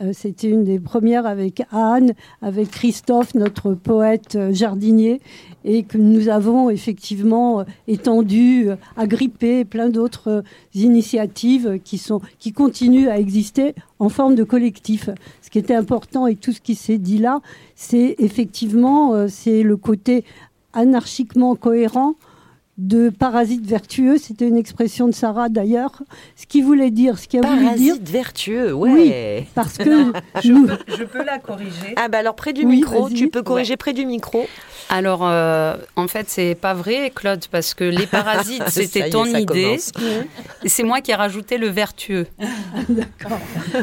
Euh, C'était une des premières avec Anne, avec Christophe, notre poète euh, jardinier, et que nous avons effectivement étendu, agrippé plein d'autres initiatives qui, sont, qui continuent à exister en forme de collectif. Ce qui était important et tout ce qui s'est dit là, c'est effectivement c'est le côté anarchiquement cohérent de parasite vertueux. C'était une expression de Sarah d'ailleurs. Ce qui voulait dire, ce qui a voulu dire. Parasite vertueux, ouais. Oui, parce que Non, (laughs) je, nous- peux, je peux la corriger. Ah bah alors près du Oui, micro, tu peux corriger près du micro. Alors, euh, en fait, c'est pas vrai, Claude, parce que les parasites, (laughs) c'était ton idée. c'est moi qui ai rajouté le vertueux. (laughs)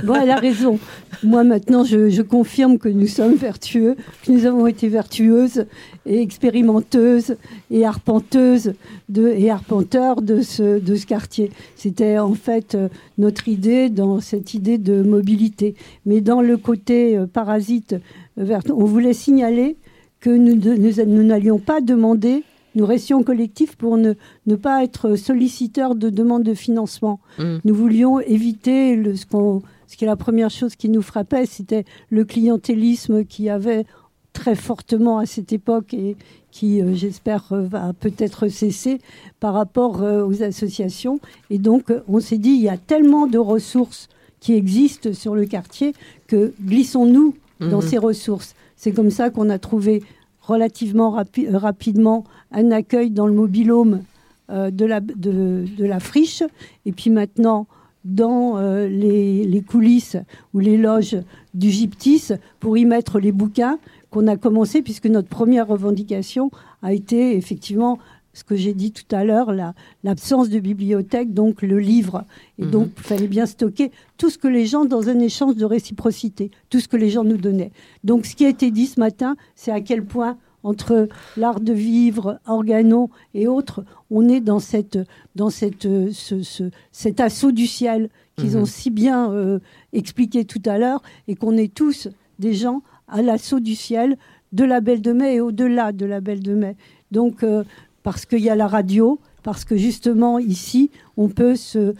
Bon, elle a raison. Moi, maintenant, je, je confirme que nous sommes vertueux, que nous avons été vertueuses et expérimenteuses et arpenteuses de, et arpenteurs de ce, de ce quartier. C'était en fait euh, notre idée dans cette idée de mobilité. Mais dans le côté euh, parasite, euh, vert- on voulait signaler que nous nous n'allions pas demander, nous restions collectifs pour ne, ne pas être solliciteurs de demandes de financement. Mm. Nous voulions éviter le, ce, qu'on- ce qui est la première chose qui nous frappait, c'était le clientélisme qui avait très fortement à cette époque et qui, euh, j'espère, euh, va peut-être cesser par rapport euh, aux associations. Et donc, on s'est dit, il y a tellement de ressources qui existent sur le quartier que glissons-nous dans Mhm. ces ressources. C'est comme ça qu'on a trouvé relativement rapi- rapidement un accueil dans le mobilhome euh, de, la, de, de la friche. Et puis maintenant, dans euh, les, les coulisses ou les loges du Gyptis pour y mettre les bouquins qu'on a commencé, puisque notre première revendication a été effectivement ce que j'ai dit tout à l'heure, la- l'absence de bibliothèque, donc le livre. Et Mhm. donc, il fallait bien stocker tout ce que les gens, dans un échange de réciprocité, tout ce que les gens nous donnaient. Donc, ce qui a été dit ce matin, c'est à quel point, entre l'art de vivre, organo et autres, on est dans, cette, dans cette, ce, ce- cet assaut du ciel qu'ils Mhm. ont si bien euh, expliqué tout à l'heure, et qu'on est tous des gens à l'assaut du ciel de la Belle de Mai et au-delà de la Belle de Mai. Donc, euh, parce qu'il y a la radio, parce que justement ici, on peut se,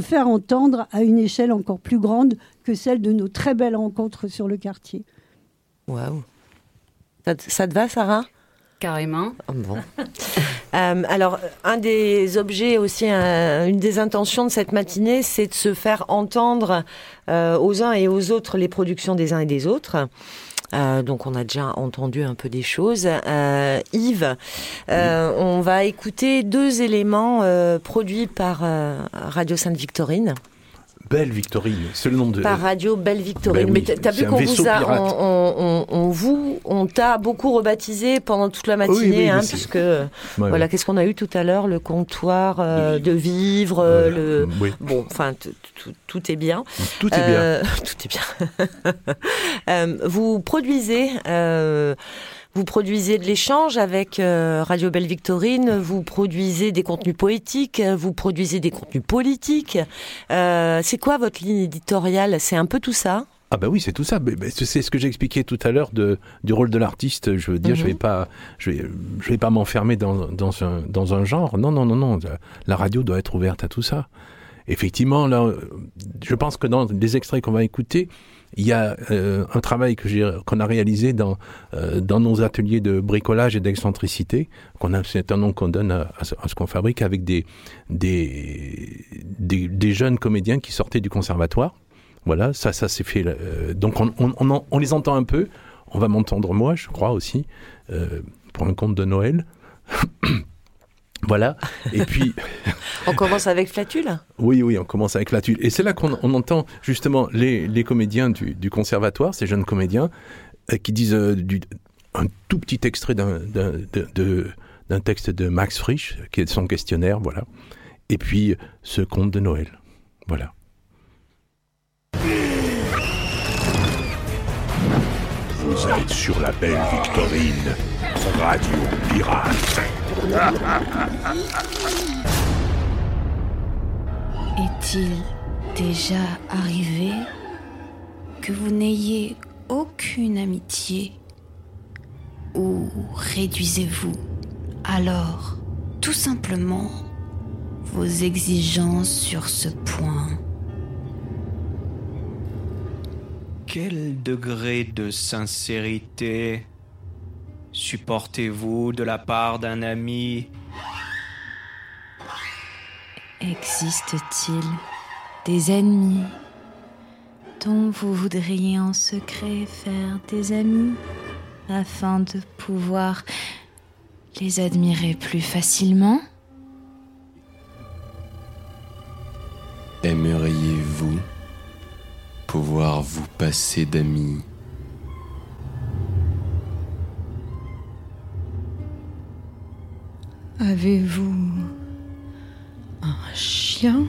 faire entendre à une échelle encore plus grande que celle de nos très belles rencontres sur le quartier. Waouh. Ça te va, Sarah? Carrément. Ah bon. (laughs) Euh, alors, un des objets aussi, un- une des intentions de cette matinée, c'est de se faire entendre euh, aux uns et aux autres les productions des uns et des autres. Euh, donc on a déjà entendu un peu des choses. Euh, Yves, euh, on va écouter deux éléments euh, produits par euh, Radio Sainte-Victorine. Belle Victorine, c'est le nom de. Par Radio Belle Victorine. Ben oui, Mais t'as- vu qu'on vous a, on, on- on- on vous, on t'a beaucoup rebaptisé pendant toute la matinée, Oui, oui, hein, puisque voilà, ouais. qu'est-ce qu'on a eu tout à l'heure, le comptoir euh, de vivre, euh, le, Oui. bon, enfin, t- tout est bien. Tout est bien. Euh, (laughs) tout est bien. (laughs) Euh, vous produisez. Vous produisez de l'échange avec euh, Radio Belle Victorine, vous produisez des contenus poétiques, vous produisez des contenus politiques. Euh, c'est quoi votre ligne éditoriale? C'est un peu tout ça? Ah bah oui, c'est tout ça. C'est ce que j'ai expliqué tout à l'heure du rôle de l'artiste. Je veux dire, je Mhm. vais pas, je vais, je vais pas m'enfermer dans, dans, un, dans un genre. Non, non, non, non. La radio doit être ouverte à tout ça. effectivement, là, je pense que dans les extraits qu'on va écouter, il y a euh, un travail que qu'on a réalisé dans, euh, dans nos ateliers de bricolage et d'excentricité, c'est un nom qu'on donne à, ce, qu'on fabrique avec des, des, des, jeunes comédiens qui sortaient du conservatoire. Voilà, ça, ça s'est fait. euh, donc on, on, les entend un peu. On va m'entendre moi, je crois aussi, pour un conte de Noël. Voilà. Et puis. (laughs) On commence avec Flatule Oui, oui, on commence avec la tuile. Et c'est là qu'on on entend justement les, les comédiens du, du conservatoire, ces jeunes comédiens, euh, qui disent euh, du- un tout petit extrait d'un d'un- de- de- d'un texte de Max Frisch, qui est son questionnaire, voilà. Et puis ce conte de Noël. Voilà. Vous êtes sur la belle Victorine, radio pirate. (laughs) Est-il déjà arrivé que vous n'ayez aucune amitié Ou réduisez-vous alors tout simplement vos exigences sur ce point? Quel degré de sincérité supportez-vous de la part d'un ami? Existe-t-il des ennemis dont vous voudriez en secret faire des amis afin de pouvoir les admirer plus facilement? Aimeriez-vous pouvoir vous passer d'amis? Avez-vous un chien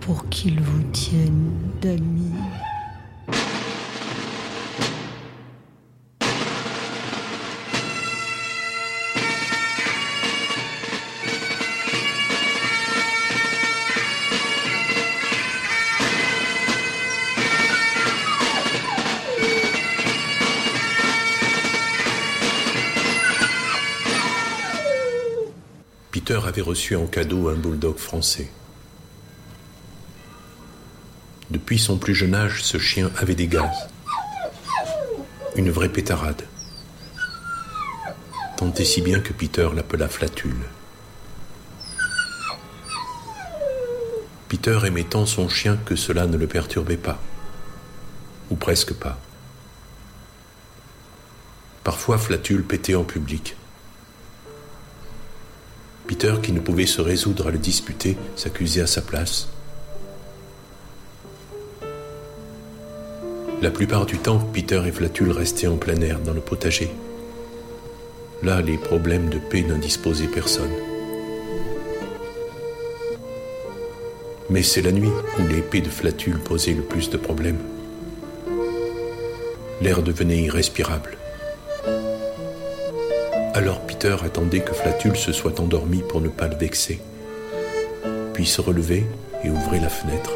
pour qu'il vous tienne d'amis? Avait reçu en cadeau un bulldog français. Depuis son plus jeune âge, ce chien avait des gaz. Une vraie pétarade. Tant et si bien que Peter l'appela Flatule. Peter aimait tant son chien que cela ne le perturbait pas. Ou presque pas. Parfois, Flatule pétait en public. Peter, qui ne pouvait se résoudre à le disputer, s'accusait à sa place. La plupart du temps, Peter et Flatule restaient en plein air, dans le potager. Là, les problèmes de paix n'indisposaient personne. Mais c'est la nuit où l'épée de Flatule posait le plus de problèmes. L'air devenait irrespirable. Alors Peter attendait que Flatule se soit endormi pour ne pas le vexer, puis se relevait et ouvrait la fenêtre.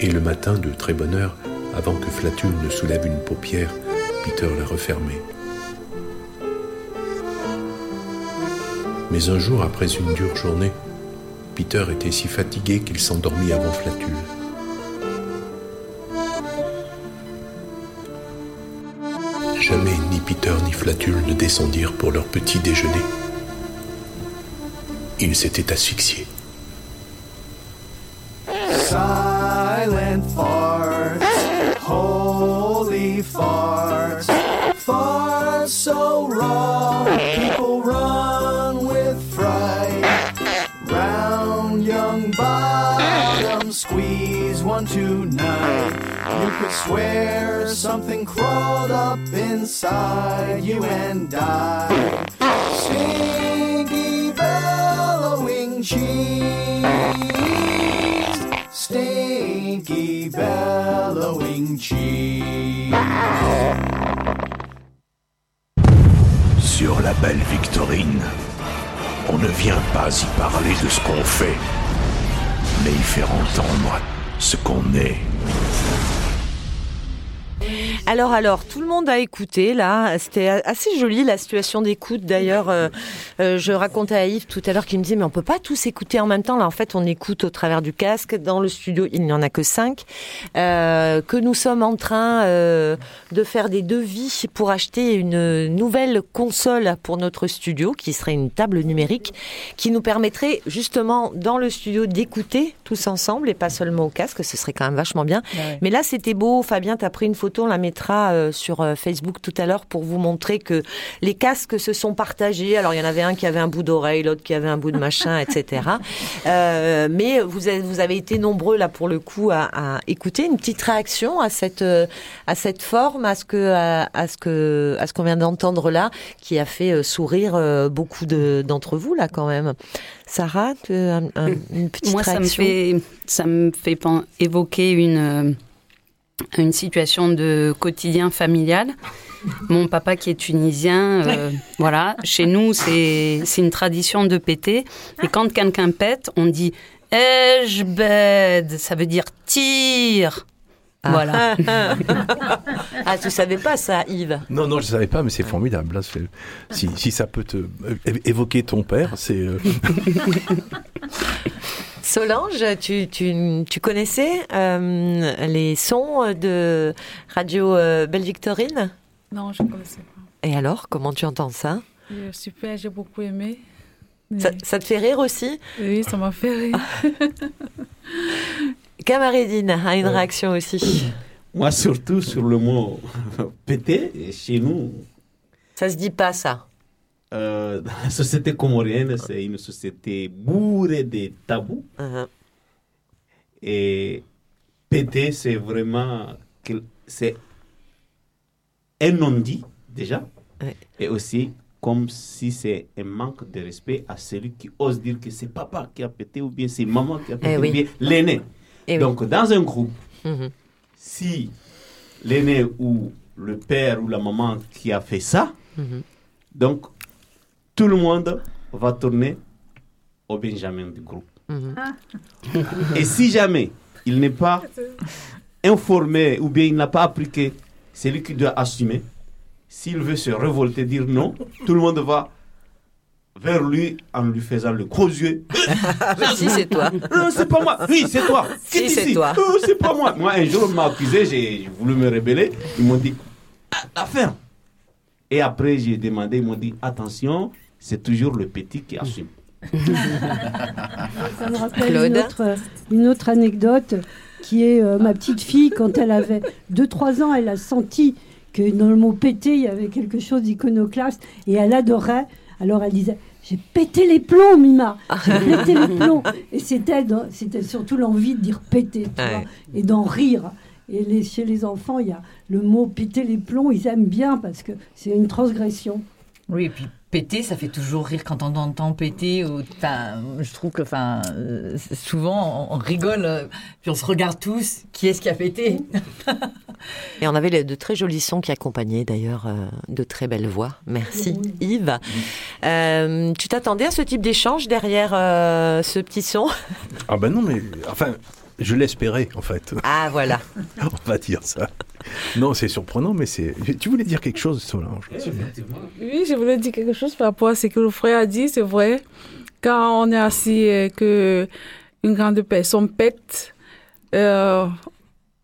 Et le matin, de très bonne heure, avant que Flatule ne soulève une paupière, Peter la refermait. Mais un jour, après une dure journée, Peter était si fatigué qu'il s'endormit avant Flatule. Jamais ni Peter ni Flatule ne descendirent pour leur petit déjeuner. Ils s'étaient asphyxiés. Silent farts, holy farts, farts so wrong, people run with fright. Round young bottom, squeeze one tonight. You could swear something crawled up inside you and died. Stinky bellowing cheese. Stinky bellowing cheese. Sur la belle Victorine, on ne vient pas y parler de ce qu'on fait, mais y faire entendre ce qu'on est. Alors, alors, tout le monde a écouté, là. C'était assez joli, la situation d'écoute. D'ailleurs, euh, euh, je racontais à Yves tout à l'heure qu'il me disait, mais on peut pas tous écouter en même temps. Là, en fait, on écoute au travers du casque. Dans le studio, il n'y en a que cinq. Euh, que nous sommes en train de faire des devis pour acheter une nouvelle console pour notre studio, qui serait une table numérique, qui nous permettrait justement, dans le studio, d'écouter tous ensemble et pas seulement au casque. Ce serait quand même vachement bien. Ouais. Mais là, c'était beau. Fabien, tu as pris une photo, on la mettra euh, sur euh, Facebook tout à l'heure pour vous montrer que les casques se sont partagés. Alors, il y en avait un qui avait un bout d'oreille, l'autre qui avait un bout de machin, etc. (laughs) Euh, mais vous avez, vous avez été nombreux, là, pour le coup, à, à écouter une petite réaction à cette, à cette forme, à ce que, à, à ce que, à ce qu'on vient d'entendre là, qui a fait sourire beaucoup de, d'entre vous, là, quand même. Sarah, tu, un- un- une petite Moi, ça me réaction? fait, ça me fait évoquer une, une situation de quotidien familial. Mon papa qui est tunisien, euh, voilà. Chez nous, c'est c'est une tradition de péter. Et quand quelqu'un pète, on dit Ejbed, ça veut dire tire. Voilà. ah, tu savais pas ça, Yves? Non, non, je savais pas, mais c'est formidable. là, si, si ça peut te é- évoquer ton père, c'est. (laughs) Solange, tu, tu, tu connaissais euh, les sons de Radio euh, Belle Victorine Non, je ne connaissais pas. Et alors, comment tu entends ça? Euh, Super, j'ai beaucoup aimé. ça, ça te fait rire aussi? Oui, ça m'a fait rire. (laughs) Camarédine a une réaction aussi. Moi, surtout sur le mot (laughs) péter, et chez nous, Ça se dit pas ça. Euh, la (laughs) société comorienne, c'est une société bourrée de tabous. Uh-huh. Et péter, c'est vraiment. C'est un non-dit, déjà. Et aussi, comme si c'est un manque de respect à celui qui ose dire que c'est papa qui a pété ou bien c'est maman qui a pété Eh oui. ou bien l'aîné. Eh oui. Donc, dans un groupe, Mhm. si l'aîné ou le père ou la maman qui a fait ça, Mhm. donc tout le monde va tourner au Benjamin du groupe. Mhm. Et si jamais il n'est pas informé ou bien il n'a pas appris que c'est lui qui doit assumer, s'il veut se révolter, dire non, tout le monde va vers lui en lui faisant le gros yeux. (laughs) Si, c'est toi. Non, c'est pas moi. Oui, c'est toi. Si, c'est toi. Oh, c'est pas moi. Moi, un jour, on m'a accusé, j'ai voulu me rebeller. Ils m'ont dit, Ah, la ferme. Et après, j'ai demandé, ils m'ont dit, attention, c'est toujours le petit qui assume. Ça me rappelle une autre, une autre anecdote qui est euh, ma petite fille, quand elle avait 2-3 ans, elle a senti que dans le mot péter, il y avait quelque chose d'iconoclaste et elle adorait. Alors elle disait J'ai pété les plombs, Mima J'ai pété les plombs Et c'était surtout l'envie de dire péter tu Ouais. vois, et d'en rire. Et les- chez les enfants, il y a le mot péter les plombs, ils aiment bien parce que c'est une transgression. Oui, et puis péter, ça fait toujours rire quand on entend péter. Ou, je trouve que enfin, euh, souvent, on, on rigole, euh, puis on se regarde tous. Qui est-ce qui a pété? Et on avait de très jolis sons qui accompagnaient d'ailleurs euh, de très belles voix. Merci Yves. Euh, tu t'attendais à ce type d'échange derrière euh, ce petit son? Ah ben non, mais enfin, je l'espérais en fait. Ah voilà. (laughs) On va dire ça. Non, c'est surprenant, mais c'est. Tu voulais dire quelque chose, Solange Oui, je voulais dire quelque chose par rapport à ce que le frère a dit, c'est vrai. Quand on est assis et que une grande personne pète, euh,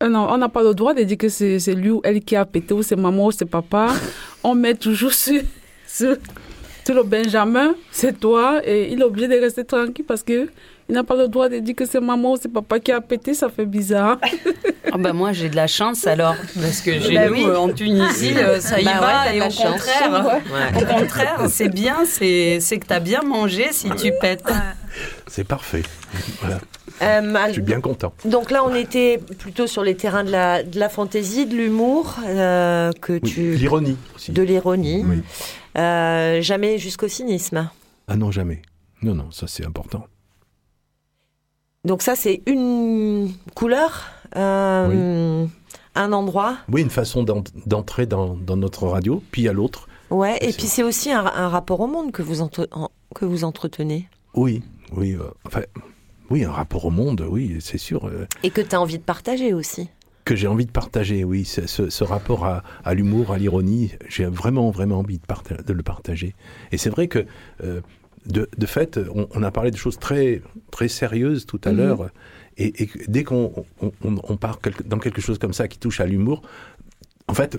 non, on n'a pas le droit de dire que c'est c'est lui ou elle qui a pété, ou c'est maman ou c'est papa. On met toujours sur, sur, sur le Benjamin, c'est toi, et il est obligé de rester tranquille parce que il n'a pas le droit de dire que c'est maman ou c'est papa qui a pété, ça fait bizarre. (laughs) Bah moi j'ai de la chance alors parce que chez Bah nous oui. euh, en Tunisie euh, ça y Bah va et au contraire Ouais. au contraire c'est bien c'est c'est que t'as bien mangé si tu pètes. C'est parfait. Voilà. Euh, Je suis bien content. Donc là, on était plutôt sur les terrains de la, de la fantaisie, de l'humour, euh, que Oui, tu... L'ironie aussi. De l'ironie. Oui. Euh, jamais jusqu'au cynisme. Ah non, jamais. Non, non, ça c'est important. Donc ça, c'est une couleur, euh, un endroit. Oui, une façon d'en- d'entrer dans, dans notre radio, puis à l'autre. Ouais, et puis c'est aussi un, un rapport au monde que vous, entre- en- que vous entretenez. Oui, oui, euh, enfin, oui, un rapport au monde, oui, c'est sûr. euh, Et que tu as envie de partager aussi. que j'ai envie de partager, oui, ce, ce rapport à, à l'humour, à l'ironie, j'ai vraiment, vraiment envie de, parta- de le partager. Et c'est vrai que, euh, de, de fait, on, on a parlé de choses très, très sérieuses tout à Mhm. l'heure, et, dès qu'on on, part dans quelque chose comme ça qui touche à l'humour, en fait,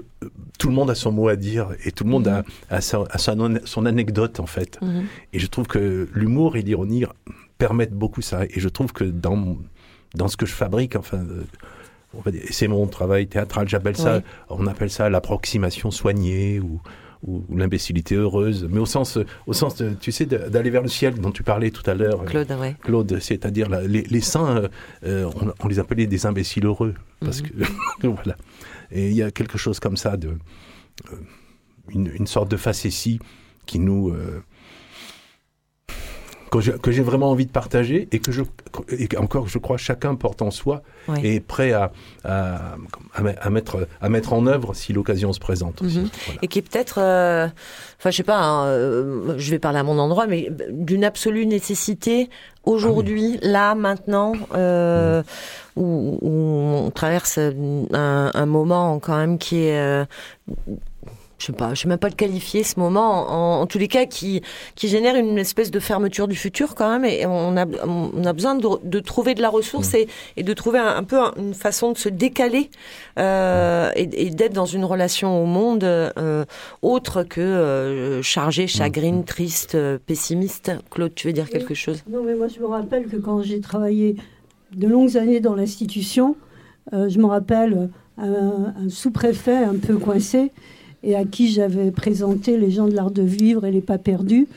tout le monde a son mot à dire, et tout le monde a, a, sa- a son, son anecdote, en fait. Mhm. Et je trouve que l'humour et l'ironie permettent beaucoup ça. Et je trouve que dans, dans ce que je fabrique, enfin, euh, c'est mon travail théâtral, j'appelle ça, Oui. on appelle ça l'approximation soignée ou, ou, ou l'imbécilité heureuse, mais au sens, au sens de, tu sais, d'aller vers le ciel dont tu parlais tout à l'heure. euh, Claude, ouais. Claude, c'est-à-dire les, les saints, euh, on, on les appelait des imbéciles heureux, parce Mhm. que (laughs) voilà. Et il y a quelque chose comme ça de euh, une, une sorte de facétie qui nous que j'ai vraiment envie de partager et que je et encore je crois chacun porte en soi Ouais. et est prêt à, à, à me- à mettre à mettre en œuvre si l'occasion se présente aussi. Mhm. Et qui est peut-être, euh, enfin je sais pas, hein, euh, je vais parler à mon endroit, mais d'une absolue nécessité aujourd'hui, là, maintenant, euh, où, où on traverse un, un moment quand même qui est, euh, je sais pas, je sais même pas le qualifier ce moment, en, en tous les cas qui qui génère une espèce de fermeture du futur quand même, et on a on a besoin de, de trouver de la ressource et, et de trouver un, un peu un- une façon de se décaler euh, et, et d'être dans une relation au monde euh, autre que euh, chargée, chagrine, triste, pessimiste. Claude, tu veux dire quelque chose? Non, mais moi, je me rappelle que quand j'ai travaillé de longues années dans l'institution, euh, je me rappelle un, un sous-préfet un peu coincé et à qui j'avais présenté les gens de l'art de vivre et les pas perdus.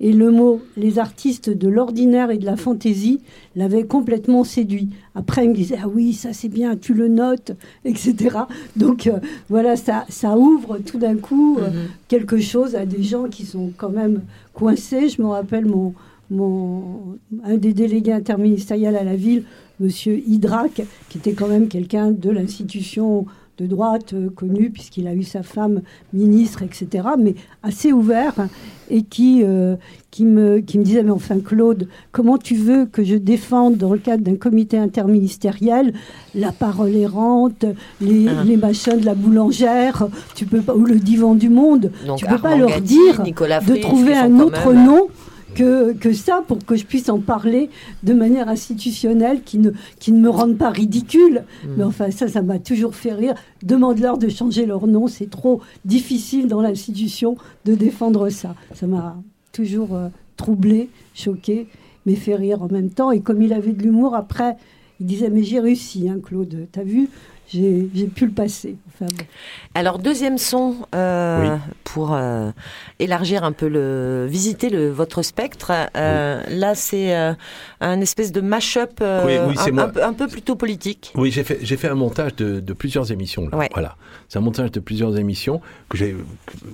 Et le mot les artistes de l'ordinaire et de la fantaisie l'avait complètement séduit. Après, il me disait Ah oui, ça c'est bien, tu le notes, etc. Donc euh, voilà, ça, ça ouvre tout d'un coup euh, quelque chose à des gens qui sont quand même coincés. Je me rappelle mon, mon, un des délégués interministériels à la ville, Monsieur Hydrac, qui était quand même quelqu'un de l'institution de droite euh, connu, puisqu'il a eu sa femme ministre, etc., mais assez ouvert, hein, et qui, euh, qui, me, qui me disait, mais enfin Claude, comment tu veux que je défende dans le cadre d'un comité interministériel la parole errante, les, Ah. les machins de la boulangère, tu peux pas, ou le divan du monde, Donc, tu peux pas leur Gatti, dire Nicolas de trouver un autre même- nom que, que ça pour que je puisse en parler de manière institutionnelle qui ne, qui ne me rende pas ridicule. Mm. Mais enfin, ça, ça m'a toujours fait rire. Demande-leur de changer leur nom. C'est trop difficile dans l'institution de défendre ça. Ça m'a toujours euh, troublé, choqué, mais fait rire en même temps. Et comme il avait de l'humour, après, il disait Mais j'ai réussi, hein, Claude. T'as vu? J'ai j'ai pu le passer. Enfin, bon. Alors deuxième son euh, Oui. pour euh, élargir un peu le visiter le votre spectre. Euh, Là c'est euh, un espèce de mash-up euh, Oui, oui, c'est un, peu- un peu plutôt politique. Oui, j'ai fait, j'ai fait un montage de, de plusieurs émissions. là. Ouais. Voilà. C'est un montage de plusieurs émissions que j'ai,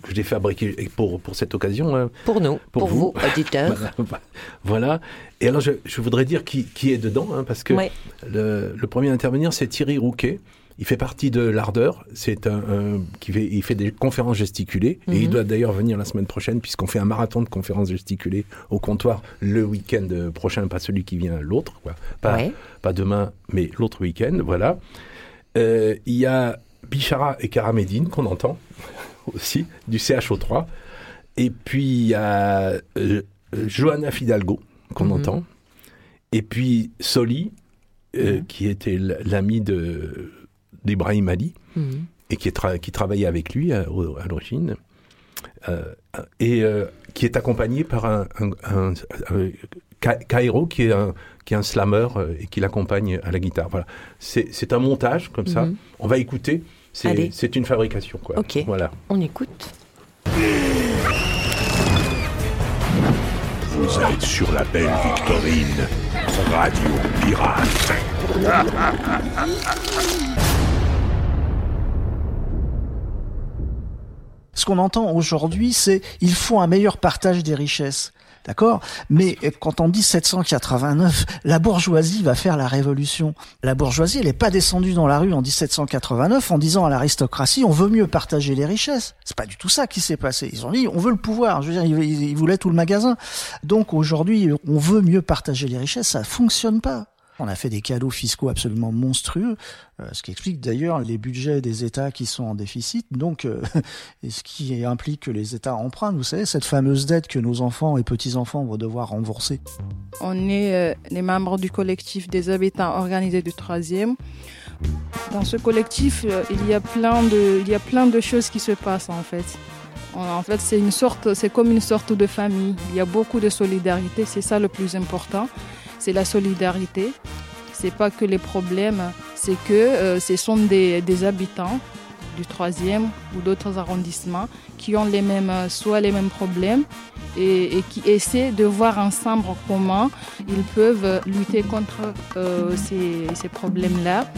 que j'ai fabriqué pour, pour cette occasion. hein. Pour nous, pour vous, auditeurs. (laughs) Voilà. Voilà. Et alors, je, je voudrais dire qui, qui est dedans, hein, parce que Ouais. le, le premier à intervenir, c'est Thierry Rouquet. Il fait partie de l'Ardeur. C'est un, un- qui fait, il fait des conférences gesticulées. Et il Mhm. doit d'ailleurs venir la semaine prochaine, puisqu'on fait un marathon de conférences gesticulées au comptoir le week-end prochain, pas celui qui vient, l'autre. Quoi. Pas, Ouais. pas demain, mais l'autre week-end. Voilà. Euh, il y a Bichara et Karamédine qu'on entend (laughs) aussi, du CHO3. Et puis il y a euh, Johanna Fidalgo qu'on Mhm. entend. Et puis Soli, euh, qui était l'ami de d'Ibrahim Ali Mhm. et qui, est tra- qui travaillait avec lui à, au- à l'origine. Euh, et euh, qui est accompagné par un, un, un- un- Ka- Kairo, qui est un, qui est un slammer euh, et qui l'accompagne à la guitare. Voilà. C'est c'est un montage comme ça. Mhm. On va écouter. C'est c'est une fabrication. Quoi. Ok. Voilà. On écoute. Vous êtes sur la belle Victorine, Radio Pirate. (laughs) Ce qu'on entend aujourd'hui, c'est il faut un meilleur partage des richesses. D'accord? Mais quand on dit 789, la bourgeoisie va faire la révolution. La bourgeoisie, elle n'est pas descendue dans la rue en 1789 en disant à l'aristocratie on veut mieux partager les richesses. C'est pas du tout ça qui s'est passé. Ils ont dit on veut le pouvoir. Je veux dire, ils, ils voulaient tout le magasin. Donc aujourd'hui, on veut mieux partager les richesses. Ça fonctionne pas. On a fait des cadeaux fiscaux absolument monstrueux, euh, ce qui explique d'ailleurs les budgets des États qui sont en déficit, donc euh, (laughs) ce qui implique que les États empruntent. Vous savez, cette fameuse dette que nos enfants et petits-enfants vont devoir rembourser. On est euh, les membres du collectif des habitants organisés du troisième. Dans ce collectif, il y a plein de, il y a plein de choses qui se passent en fait. En fait, c'est une sorte, c'est comme une sorte de famille. Il y a beaucoup de solidarité. C'est ça le plus important. C'est la solidarité. C'est pas que les problèmes. C'est que euh, ce sont des, habitants du troisième ou d'autres arrondissements qui ont les mêmes, soit les mêmes problèmes et, et qui essaient de voir ensemble comment ils peuvent lutter contre euh, ces, ces problèmes-là.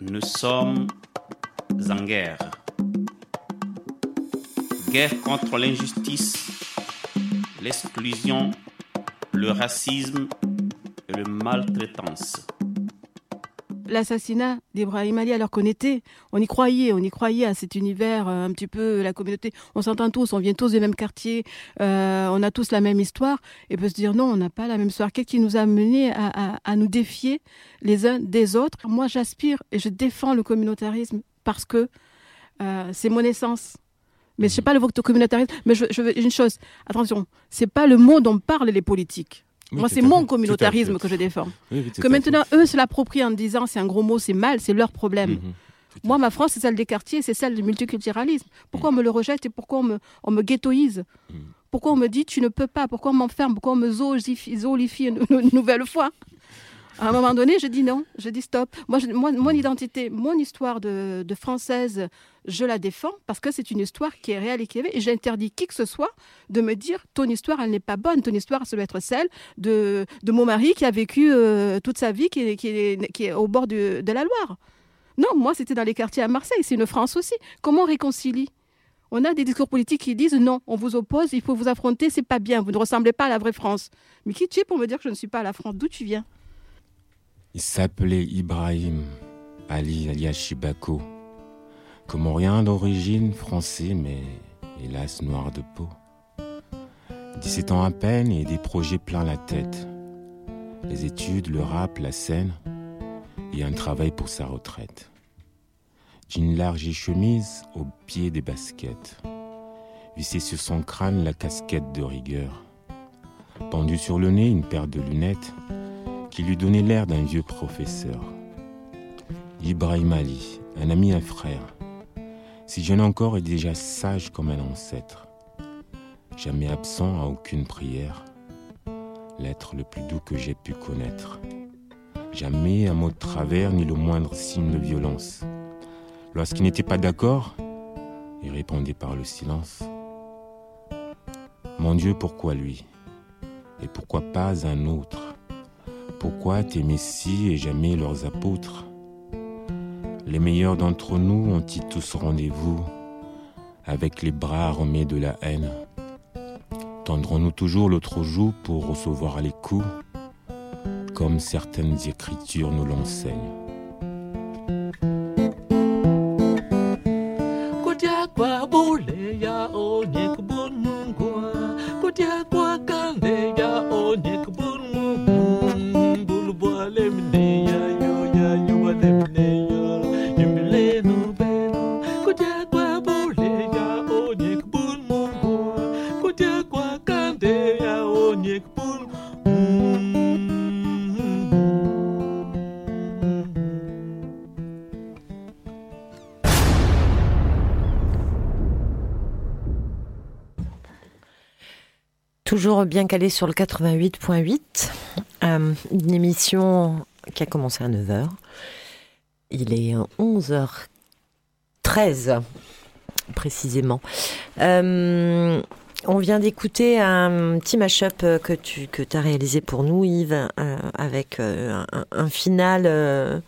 Nous sommes en guerre. Guerre contre l'injustice, l'exclusion, le racisme et le maltraitance. l'assassinat d'Ibrahim Ali alors qu'on était, on y croyait, on y croyait à cet univers, euh, un petit peu la communauté, on s'entend tous, on vient tous du même quartier, euh, on a tous la même histoire, et peut se dire non, on n'a pas la même histoire. Qu'est-ce qui nous a menés à, à- à nous défier les uns des autres? Moi, j'aspire et je défends le communautarisme parce que euh, c'est mon essence. Mais je sais pas le vote communautarisme, mais je, je veux une chose, attention, c'est pas le mot dont parlent les politiques. Oui, Moi, c'est fait, mon communautarisme que je défends. Oui, que maintenant, eux se l'approprient en disant c'est un gros mot, c'est mal, c'est leur problème. Mhm. Moi, ma France, c'est celle des quartiers, c'est celle du multiculturalisme. Pourquoi on me le rejette et pourquoi on me, on me ghettoise? Mhm. Pourquoi on me dit tu ne peux pas? Pourquoi on m'enferme? Pourquoi on me zoolifie, zoolifie une, une nouvelle fois? À un moment donné, je dis non, je dis stop. Moi, je- moi mon identité, mon histoire de, de française, je la défends parce que c'est une histoire qui est réelle et qui est vraie. Et j'interdis qui que ce soit de me dire ton histoire, elle n'est pas bonne. Ton histoire, ça doit être celle de, de mon mari qui a vécu euh, toute sa vie, qui est, qui qui est au bord du- de la Loire. Non, moi, c'était dans les quartiers à Marseille. C'est une France aussi. Comment on réconcilie? On a des discours politiques qui disent non, on vous oppose, il faut vous affronter, c'est pas bien, vous ne ressemblez pas à la vraie France. Mais qui tu es pour me dire que je ne suis pas à la France? D'où tu viens? Il s'appelait Ibrahim Ali alias Shibako. Comorien d'origine, français, mais hélas noir de peau. 17 ans à peine et des projets plein la tête. Les études, le rap, la scène et un travail pour sa retraite. Jean large chemise au pied des baskets. Vissé sur son crâne la casquette de rigueur. Pendu sur le nez une paire de lunettes qui lui donnait l'air d'un vieux professeur. Ibrahim Ali, un ami, un frère, si jeune encore et déjà sage comme un ancêtre, jamais absent à aucune prière, l'être le plus doux que j'ai pu connaître. Jamais un mot de travers ni le moindre signe de violence. Lorsqu'il n'était pas d'accord, il répondait par le silence. Mon Dieu, pourquoi lui? Et pourquoi pas un autre? Pourquoi tes messies et jamais leurs apôtres? Les meilleurs d'entre nous ont-ils tous rendez-vous avec les bras armés de la haine. Tendrons-nous toujours l'autre joue pour recevoir les coups comme certaines écritures nous l'enseignent Bien calé sur le 88.8. Euh, une émission qui a commencé à 9h. Il est 11h13 précisément. Euh, on vient d'écouter un petit mash-up que tu que as réalisé pour nous, Yves, euh, avec un, final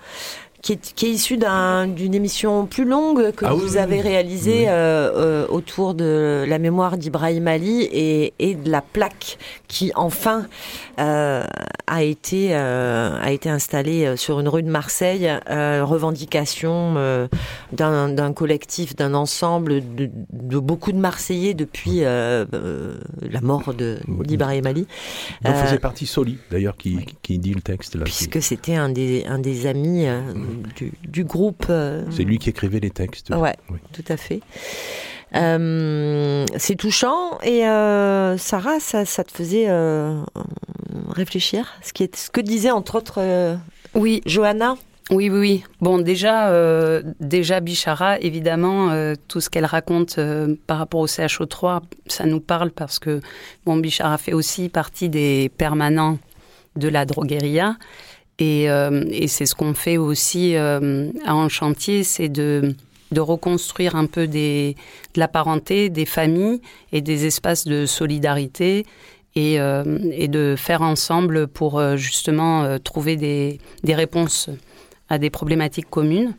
qui est, qui est issu d'un- d'une émission plus longue que Ah vous oui, avez oui. réalisée euh, euh, autour de la mémoire d'Ibrahim Ali et, et de la plaque qui enfin euh, a été euh, a été installée euh, sur une rue de Marseille. Euh, revendication euh, d'un collectif, d'un ensemble de, de beaucoup de Marseillais depuis euh, euh, la mort de d'Ibrahim Ali. Dont faisait partie Soli, d'ailleurs, qui, qui dit le texte là. qui- puisque c'était un des, un des amis euh, du, du groupe. euh, C'est lui qui écrivait les textes. Ouais, tout à fait. Euh, c'est touchant et euh, Sarah, ça, ça te faisait euh, réfléchir ce, qui est, ce que disait entre autres euh, oui. Johanna? Oui, oui, oui. Bon, déjà, euh, déjà Bichara, évidemment, euh, tout ce qu'elle raconte euh, par rapport au CHO3, ça nous parle parce que bon, Bichara fait aussi partie des permanents de la drogueria. Et, euh, et c'est ce qu'on fait aussi euh, à En Chantier, c'est de, de reconstruire un peu des, de la parenté, des familles et des espaces de solidarité et, euh, et de faire ensemble pour justement trouver des, des réponses à des problématiques communes.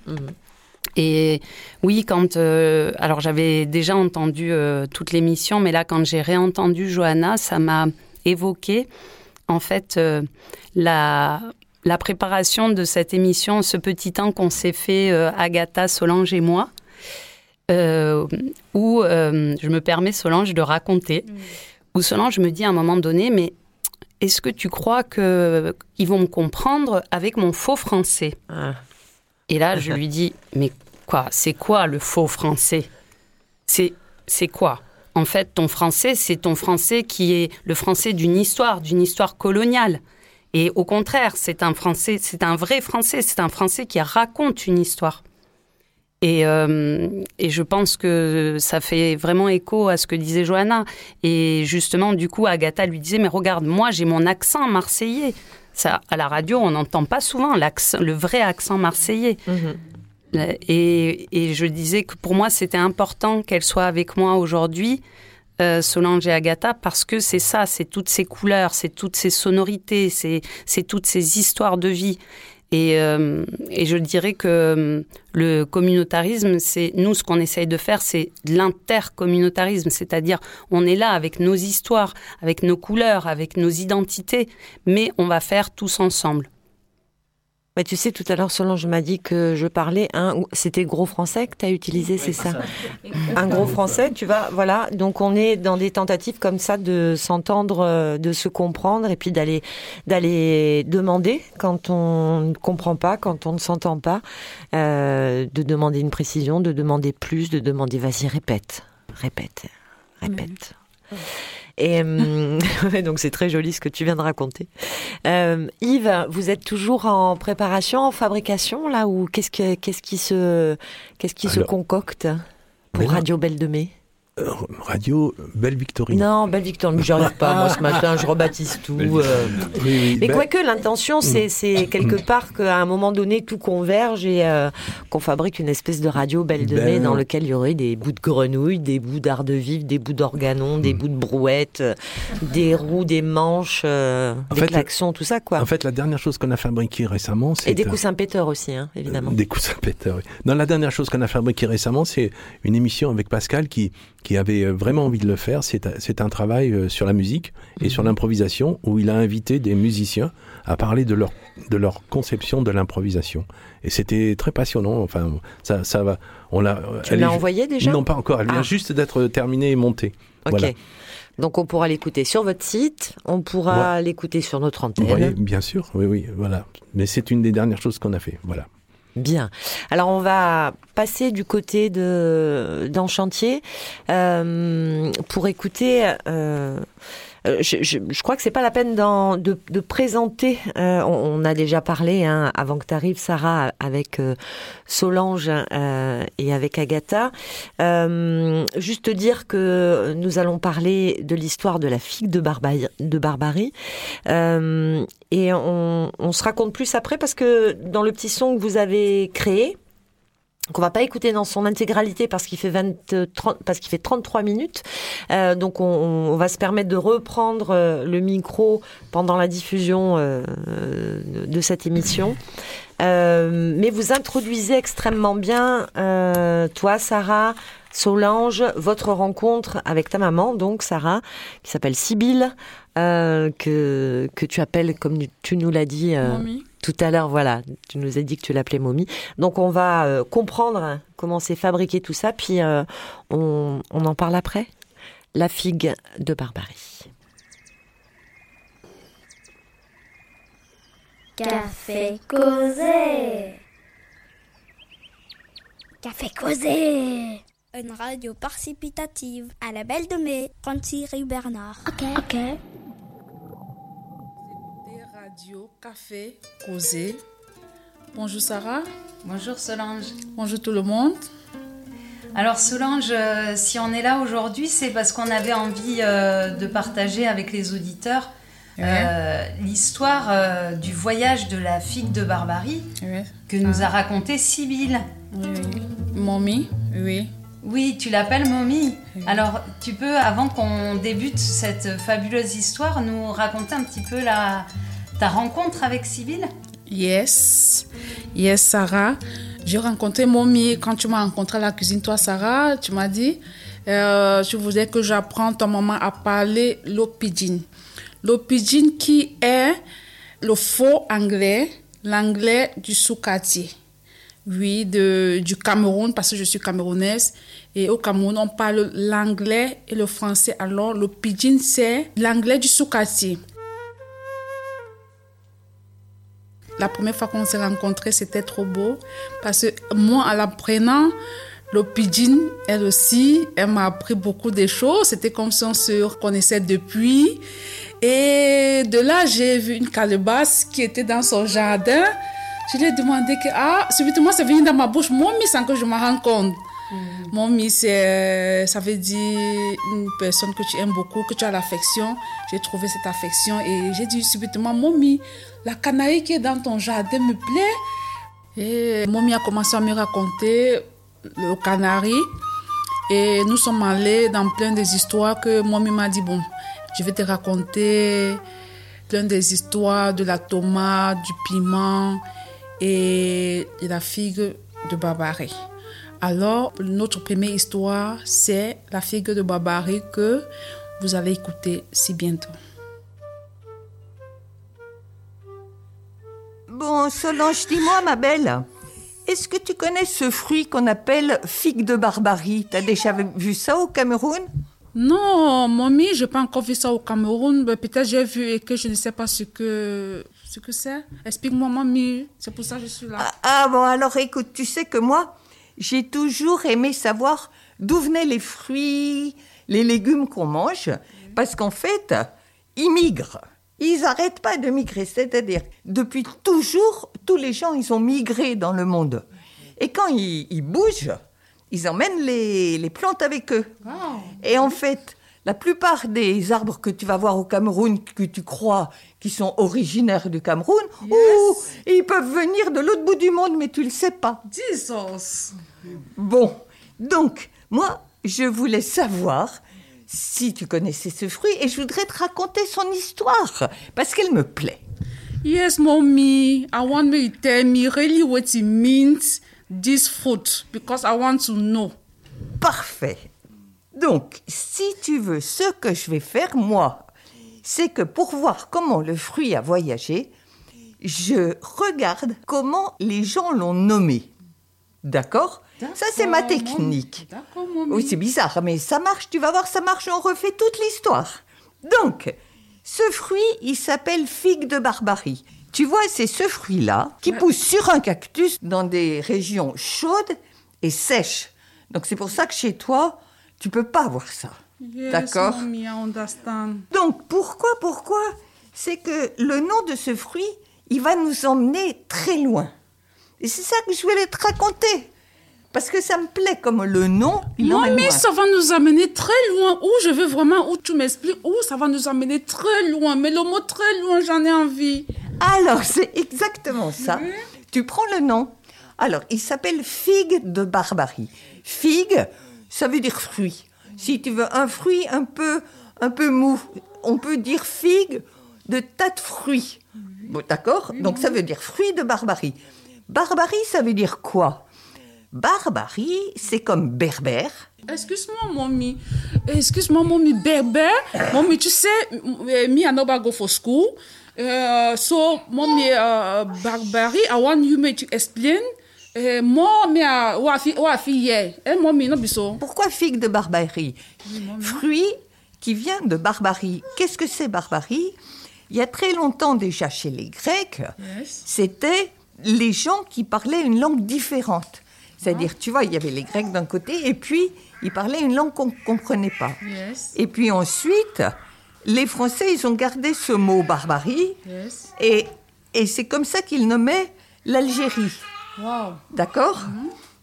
Et oui, quand alors j'avais déjà entendu euh, toute l'émission, mais là quand j'ai réentendu Johanna, ça m'a évoqué en fait euh, la la préparation de cette émission, ce petit temps qu'on s'est fait euh, Agatha, Solange et moi, euh, où euh, je me permets Solange de raconter, où Solange me dit à un moment donné, mais est-ce que tu crois que ils vont me comprendre avec mon faux français? Et là, je lui dis, (laughs) mais quoi? C'est quoi le faux français? C'est c'est quoi? En fait, ton français, c'est ton français qui est le français d'une histoire, d'une histoire coloniale. Et au contraire, c'est un français, c'est un vrai français, c'est un français qui raconte une histoire. Et, euh, et je pense que ça fait vraiment écho à ce que disait Johanna. Et justement, du coup, Agatha lui disait, mais regarde, moi, j'ai mon accent marseillais. Ça, à la radio, on n'entend pas souvent le vrai accent marseillais. Et, et je disais que pour moi, c'était important qu'elle soit avec moi aujourd'hui, euh, Solange et Agatha, parce que c'est ça, c'est toutes ces couleurs, c'est toutes ces sonorités, c'est toutes ces histoires de vie. Et, euh, et je dirais que euh, le communautarisme, c'est nous, ce qu'on essaye de faire, c'est l'intercommunautarisme, c'est-à-dire on est là avec nos histoires, avec nos couleurs, avec nos identités, mais on va faire tous ensemble. Mais tu sais, tout à l'heure, Solange m'a dit que je parlais un. C'était gros français que tu as utilisé, c'est ça? Un gros français, tu vois, voilà. Donc on est dans des tentatives comme ça de s'entendre, euh, de se comprendre et puis d'aller d'aller demander quand on ne comprend pas, quand on ne s'entend pas, euh, de demander une précision, de demander plus, de demander vas-y, répète, répète, répète. Et (laughs) ouais, donc c'est très joli ce que tu viens de raconter. Euh, Yves, vous êtes toujours en préparation, en fabrication là ou qu'est-ce que qu'est-ce qui se qu'est-ce qui se concocte pour. Radio Belle de Mai? Euh, Radio Belle Victorine. Non, Belle Victor, mais j'y arrive pas. Moi ce (laughs) matin, je rebaptise tout. Euh. Oui, Mais ben- quoique l'intention, c'est c'est quelque part qu'à un moment donné tout converge et euh, qu'on fabrique une espèce de radio Belle de Ben- Mai dans lequel il y aurait des bouts de grenouilles, des bouts d'art de vivre, des bouts d'organon, des bouts de brouettes, euh, des roues, des manches, euh, des fait, klaxons, tout ça quoi. En fait, la dernière chose qu'on a fabriquée récemment, c'est Et des coussins péteurs aussi, hein, évidemment. Des coussins péteurs, oui. Non, la dernière chose qu'on a fabriquée récemment, c'est une émission avec Pascal qui, qui avait euh, vraiment envie de le faire. C'est un- travail euh, sur la musique et sur l'improvisation où il a invité des musiciens à parler de leur, de leur conception de l'improvisation. Et c'était très passionnant. Enfin, ça, ça va. On l'a. Tu elle l'as envoyé déjà? Non, pas encore. Elle vient Ah. juste d'être terminée et montée. Ok. Voilà. Donc on pourra l'écouter sur votre site, on pourra l'écouter sur notre antenne. Oui, bien sûr. Oui, oui, voilà. Mais c'est une des dernières choses qu'on a fait. Voilà. Bien. Alors on va passer du côté de d'en chantier euh, pour écouter. euh, euh, je, je- crois que c'est pas la peine de, de présenter. euh, on, on a déjà parlé hein, avant que tu arrives, Sarah, avec euh, Solange euh, et avec Agatha. Euh, juste dire que nous allons parler de l'histoire de la figue de, Barba- de Barbarie. Et on, on se raconte plus après parce que dans le petit son que vous avez créé, qu'on va pas écouter dans son intégralité parce qu'il fait 20, 30, parce qu'il fait 33 minutes. Euh, donc on, on va se permettre de reprendre euh, le micro pendant la diffusion euh, de, de cette émission. Euh, mais vous introduisez extrêmement bien, euh, toi, Sarah, Solange, votre rencontre avec ta maman, donc Sarah, qui s'appelle Sibylle, euh, que, que tu appelles, comme tu nous l'as dit euh. Tout à l'heure, voilà, tu nous as dit que tu l'appelais Mommy. Donc on va euh, comprendre hein, comment c'est fabriqué tout ça, puis euh, on, on en parle après. La figue de Barbarie. Café causé. Café causé. Une radio participative à la Belle de Mai, Thierry Bernard. Ok. Ok. Radio, café, causé. Bonjour Sarah. Bonjour Solange. Bonjour tout le monde. Alors Solange, euh, si on est là aujourd'hui, c'est parce qu'on avait envie euh, de partager avec les auditeurs euh, l'histoire du voyage de la figue de Barbarie que nous a raconté Sibylle. Oui, oui. Mommy, oui. Oui, tu l'appelles Mommy. Alors, tu peux, avant qu'on débute cette fabuleuse histoire, nous raconter un petit peu la, ta rencontre avec Sibylle Yes. Yes, Sarah. J'ai rencontré Mommy quand tu m'as rencontré à la cuisine, toi, Sarah. Tu m'as dit, euh, je voudrais que j'apprenne ton maman à parler le pidgin. Le pidgin qui est le faux anglais, l'anglais du sous-quartier. Oui, de, du Cameroun, parce que je suis camerounaise. Et au Cameroun, on parle l'anglais et le français. Alors, le c'est l'anglais du sous-quartier. La première fois qu'on s'est rencontrés, c'était trop beau. Parce que moi, en l'apprenant, le pidgin, elle aussi, elle m'a appris beaucoup de choses. C'était comme si on se connaissait depuis. Et de là, j'ai vu une calebasse qui était dans son jardin. Je lui ai demandé que, ah, subitement, c'est venu dans ma bouche, mommy, sans que je me rende compte. Mommy, c'est, ça veut dire une personne que tu aimes beaucoup, que tu as l'affection. J'ai trouvé cette affection et j'ai dit subitement, mommy, la canaille qui est dans ton jardin me plaît. Et mommy a commencé à me raconter le canari. Et nous sommes allés dans plein des histoires que mommy m'a dit, bon, je vais te raconter plein des histoires de la tomate, du piment et de la figue de Barbarie. Alors, notre première histoire, c'est la figue de Barbarie que vous allez écouter si bientôt. Bon, Solange, dis-moi, ma belle, est-ce que tu connais ce fruit qu'on appelle figue de Barbarie T'as déjà vu ça au Cameroun? Non, mamie, je n'ai pas encore vu ça au Cameroun. mais Peut-être j'ai vu et que je ne sais pas ce que ce que c'est. Explique-moi, mamie. C'est pour ça que je suis là. Ah bon, alors écoute, tu sais que moi, j'ai toujours aimé savoir d'où venaient les fruits, les légumes qu'on mange, parce qu'en fait, ils migrent. Ils n'arrêtent pas de migrer, c'est-à-dire, depuis toujours, tous les gens, ils ont migré dans le monde. Et quand ils, ils bougent, ils emmènent les, les plantes avec eux. Et en fait, la plupart des arbres que tu vas voir au Cameroun, que tu crois qui sont originaires du Cameroun, ouh, ils peuvent venir de l'autre bout du monde, mais tu ne le sais pas. Jesus. Bon, donc, moi, je voulais savoir si tu connaissais ce fruit et je voudrais te raconter son histoire, parce qu'elle me plaît. Yes, mommy. I want you to tell me really what it means, this fruit, because I want to know. Parfait. Donc, si tu veux, ce que je vais faire, moi, c'est que pour voir comment le fruit a voyagé, je regarde comment les gens l'ont nommé. D'accord? Ça, c'est ma technique. Oui, c'est bizarre, mais ça marche, tu vas voir, ça marche, on refait toute l'histoire. Donc, ce fruit, il s'appelle figue de Barbarie. Tu vois, c'est ce fruit-là qui pousse sur un cactus dans des régions chaudes et sèches. Donc, c'est pour ça que chez toi, tu peux pas voir ça. Yes, D'accord mommy. Donc, pourquoi, pourquoi C'est que le nom de ce fruit, il va nous emmener très loin. Et c'est ça que je voulais te raconter. Parce que ça me plaît comme le nom, Mommy, loin. ça va nous amener très loin. Où je veux vraiment, où tu m'expliques, où ça va nous amener très loin. Mais le mot très loin, j'en ai envie. Alors, c'est exactement ça. Tu prends le nom. Alors, il s'appelle figue de Barbarie. Figue, ça veut dire fruit. Si tu veux un fruit un peu, un peu mou, on peut dire figue de tas de fruits. D'accord? Donc, ça veut dire fruit de Barbarie. Barbarie, ça veut dire quoi? Barbarie, c'est comme berbère. Excuse-moi, mommy. Excuse-moi, mommy. Berbère? Mommy, tu sais, eh, me and Oba go for school. Uh, so, mommy, uh, Barbary, I want you to explain. Pourquoi figue de barbarie? Fruit qui vient de barbarie. Qu'est-ce que c'est barbarie? Il y a très longtemps déjà chez les Grecs, c'était les gens qui parlaient une langue différente. C'est-à-dire, tu vois, il y avait les Grecs d'un côté et puis ils parlaient une langue qu'on ne comprenait pas. Yes. Et puis ensuite, les Français, ils ont gardé ce mot barbarie Yes. et, et c'est comme ça qu'ils nommaient l'Algérie. Wow. D'accord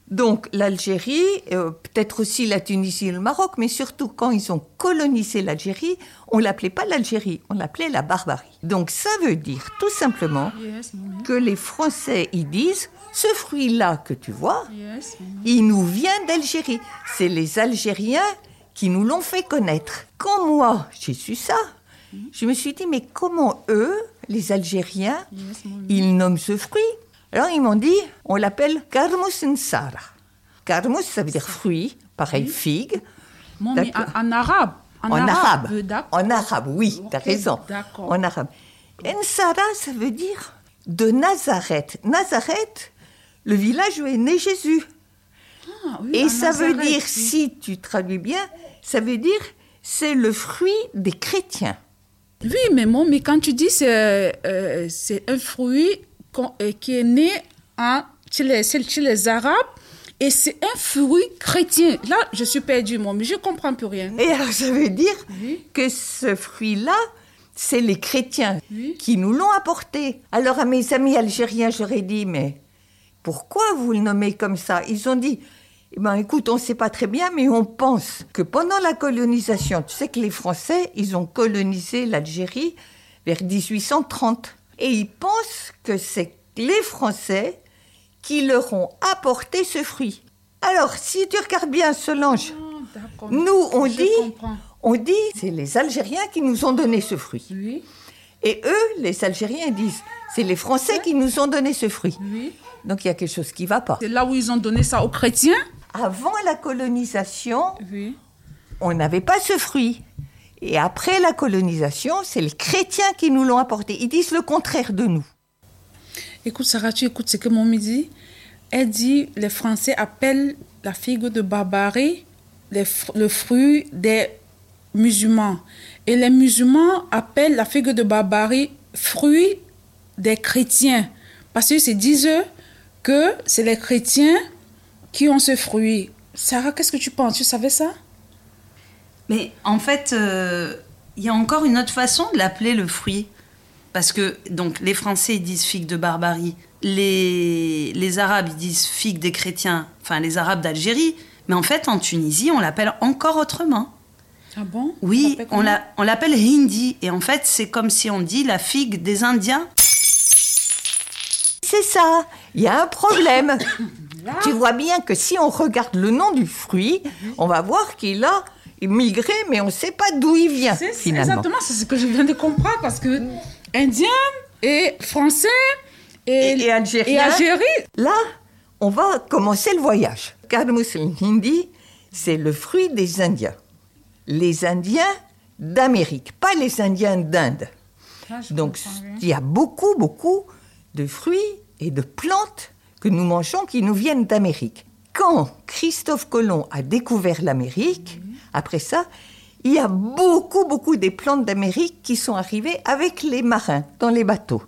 Donc l'Algérie, euh, peut-être aussi la Tunisie et le Maroc, mais surtout quand ils ont colonisé l'Algérie, on l'appelait pas l'Algérie, on l'appelait la barbarie. Donc ça veut dire tout simplement Yes, que les Français, ils disent, ce fruit-là que tu vois, Yes, il nous vient d'Algérie. C'est les Algériens qui nous l'ont fait connaître. Quand moi, j'ai su ça, je me suis dit, mais comment eux, les Algériens, ils nomment ce fruit Alors ils m'ont dit, on l'appelle Karmus Nsara. Karmus, ça veut dire fruit, pareil, figue. D'accord. en, arabe. En, arabe. En arabe, oui, tu as raison. En arabe. Nsara, ça veut dire de Nazareth. Nazareth, le village où est né Jésus. Ah, oui, Et ça veut dire, oui. si tu traduis bien, ça veut dire c'est le fruit des chrétiens. Oui, mais moi, mais quand tu dis c'est euh, un fruit qui est né en, chez, les, chez les Arabes et c'est un fruit chrétien. Là, je suis perdue, moi, mais je comprends plus rien. Et alors, ça veut dire que ce fruit-là, c'est les chrétiens qui nous l'ont apporté. Alors, à mes amis algériens, j'aurais dit, mais pourquoi vous le nommez comme ça? Ils ont dit, eh ben, écoute, on ne sait pas très bien, mais on pense que pendant la colonisation, tu sais que les Français, ils ont colonisé l'Algérie vers 1830. Et ils pensent que c'est les Français qui leur ont apporté ce fruit. Alors, si tu regardes bien Solange, nous, on Je dit, comprends. on dit, c'est les Algériens qui nous ont donné ce fruit. Et eux, les Algériens, ils disent, c'est les Français qui nous ont donné ce fruit. Donc il y a quelque chose qui ne va pas. C'est là où ils ont donné ça aux chrétiens? Avant la colonisation, on n'avait pas ce fruit. Et après la colonisation, c'est les chrétiens qui nous l'ont apporté. Ils disent le contraire de nous. Écoute, Sarah, tu écoutes ce que mon dit. Elle dit les Français appellent la figue de barbarie le fruit des musulmans. Et les musulmans appellent la figue de barbarie fruit des chrétiens. Parce que c'est disent que c'est les chrétiens qui ont ce fruit. Sarah, qu'est-ce que tu penses? Tu savais ça? Mais en fait, euh, il y a encore une autre façon de l'appeler le fruit. Parce que donc les Français ils disent figue de barbarie, les, les Arabes ils disent figue des chrétiens, enfin les Arabes d'Algérie. Mais en fait, en Tunisie, on l'appelle encore autrement. Ah bon? Oui, on l'appelle hindi. Et en fait, c'est comme si on dit la figue des Indiens. C'est ça, il y a un problème. (coughs) tu vois bien que si on regarde le nom du fruit, on va voir qu'il a migré, mais on ne sait pas d'où il vient C'est finalement. Exactement, c'est ce que je viens de comprendre parce que Indien et Français et, et Algérien. et Algérie. Là, on va commencer le voyage. Karmus hindi, c'est le fruit des Indiens. Les Indiens d'Amérique, pas les Indiens d'Inde. Donc, il y a beaucoup, beaucoup de fruits et de plantes que nous mangeons qui nous viennent d'Amérique. Quand Christophe Colomb a découvert l'Amérique, après ça, il y a beaucoup, beaucoup des plantes d'Amérique qui sont arrivées avec les marins dans les bateaux.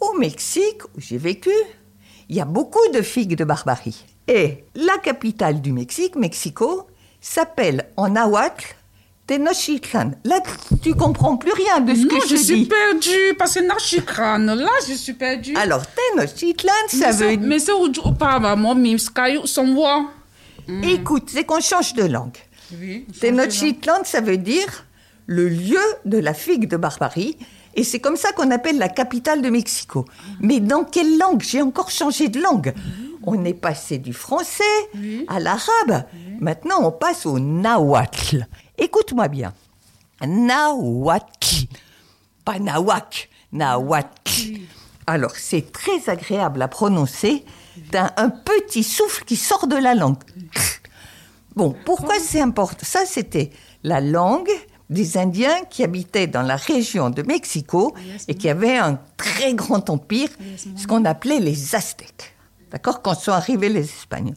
Au Mexique, où j'ai vécu, il y a beaucoup de figues de barbarie. Et la capitale du Mexique, Mexico, s'appelle en nahuatl Tenochtitlan. Là, tu comprends plus rien de ce Non, que je, je suis dis. perdue parce que Nashikran, là, je suis perdue. Alors, Tenochtitlan, ça Mais veut dire... Mais c'est où tu parles, moi, mais Sky, son voix. Écoute, c'est qu'on change de langue. Oui. Tenochtitlan, ça veut dire le lieu de la figue de barbarie. Et c'est comme ça qu'on appelle la capitale de Mexico. Mais dans quelle langue? J'ai encore changé de langue. On est passé du français à l'arabe. Maintenant, on passe au nahuatl. Écoute-moi bien. Nahuatl. Pas nawak. Nahuatl. Alors, c'est très agréable à prononcer. T'as un petit souffle qui sort de la langue. Bon, pourquoi c'est important? Ça, c'était la langue des Indiens qui habitaient dans la région de Mexico et qui avaient un très grand empire, ce qu'on appelait les Aztèques. D'accord? Quand sont arrivés les Espagnols.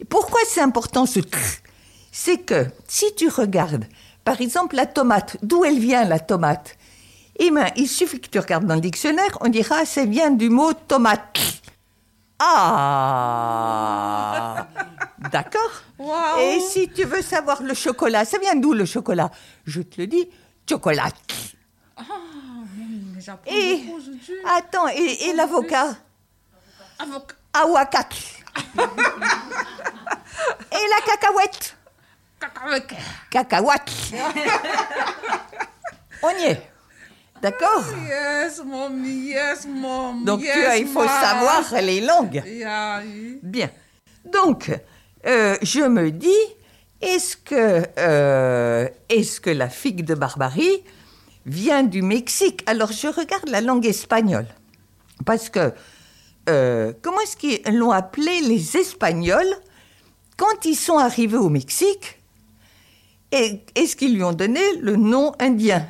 Et pourquoi c'est important ce tr? C'est que si tu regardes, par exemple, la tomate, d'où elle vient la tomate? Eh bien, il suffit que tu regardes dans le dictionnaire, on dira ça vient du mot tomate. Ah (laughs) D'accord Et si tu veux savoir le chocolat, ça vient d'où le chocolat? Je te le dis, chocolat. Et attends, et, et l'avocat? Aguacate. (laughs) et la cacahuète? Cacahuète. (laughs) On y est. D'accord Yes, mommy, yes, mom. Donc yes, tu vois, il faut savoir les langues. Yeah. Bien. Donc, euh, je me dis, est-ce que, euh, est-ce que la figue de Barbarie vient du Mexique? Alors, je regarde la langue espagnole. Parce que, euh, comment est-ce qu'ils l'ont appelé les Espagnols quand ils sont arrivés au Mexique? Et est-ce qu'ils lui ont donné le nom indien?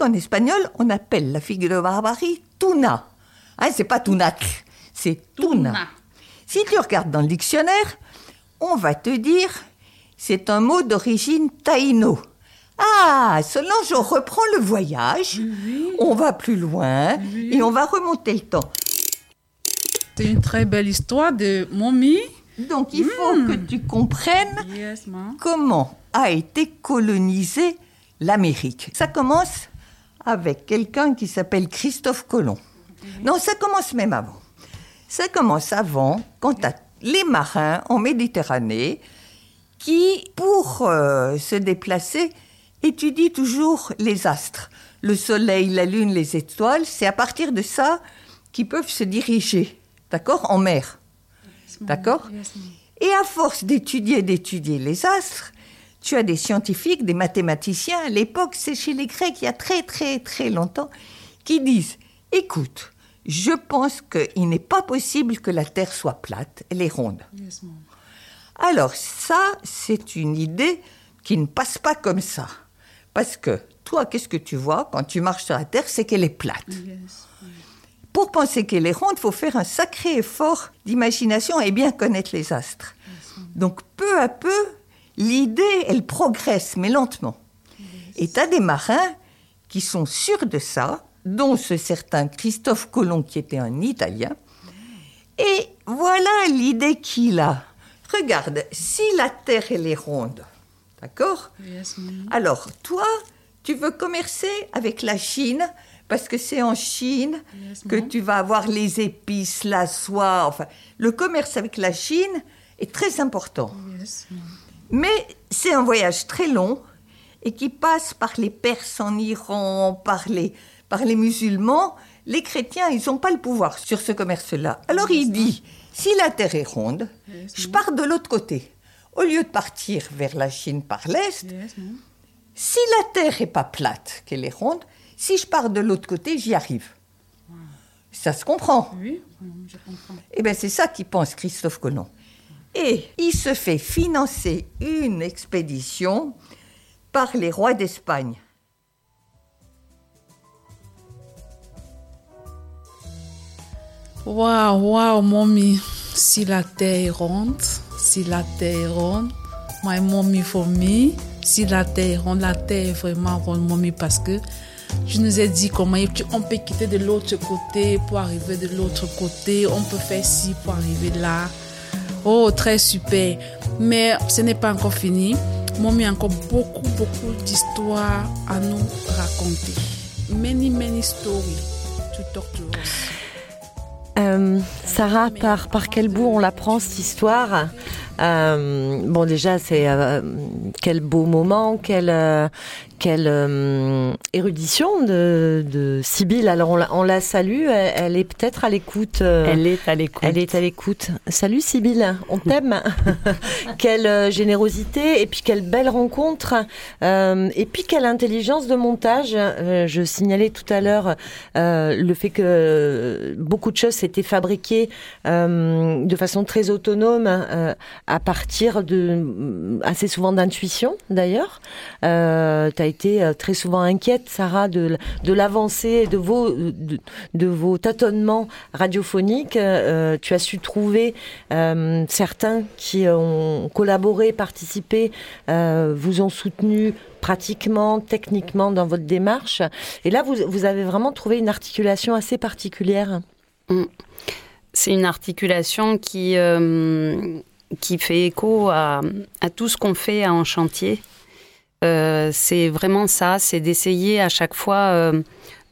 En espagnol, on appelle la figue de Barbarie tuna. Hein, c'est pas tunat, c'est tuna. Si tu regardes dans le dictionnaire, on va te dire c'est un mot d'origine taïno. Ah, selon je reprends le voyage, on va plus loin et on va remonter le temps. C'est une très belle histoire de mommy. Donc il faut que tu comprennes Yes, comment a été colonisée l'Amérique. Ça commence avec quelqu'un qui s'appelle Christophe Colomb. Non, ça commence même avant. Ça commence avant, quand tu les marins en Méditerranée qui, pour euh, se déplacer, étudient toujours les astres. Le soleil, la lune, les étoiles, c'est à partir de ça qu'ils peuvent se diriger, d'accord, en mer. D'accord? Et à force d'étudier, d'étudier les astres, tu as des scientifiques, des mathématiciens, à l'époque, c'est chez les Grecs, il y a très très très longtemps, qui disent, écoute, je pense qu'il n'est pas possible que la Terre soit plate, elle est ronde. Yes. Alors ça, c'est une idée qui ne passe pas comme ça. Parce que toi, qu'est-ce que tu vois quand tu marches sur la Terre? C'est qu'elle est plate. Yes. Pour penser qu'elle est ronde, il faut faire un sacré effort d'imagination et bien connaître les astres. Donc peu à peu, l'idée, elle progresse, mais lentement. Et tu as des marins qui sont sûrs de ça, dont ce certain Christophe Colomb qui était un Italien. Et voilà l'idée qu'il a. Regarde, si la Terre, elle est ronde, d'accord? Yes, alors, toi, tu veux commercer avec la Chine parce que c'est en Chine que tu vas avoir les épices, la soie, enfin, le commerce avec la Chine est très important. Yes. Mais c'est un voyage très long et qui passe par les Perses en Iran, par les, par les musulmans. Les chrétiens, ils n'ont pas le pouvoir sur ce commerce-là. Alors il dit, si la Terre est ronde, je pars de l'autre côté. Au lieu de partir vers la Chine par l'Est, si la Terre est pas plate, qu'elle est ronde, si je pars de l'autre côté, j'y arrive. Ça se comprend. Oui, mom, je comprends. Eh bien, c'est ça qu'il pense Christophe Colomb. Et il se fait financer une expédition par les rois d'Espagne. Waouh, waouh, mommy. Si la terre est ronde, si la terre est ronde, my mommy for me. Si la terre est ronde, la terre est vraiment ronde, mommy, parce que je nous ai dit comment on peut quitter de l'autre côté pour arriver de l'autre côté. On peut faire ci pour arriver là. Oh, très super. Mais ce n'est pas encore fini. Mommy a encore beaucoup, beaucoup d'histoires à nous raconter. Many, many stories to talk to us. Euh, Sarah, par, par quel bout on la prend cette histoire? Euh, Bon, déjà, c'est euh, quel beau moment, quel, euh, quelle euh, érudition de, de Sibylle. Alors on la, on la salue, elle, elle est peut-être à l'écoute. Elle est à l'écoute. Elle est à l'écoute. Salut Sibylle, on t'aime. (laughs) quelle générosité et puis quelle belle rencontre. Euh, et puis quelle intelligence de montage. Je signalais tout à l'heure euh, le fait que beaucoup de choses s'étaient fabriquées euh, de façon très autonome à partir de assez souvent d'intuition d'ailleurs. Euh, tu as été euh, très souvent inquiète, Sarah, de, l'avancée de vos, de, vos tâtonnements radiophoniques. Euh, tu as su trouver euh, certains qui ont collaboré, participé, vous ont soutenu pratiquement, techniquement dans votre démarche. Et là, vous, vous avez vraiment trouvé une articulation assez particulière. Mm. C'est une articulation qui, qui fait écho à, tout ce qu'on fait en chantier. Euh, c'est vraiment ça, c'est d'essayer à chaque fois euh,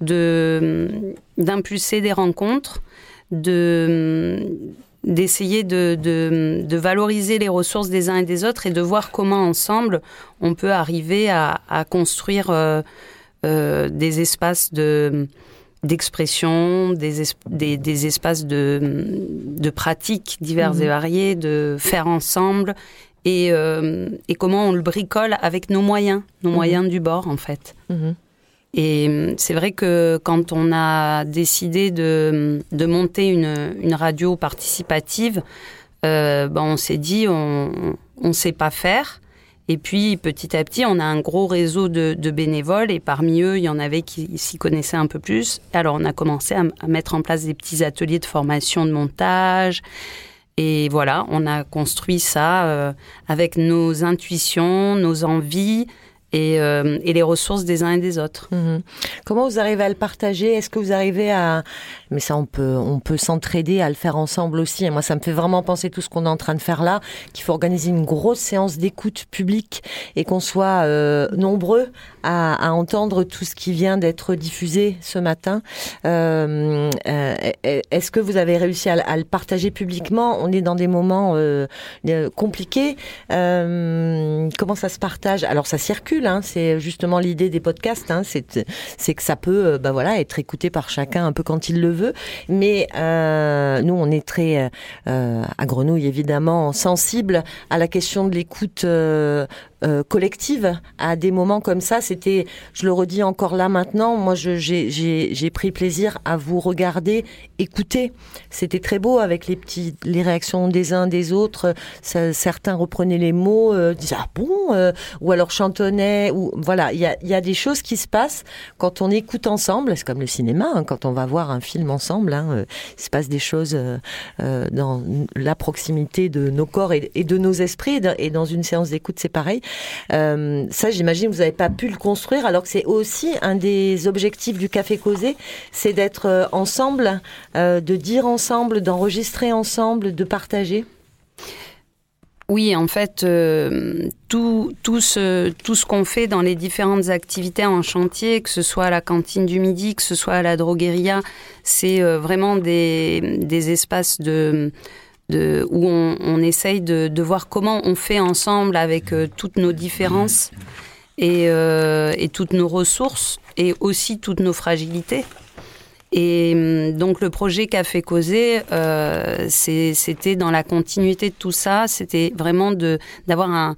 de d'impulser des rencontres, de d'essayer de, de, valoriser les ressources des uns et des autres et de voir comment ensemble on peut arriver à, à construire euh, des espaces de d'expression, des, es- des, des espaces de, de pratiques diverses et variées, de faire ensemble, et, euh, et comment on le bricole avec nos moyens, nos Mhm. moyens du bord en fait. Et euh, c'est vrai que quand on a décidé de, de monter une, une radio participative, euh, ben on s'est dit on ne sait pas faire. Et puis petit à petit, on a un gros réseau de, bénévoles et parmi eux, il y en avait qui s'y connaissaient un peu plus. Alors on a commencé à, mettre en place des petits ateliers de formation de montage. Et voilà, on a construit ça euh, avec nos intuitions, nos envies et, euh, et les ressources des uns et des autres. Mhm. Comment vous arrivez à le partager? Est-ce que vous arrivez à... Mais ça, on peut, on peut s'entraider à le faire ensemble aussi. Et moi, ça me fait vraiment penser tout ce qu'on est en train de faire là, qu'il faut organiser une grosse séance d'écoute publique et qu'on soit euh, nombreux à, entendre tout ce qui vient d'être diffusé ce matin. Euh, euh, Est-ce que vous avez réussi à, le- partager publiquement? On est dans des moments compliqués. Comment ça se partage? Alors, ça circule. Hein, c'est justement l'idée des podcasts. Hein, c'est que ça peut, bah voilà, être écouté par chacun un peu quand il le veut. Mais euh, nous, on est très euh, à Grenouille évidemment sensible à la question de l'écoute. Euh, collective à des moments comme ça. C'était, je le redis encore là maintenant, moi j'ai pris plaisir à vous regarder, écouter. C'était très beau avec les petits, les réactions des uns des autres. Certains reprenaient les mots, euh, disaient ah bon, euh, ou alors chantonnaient. Ou voilà, il y a, y a des choses qui se passent quand on écoute ensemble. C'est comme le cinéma, hein, quand on va voir un film ensemble, hein, euh, il se passe des choses euh, euh, dans la proximité de nos corps et, de nos esprits. Et dans une séance d'écoute, c'est pareil. Euh, ça, j'imagine, vous n'avez pas pu le construire, alors que c'est aussi un des objectifs du Café Causé, c'est d'être euh, ensemble, euh, de dire ensemble, d'enregistrer ensemble, de partager. Oui, en fait, tout, tout ce, tout ce qu'on fait dans les différentes activités en chantier, que ce soit à la cantine du midi, que ce soit à la drogueria, c'est vraiment des, des espaces de, où on, essaye de, voir comment on fait ensemble avec euh, toutes nos différences et, euh, et toutes nos ressources et aussi toutes nos fragilités. Et hum, donc le projet Café Causé, euh, c'est- c'était dans la continuité de tout ça, c'était vraiment d'avoir un,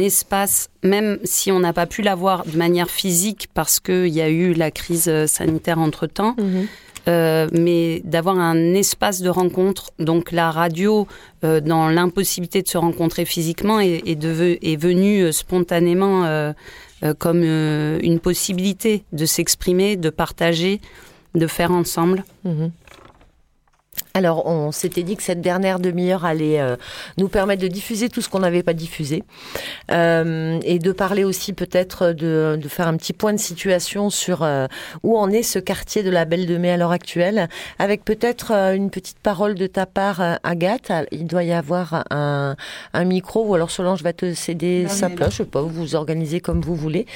espace, même si on n'a pas pu l'avoir de manière physique parce qu'il y a eu la crise euh, sanitaire entre-temps, euh, mais d'avoir un espace de rencontre. Donc la radio, euh, dans l'impossibilité de se rencontrer physiquement, est, est, deve- est venue euh, spontanément euh, euh, comme une possibilité de s'exprimer, de partager, de faire ensemble. Mhm. Alors, on s'était dit que cette dernière demi-heure allait euh, nous permettre de diffuser tout ce qu'on n'avait pas diffusé euh, et de parler aussi peut-être de, de faire un petit point de situation sur euh, où en est ce quartier de la Belle de Mai à l'heure actuelle, avec peut-être euh, une petite parole de ta part, Agathe. Il doit y avoir un, un micro ou alors Solange va te céder Non, sa place. Je sais pas, vous vous organisez comme vous voulez,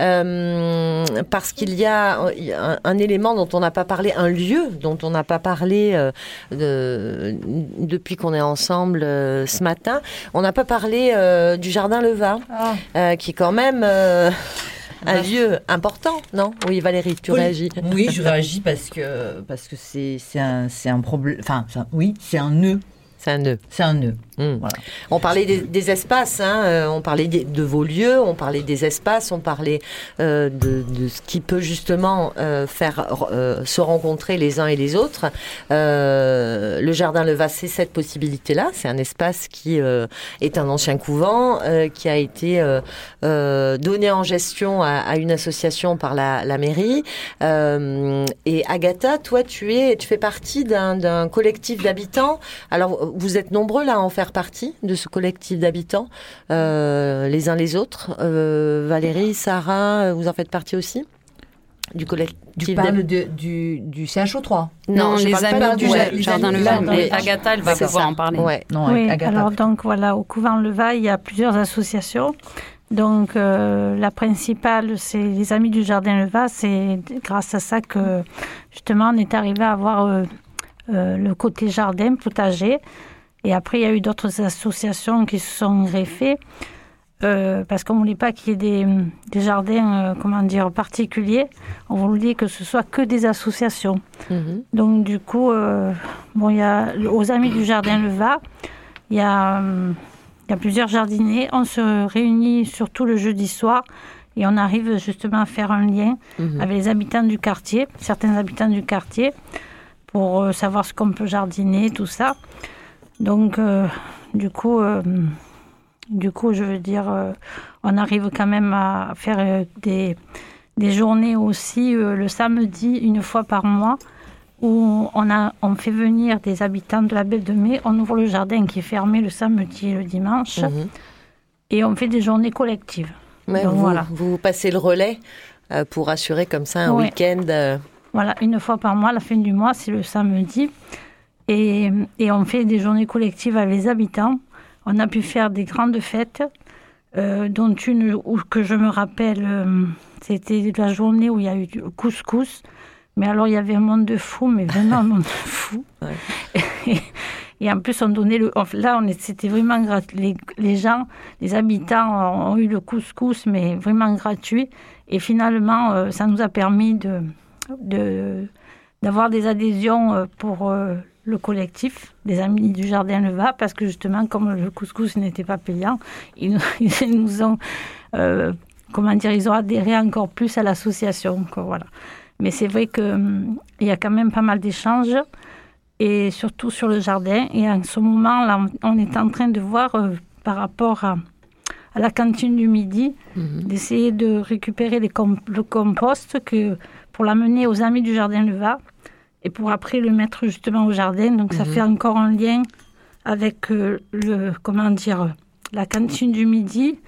Euh, parce qu'il y a un, un élément dont on n'a pas parlé, un lieu dont on n'a pas parlé euh, de- depuis qu'on est ensemble euh, ce matin. On n'a pas parlé euh, du jardin Leva, Ah. euh, qui est quand même un lieu important, non? Oui, Valérie, tu Oui. réagis. Oui, je réagis parce que parce que c'est un un problème. Enfin, oui, c'est un nœud. C'est un nœud. C'est un nœud. Voilà. On parlait des, des espaces, hein, euh, on parlait de vos lieux, on parlait des espaces, on parlait euh, de, de ce qui peut justement euh, faire euh, se rencontrer les uns et les autres. Le jardin Leva, c'est cette possibilité-là. C'est un espace qui est un ancien couvent, qui a été donné en gestion à, à une association par la, la mairie. Et Agatha, toi, tu es, tu fais partie d'un d'un collectif d'habitants. Alors, vous êtes nombreux là à en faire partie de ce collectif d'habitants, euh, les uns les autres. Euh, Valérie, Sarah, vous en faites partie aussi du collectif Tu parles d'habitants de, du, du CHO3 Non, je les amis du ouais, jardin Leva. non, Mais non, Agatha, elle va pouvoir ça. en parler. Ouais. Non, oui, Agatha. alors donc voilà, au couvent Leva, il y a plusieurs associations. Donc euh, la principale, c'est les Amis du Jardin Leva. C'est grâce à ça que justement on est arrivé à avoir euh, euh, le côté jardin, potager. Et après, il y a eu d'autres associations qui se sont greffées. euh, parce qu'on ne voulait pas qu'il y ait des, des jardins, euh, comment dire, particuliers. On voulait que ce soit que des associations. Donc du coup, euh, bon, il y a aux Amis du Jardin Leva, il y a, il y a plusieurs jardiniers. On se réunit surtout le jeudi soir et on arrive justement à faire un lien Mhm. avec les habitants du quartier, certains habitants du quartier, pour euh, savoir ce qu'on peut jardiner, tout ça. Donc, euh, du coup, euh, du coup, je veux dire, euh, on arrive quand même à faire des, des journées aussi le samedi, une fois par mois, où on, a, on fait venir des habitants de la Belle de Mai. On ouvre le jardin qui est fermé le samedi et le dimanche. Mhm. Et on fait des journées collectives. Ouais, Donc, vous, voilà. vous passez le relais pour assurer comme ça un Ouais. week-end. Voilà, une fois par mois, la fin du mois, c'est le samedi. Et, et on fait des journées collectives avec les habitants. On a pu faire des grandes fêtes, euh, dont une où, que je me rappelle, euh, c'était la journée où il y a eu du couscous. Mais alors, il y avait un monde de fous, mais vraiment un monde de (laughs) fous. Et, (laughs) et en plus, on donnait le. Là, c'était vraiment gratuit. Les, les gens, les habitants ont, ont eu le couscous, mais vraiment gratuit. Et finalement, euh, ça nous a permis de de- d'avoir des adhésions euh, pour euh, le collectif des Amis du Jardin Leva, parce que justement, comme le couscous n'était pas payant, ils, nous- (laughs) ils nous ont, euh, comment dire, ils ont adhéré encore plus à l'association. Voilà. Mais c'est vrai qu'il y a quand même pas mal d'échanges, et surtout sur le jardin. Et en ce moment, là, on est en train de voir euh, par rapport à, à la cantine du midi, d'essayer de récupérer les com- le compost que, pour l'amener aux amis du jardin Leva et pour après le mettre justement au jardin. Donc ça Mhm. fait encore un lien avec euh, le comment dire la cantine du midi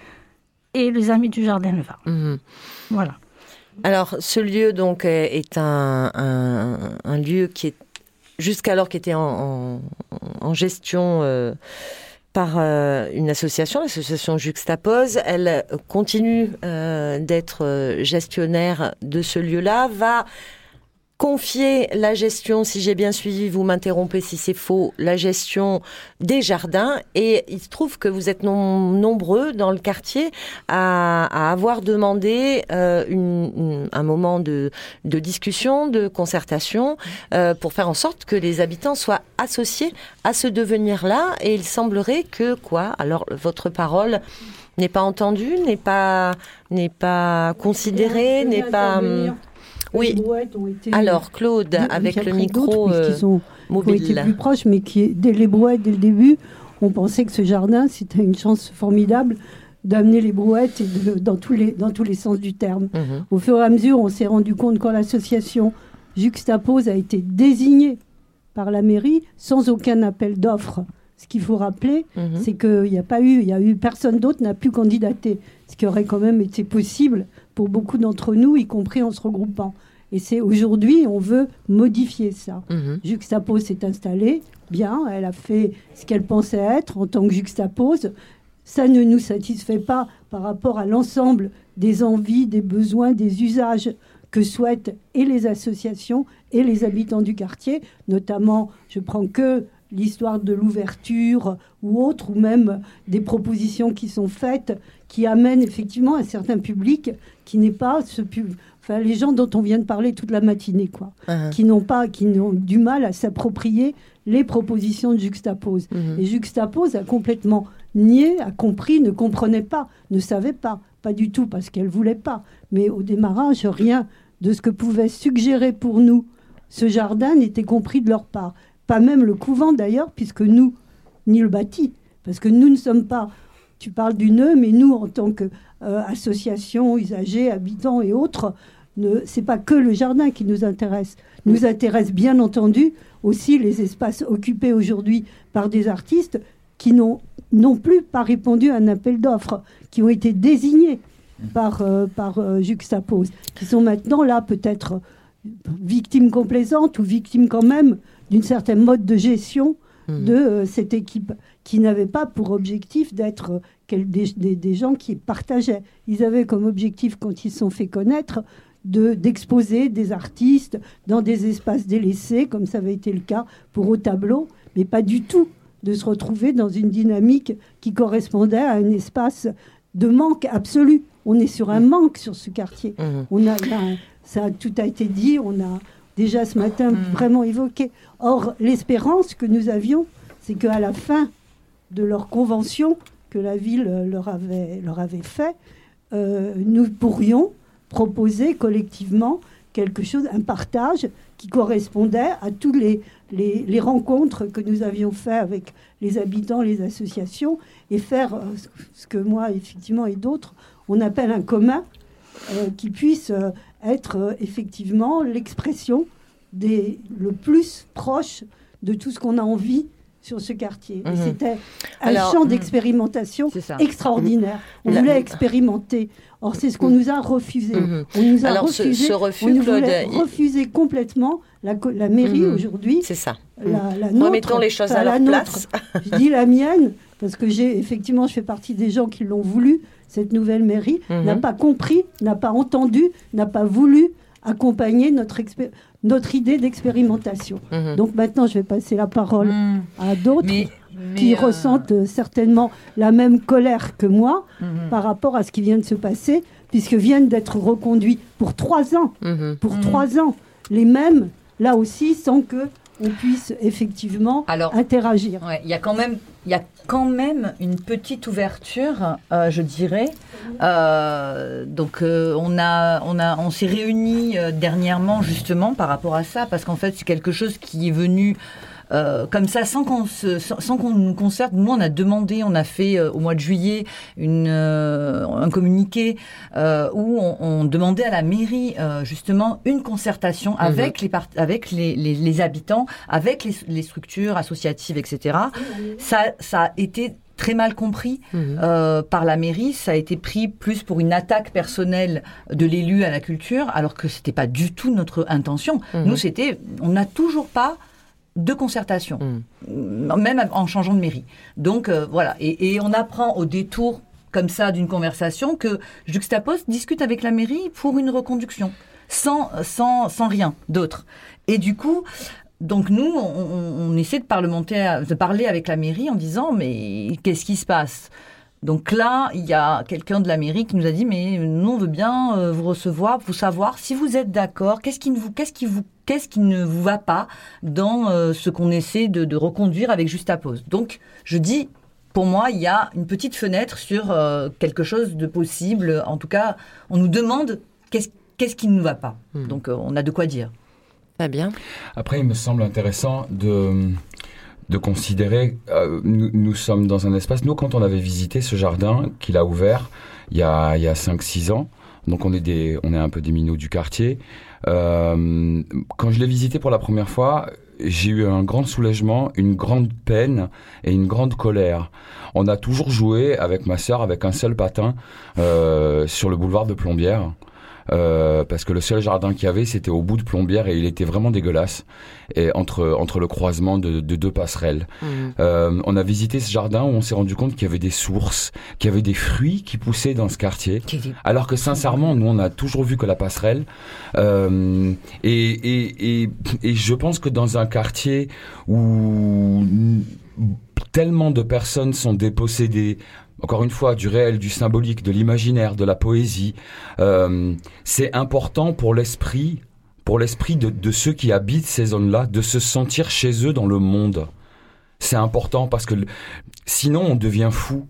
et les amis du jardin Leva. Mhm. Voilà. Alors, ce lieu donc est est un, un, un lieu qui est jusqu'alors qui était en, en- en gestion euh, par euh, une association, l'association Juxtapose. Elle continue euh, d'être euh, gestionnaire de ce lieu-là, va confier la gestion, si j'ai bien suivi, vous m'interrompez si c'est faux, la gestion des jardins. Et il se trouve que vous êtes nom- nombreux dans le quartier à, à avoir demandé euh, une- une- un moment de, de discussion, de concertation, euh, pour faire en sorte que les habitants soient associés à ce devenir-là. Et il semblerait que, quoi? Alors, votre parole n'est pas entendue, n'est pas, n'est pas considérée, n'est pas... Oui. Alors, Claude, avec le micro euh, qui ont mobile. été plus proches, mais qui, dès les brouettes, dès le début, on pensait que ce jardin, c'était une chance formidable d'amener les brouettes et de- dans, tous les, dans tous les sens du terme. Mhm. Au fur et à mesure, on s'est rendu compte quand l'association Juxtapose a été désignée par la mairie sans aucun appel d'offres. Ce qu'il faut rappeler, Mhm. c'est qu'il n'y a pas eu, il y a eu personne d'autre n'a pu candidater, ce qui aurait quand même été possible pour beaucoup d'entre nous, y compris en se regroupant. Et c'est aujourd'hui, on veut modifier ça. Mhm. Juxtapose s'est installée, bien, elle a fait ce qu'elle pensait être en tant que juxtapose. Ça ne nous satisfait pas par rapport à l'ensemble des envies, des besoins, des usages que souhaitent et les associations et les habitants du quartier. Notamment, je prends que l'histoire de l'ouverture ou autre, ou même des propositions qui sont faites qui amènent effectivement un certain public qui n'est pas ce pub, enfin les gens dont on vient de parler toute la matinée, quoi, Uh-huh. qui n'ont pas, qui n'ont du mal à s'approprier les propositions de Juxtapose. Mhm. Et Juxtapose a complètement nié, a compris, ne comprenait pas, ne savait pas, pas du tout parce qu'elle voulait pas. Mais au démarrage, rien de ce que pouvait suggérer pour nous ce jardin n'était compris de leur part. Pas même le couvent d'ailleurs, puisque nous, ni le bâti, parce que nous ne sommes pas. Tu parles du nœud, mais nous, en tant qu'association, usagers, habitants et autres, c'est pas que le jardin qui nous intéresse. Nous intéresse bien entendu aussi les espaces occupés aujourd'hui par des artistes qui n'ont non plus pas répondu à un appel d'offres, qui ont été désignés par, euh, par euh, Juxtapose, qui sont maintenant là peut-être euh, victimes complaisantes ou victimes quand même d'une certaine mode de gestion de euh, cette équipe qui n'avait pas pour objectif d'être euh, des, des- des gens qui partageaient. Ils avaient comme objectif, quand ils se sont fait connaître, de- d'exposer des artistes dans des espaces délaissés, comme ça avait été le cas pour Au Tableau, mais pas du tout de se retrouver dans une dynamique qui correspondait à un espace de manque absolu. On est sur un manque sur ce quartier. On a, un- ça tout a été dit, on a déjà ce matin vraiment évoqué. Or, l'espérance que nous avions, c'est qu'à la fin de leur convention que la ville leur avait, leur avait fait, euh, nous pourrions proposer collectivement quelque chose, un partage qui correspondait à toutes les, les, les rencontres que nous avions fait avec les habitants, les associations, et faire euh, ce- que moi, effectivement, et d'autres, on appelle un commun, euh, qui puisse être euh, effectivement l'expression des le plus proche de tout ce qu'on a envie sur ce quartier. Mhm. C'était un Alors, champ mhm. d'expérimentation extraordinaire. On La- voulait expérimenter. Or, c'est ce qu'on nous a refusé. Mhm. On nous a Alors, refusé. ce refus, on nous Claude, refuser complètement la, la mairie Mhm. aujourd'hui. C'est ça. La, la Mhm. nôtre, Remettons les choses à la leur nôtre. place. Je dis la mienne parce que j'ai effectivement, je fais partie des gens qui l'ont voulu. Cette nouvelle mairie Mhm. n'a pas compris, n'a pas entendu, n'a pas voulu accompagner notre, notre idée d'expérimentation. Mhm. Donc maintenant, je vais passer la parole à d'autres qui euh, ressentent euh, certainement la même colère que moi Mhm. par rapport à ce qui vient de se passer, puisque viennent d'être reconduits pour trois ans, Mhm. pour trois ans, les mêmes, là aussi, sans que on puisse effectivement interagir. Ouais, il y a quand même, il y a quand même une petite ouverture, euh, je dirais. Euh, donc euh, on a, on a, on s'est réunis dernièrement justement par rapport à ça, parce qu'en fait c'est quelque chose qui est venu. Euh, comme ça, sans qu'on se- sans, qu'on nous concerte, nous on a demandé, on a fait euh, au mois de juillet une, euh, un communiqué euh, où on, on demandait à la mairie euh, justement une concertation avec les part- avec les, les- les habitants, avec les, les structures associatives, etc. Ça, ça a été très mal compris euh, par la mairie. Ça a été pris plus pour une attaque personnelle de l'élu à la culture, alors que c'était pas du tout notre intention. Mhm. Nous, c'était, on n'a toujours pas de concertation, même en changeant de mairie. Donc euh, voilà, et, et on apprend au détour comme ça d'une conversation que Juxtapose discute avec la mairie pour une reconduction, sans, sans, sans rien d'autre. Et du coup, donc nous, on, essaie de, parlementer, de parler avec la mairie en disant mais qu'est-ce qui se passe? Donc là, il y a quelqu'un de la mairie qui nous a dit mais nous on veut bien euh, vous recevoir, vous savoir si vous êtes d'accord, qu'est-ce qui vous qu'est-ce qui vous qu'est-ce qui ne vous va pas dans euh, ce qu'on essaie de, de reconduire avec Justapose. Donc je dis pour moi, il y a une petite fenêtre sur euh, quelque chose de possible. En tout cas, on nous demande qu'est-ce qu'est-ce qui ne nous va pas. Donc euh, on a de quoi dire. Très bien. Après, il me semble intéressant de, de considérer, euh, nous, nous sommes dans un espace, nous quand on avait visité ce jardin qu'il a ouvert il y a, il y a 5-6 ans, donc on est, des, on est un peu des minots du quartier, euh, quand je l'ai visité pour la première fois, j'ai eu un grand soulagement, une grande peine et une grande colère. On a toujours joué avec ma sœur avec un seul patin euh, sur le boulevard de Plombières. Euh, parce que le seul jardin qu'il y avait, c'était au bout de Plombières et il était vraiment dégueulasse, et entre, entre le croisement de, de deux passerelles. Mhm. Euh, on a visité ce jardin où on s'est rendu compte qu'il y avait des sources, qu'il y avait des fruits qui poussaient dans ce quartier. Alors que sincèrement, nous, on a toujours vu que la passerelle. Euh, et, et, et, et je pense que dans un quartier où tellement de personnes sont dépossédées, encore une fois, du réel, du symbolique, de l'imaginaire, de la poésie, euh, c'est important pour l'esprit, pour l'esprit de, de ceux qui habitent ces zones-là, de se sentir chez eux dans le monde. C'est important parce que sinon on devient fou.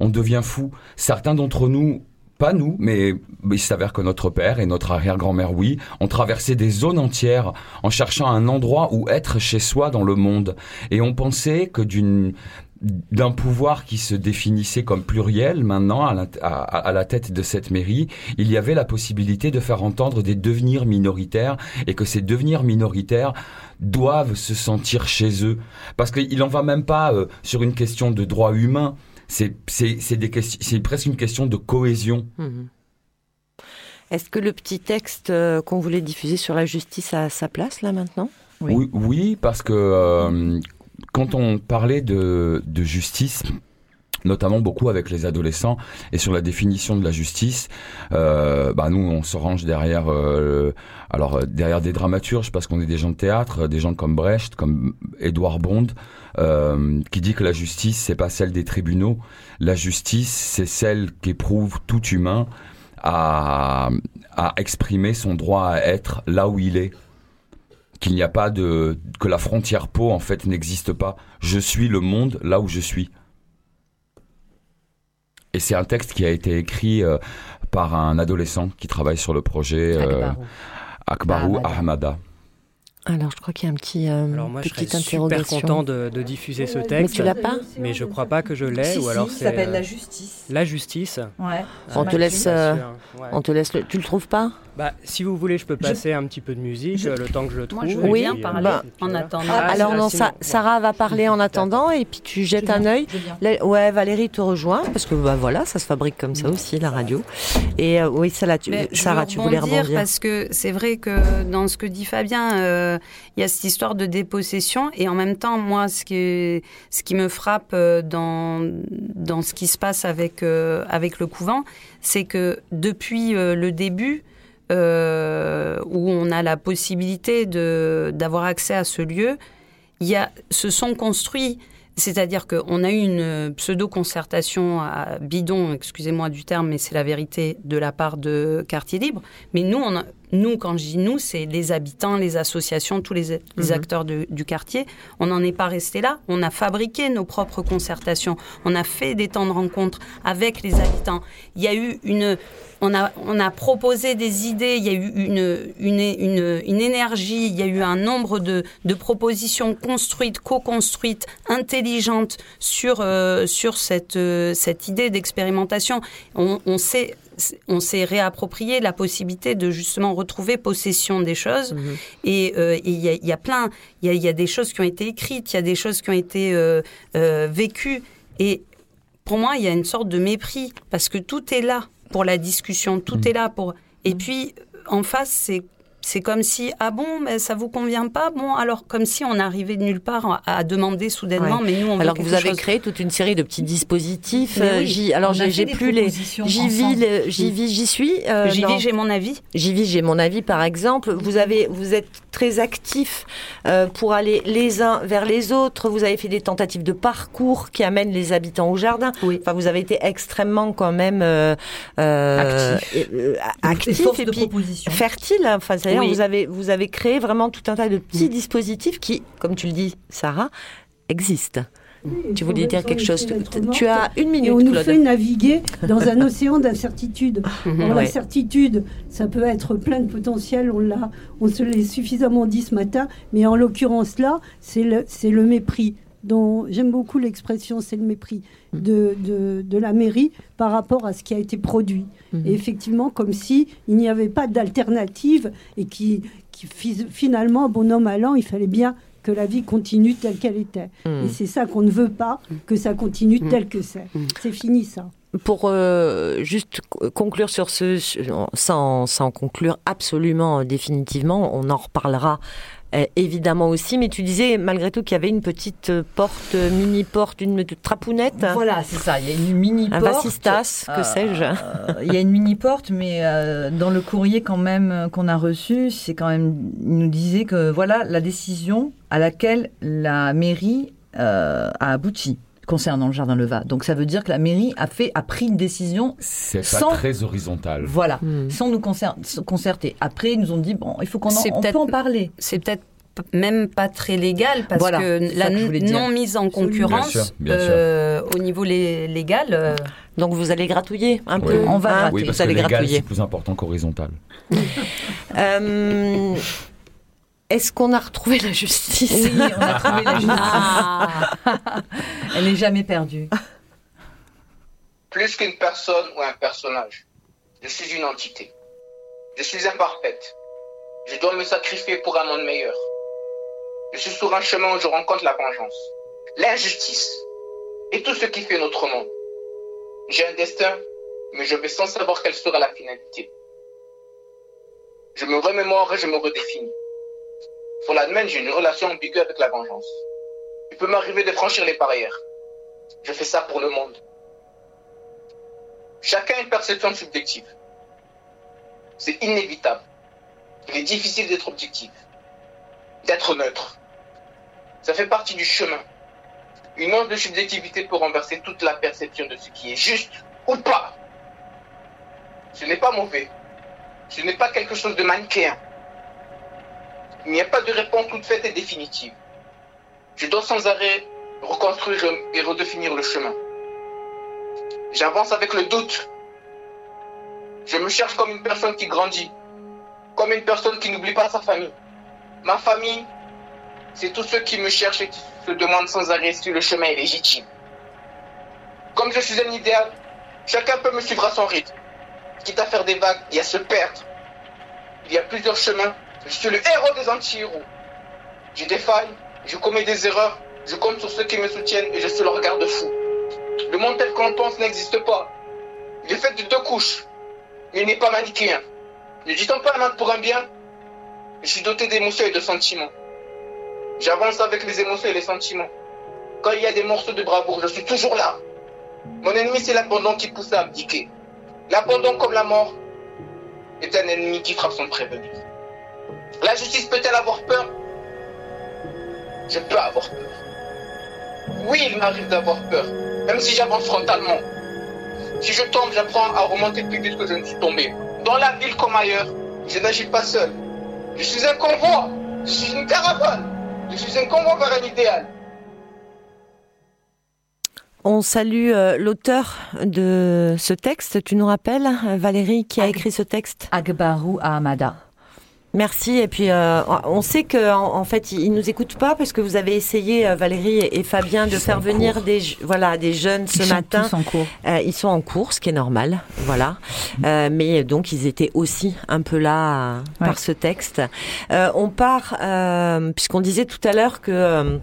On devient fou. Certains d'entre nous, pas nous, mais il s'avère que notre père et notre arrière-grand-mère, oui, ont traversé des zones entières en cherchant un endroit où être chez soi dans le monde. Et on pensait que d'une d'un pouvoir qui se définissait comme pluriel maintenant à la, à- à la tête de cette mairie, il y avait la possibilité de faire entendre des devenirs minoritaires et que ces devenirs minoritaires doivent se sentir chez eux. Parce qu'il en va même pas euh, sur une question de droit humain, c'est presque une question de cohésion. Mhm. Est-ce que le petit texte euh, qu'on voulait diffuser sur la justice a sa place là maintenant? Oui, oui, parce que euh, quand on parlait de, justice, notamment beaucoup avec les adolescents et sur la définition de la justice, euh, bah nous on se range derrière, euh, alors euh, derrière des dramaturges parce qu'on est des gens de théâtre, des gens comme Brecht, comme Édouard Bond, qui dit que la justice c'est pas celle des tribunaux, la justice c'est celle qu'éprouve tout humain à, à exprimer son droit à être là où il est qu'il n'y a pas de que la frontière peau en fait n'existe pas. Je suis le monde là où je suis. Et c'est un texte qui a été écrit euh, par un adolescent qui travaille sur le projet euh, Akbarou. Akbarou Ahmada. Alors, je crois qu'il y a un petit, euh, Alors moi, je serais petite super interrogation. content de, de diffuser ce Mais texte. tu l'as pas Mais je crois pas que je l'ai. Si, ou alors s'appelle euh, La Justice. La justice. Ouais. On te laisse, euh, ouais. on te laisse. Le... Tu le trouves pas? Bah, si vous voulez, je peux passer un petit peu de musique euh, le temps que je le trouve. je et veux Oui, bien parler bah, en attendant. Ah, Alors c'est- non, sinon- Sa- Sarah va parler en attendant et puis tu jettes un œil. La- Ouais, Valérie te rejoint parce que bah voilà, ça se fabrique comme ça aussi la radio. Et euh, oui, ça là, tu, Mais je Sarah, veux tu voulais rebondir rebondir. parce que c'est vrai que dans ce que dit Fabien, euh, il y a cette histoire de dépossession et en même temps, moi, ce qui, ce qui me frappe euh, dans, dans ce qui se passe avec, euh, avec le couvent, c'est que depuis euh, le début, euh, où on a la possibilité d'avoir accès à ce lieu, il y a, se sont construits. C'est-à-dire qu'on a eu une pseudo-concertation bidon, excusez-moi du terme, mais c'est la vérité de la part de Quartier Libre. Mais nous, on a- nous quand je dis nous, c'est les habitants, les associations, tous les, les Mhm. acteurs de- du quartier. On n'en est pas resté là. On a fabriqué nos propres concertations. On a fait des temps de rencontre avec les habitants. Il y a eu une... On a, on a proposé des idées, il y a eu une, une, une, une énergie, il y a eu un nombre de, de propositions construites, co-construites, intelligentes sur, euh, sur cette, euh, cette idée d'expérimentation. On, on s'est on s'est réapproprié la possibilité de justement retrouver possession des choses. Et euh, et il y, a- il y a plein, il y a, il y a des choses qui ont été écrites, il y a des choses qui ont été euh, euh, vécues. Et pour moi, il y a une sorte de mépris parce que tout est là pour la discussion, tout est là pour. Et puis en face, c'est c'est comme si ah bon, mais ça vous convient pas? Bon alors comme si on arrivait de nulle part à, demander soudainement, Ouais. mais nous on veut alors que vous avez chose. créé toute une série de petits dispositifs. Euh, oui, j'y- alors j'ai plus les. J'y vis, j'y vis, j'y suis. euh, J'y vis, j'ai mon avis. J'y vis, j'ai mon avis, par exemple. Vous avez, vous êtes très actifs euh, pour aller les uns vers les autres. Vous avez fait des tentatives de parcours qui amènent les habitants au jardin. Enfin, vous avez été extrêmement quand même euh, Actif. euh, Et actif et de puis fertile. Enfin, Oui. vous avez, vous avez créé vraiment tout un tas de petits dispositifs qui, comme tu le dis, Sarah, existent. Tu voulais dire quelque chose Tu as une minute, Et on nous Claude. fait naviguer dans un (laughs) océan d'incertitude. Mhm. Ouais. L'incertitude, ça peut être plein de potentiel, on, l'a, on se l'est suffisamment dit ce matin, mais en l'occurrence là, c'est le, c'est le mépris. Dont J'aime beaucoup l'expression, c'est le mépris de, de, de la mairie par rapport à ce qui a été produit. Mhm. Et effectivement, comme si il n'y avait pas d'alternative et qui, qui fi- finalement, bon homme allant, il fallait bien que la vie continue telle qu'elle était. Mhm. Et c'est ça qu'on ne veut pas, que ça continue Mhm. tel que c'est. C'est fini ça. pour euh, juste conclure sur ce, sans, sans conclure absolument euh, définitivement, on en reparlera euh, évidemment aussi, mais tu disais malgré tout qu'il y avait une petite euh, porte, euh, mini porte, une trapounette. Voilà, c'est ça. Il y a une mini Un porte. vasistas, que Euh, sais-je. Il y a une mini porte, mais euh, dans le courrier quand même qu'on a reçu, c'est quand même, il nous disait que voilà la décision à laquelle la mairie a abouti concernant le jardin Leva. Donc ça veut dire que la mairie a fait, a pris une décision C'est pas sans très horizontal. Voilà, Hmm. sans nous concer- concerter. Après, ils nous ont dit bon, il faut qu'on en, C'est on peut-être- peut en parler. C'est peut-être même pas très légal parce Voilà, que la que je voulais dire. non mise en concurrence Bien sûr, bien sûr. euh, au niveau lé- légal. euh, Donc vous allez gratouiller un Oui. peu. On va hein, gratter. Oui, vous parce que allez légal, gratouiller. c'est plus important qu'horizontal. Euh, Est-ce qu'on a retrouvé la justice Oui, on a (laughs) trouvé la justice. Ah. Elle n'est jamais perdue. Plus qu'une personne ou un personnage, je suis une entité. Je suis imparfaite. Je dois me sacrifier pour un monde meilleur. Je suis sur un chemin où je rencontre la vengeance, l'injustice et tout ce qui fait notre monde. J'ai un destin, mais je vais sans savoir quelle sera la finalité. Je me remémore et je me redéfinis. Pour l'admettre, j'ai une relation ambiguë avec la vengeance. Il peut m'arriver de franchir les barrières. Je fais ça pour le monde. Chacun a une perception subjective. C'est inévitable. Il est difficile d'être objectif, d'être neutre. Ça fait partie du chemin. Une once de subjectivité peut renverser toute la perception de ce qui est juste ou pas. Ce n'est pas mauvais. Ce n'est pas quelque chose de manichéen. Il n'y a pas de réponse toute faite et définitive. Je dois sans arrêt reconstruire et redéfinir le chemin. J'avance avec le doute. Je me cherche comme une personne qui grandit, comme une personne qui n'oublie pas sa famille. Ma famille, c'est tous ceux qui me cherchent et qui se demandent sans arrêt si le chemin est légitime. Comme je suis un idéal, chacun peut me suivre à son rythme. Quitte à faire des vagues et à se perdre. Il y a plusieurs chemins. Je suis le héros des anti-héros. Je défaille, je commets des erreurs, je compte sur ceux qui me soutiennent et je suis leur garde-fou. Le monde tel qu'on pense n'existe pas. Il est fait de deux couches, il n'est pas manichéen. Ne dit-on pas un pour un bien? Je suis doté d'émotions et de sentiments. J'avance avec les émotions et les sentiments. Quand il y a des morceaux de bravoure, je suis toujours là. Mon ennemi, c'est l'abandon qui pousse à abdiquer. L'abandon comme la mort est un ennemi qui frappe son prévenu. La justice peut-elle avoir peur? Je peux avoir peur. Oui, il m'arrive d'avoir peur, même si j'avance frontalement. Si je tombe, j'apprends à remonter plus vite que je ne suis tombé. Dans la ville comme ailleurs, je n'agis pas seul. Je suis un convoi, je suis une caravane, je suis un convoi vers un idéal. On salue euh, l'auteur de ce texte. Tu nous rappelles, Valérie, qui a écrit ce texte? Agbaru Ahmada. Merci. Et puis, euh, on sait que en, en fait, ils nous écoutent pas parce que vous avez essayé, euh, Valérie et, et Fabien, de faire venir des, voilà, des jeunes ce Ils sont matin. tous en cours. Euh, ils sont en cours, ce qui est normal, voilà. Euh, mais donc, ils étaient aussi un peu là par ce texte. Euh, on part, euh, puisqu'on disait tout à l'heure que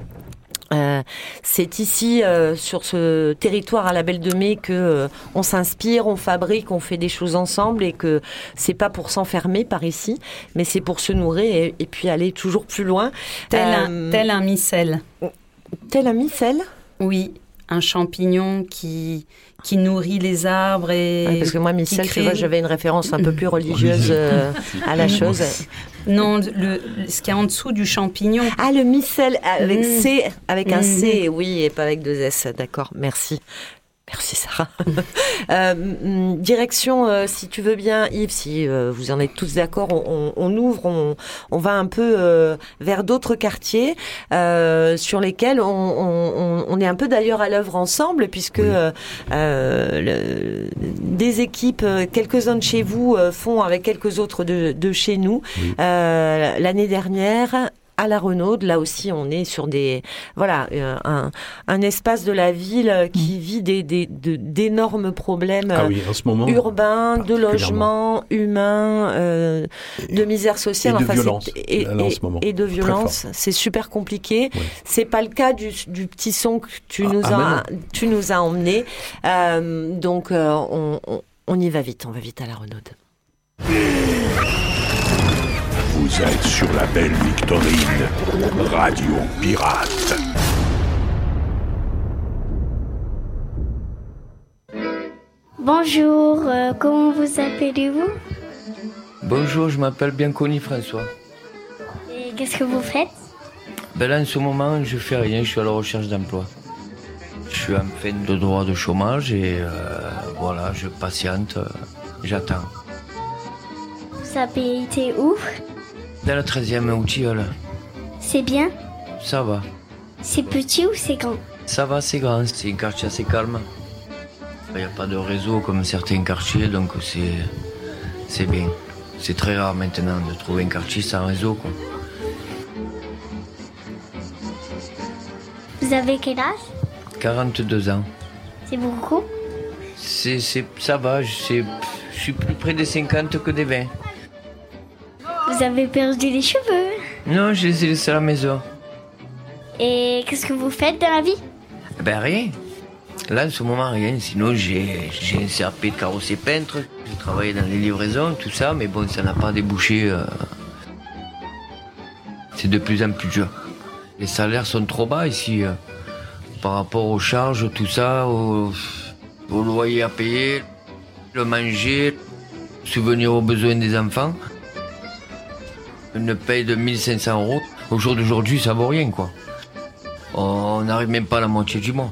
euh, c'est ici, euh, sur ce territoire à la Belle de Mai, que euh, on s'inspire, on fabrique, on fait des choses ensemble, et que c'est pas pour s'enfermer par ici, mais c'est pour se nourrir et, et puis aller toujours plus loin. tel, un, tel un micelle. Tel un micelle Oui, un champignon qui, qui nourrit les arbres et. Ouais, parce que moi, tu vois, j'avais une référence un peu plus religieuse euh, à la chose. Non, le, ce qu'il y a en dessous du champignon. Ah, le micelle avec Mm. C, avec un. C, oui, et pas avec deux S. D'accord, merci. Merci Sarah. (laughs) Euh, direction, euh, si tu veux bien, Yves, si euh, vous en êtes tous d'accord, on, on- on ouvre, on, on va un peu euh, vers d'autres quartiers euh, sur lesquels on, on- on- on est un peu d'ailleurs à l'œuvre ensemble, puisque euh, euh, le- des équipes, quelques-uns de chez vous euh, font avec quelques autres de, de chez nous. Euh, L'année dernière, à la Renaud. Là aussi, on est sur des voilà euh, un, un espace de la ville qui vit des des- de- d'énormes problèmes Ah euh, oui, en ce moment, urbains, de logement, humains, euh, de misère sociale, et de Enfin, violence, et, en et- ce moment. et de violence. C'est super compliqué. C'est pas le cas du, du petit son que tu nous ah, as tu nous as emmené. Euh, donc on, on, on y va vite, on va vite à la Renaud. Vous êtes sur la belle Victorine, Radio Pirate. Bonjour, euh, comment vous appelez-vous? Bonjour, je m'appelle Bianconi François. Et qu'est-ce que vous faites? Ben là, en ce moment, je fais rien, je suis à la recherche d'emploi. Je suis en fin de droit de chômage et euh, voilà, je patiente, euh, j'attends. Vous avez été où? Dans le 13e Outilleul, C'est bien ça va. C'est petit ou c'est grand? Ça va, c'est grand, c'est un quartier assez calme. Il n'y a pas de réseau comme certains quartiers, donc c'est, c'est bien. C'est très rare maintenant de trouver un quartier sans réseau. Quoi. Vous avez quel âge? 42 ans. C'est beaucoup? C'est, c'est, ça va, je suis plus près des 50 que des 20. Vous avez perdu les cheveux Non, je les ai laissés à la maison. Et qu'est-ce que vous faites dans la vie? Ben rien. Là, en ce moment, rien. Sinon, j'ai, j'ai un CAP de carrossier peintre. J'ai travaillé dans les livraisons, tout ça, mais bon, ça n'a pas débouché. euh, C'est de plus en plus dur. Les salaires sont trop bas ici. euh, Par rapport aux charges, tout ça, au, au loyer à payer, le manger, subvenir aux besoins des enfants. Une paye de 1500 euros. Au jour d'aujourd'hui, ça vaut rien, quoi. On n'arrive même pas à la moitié du mois.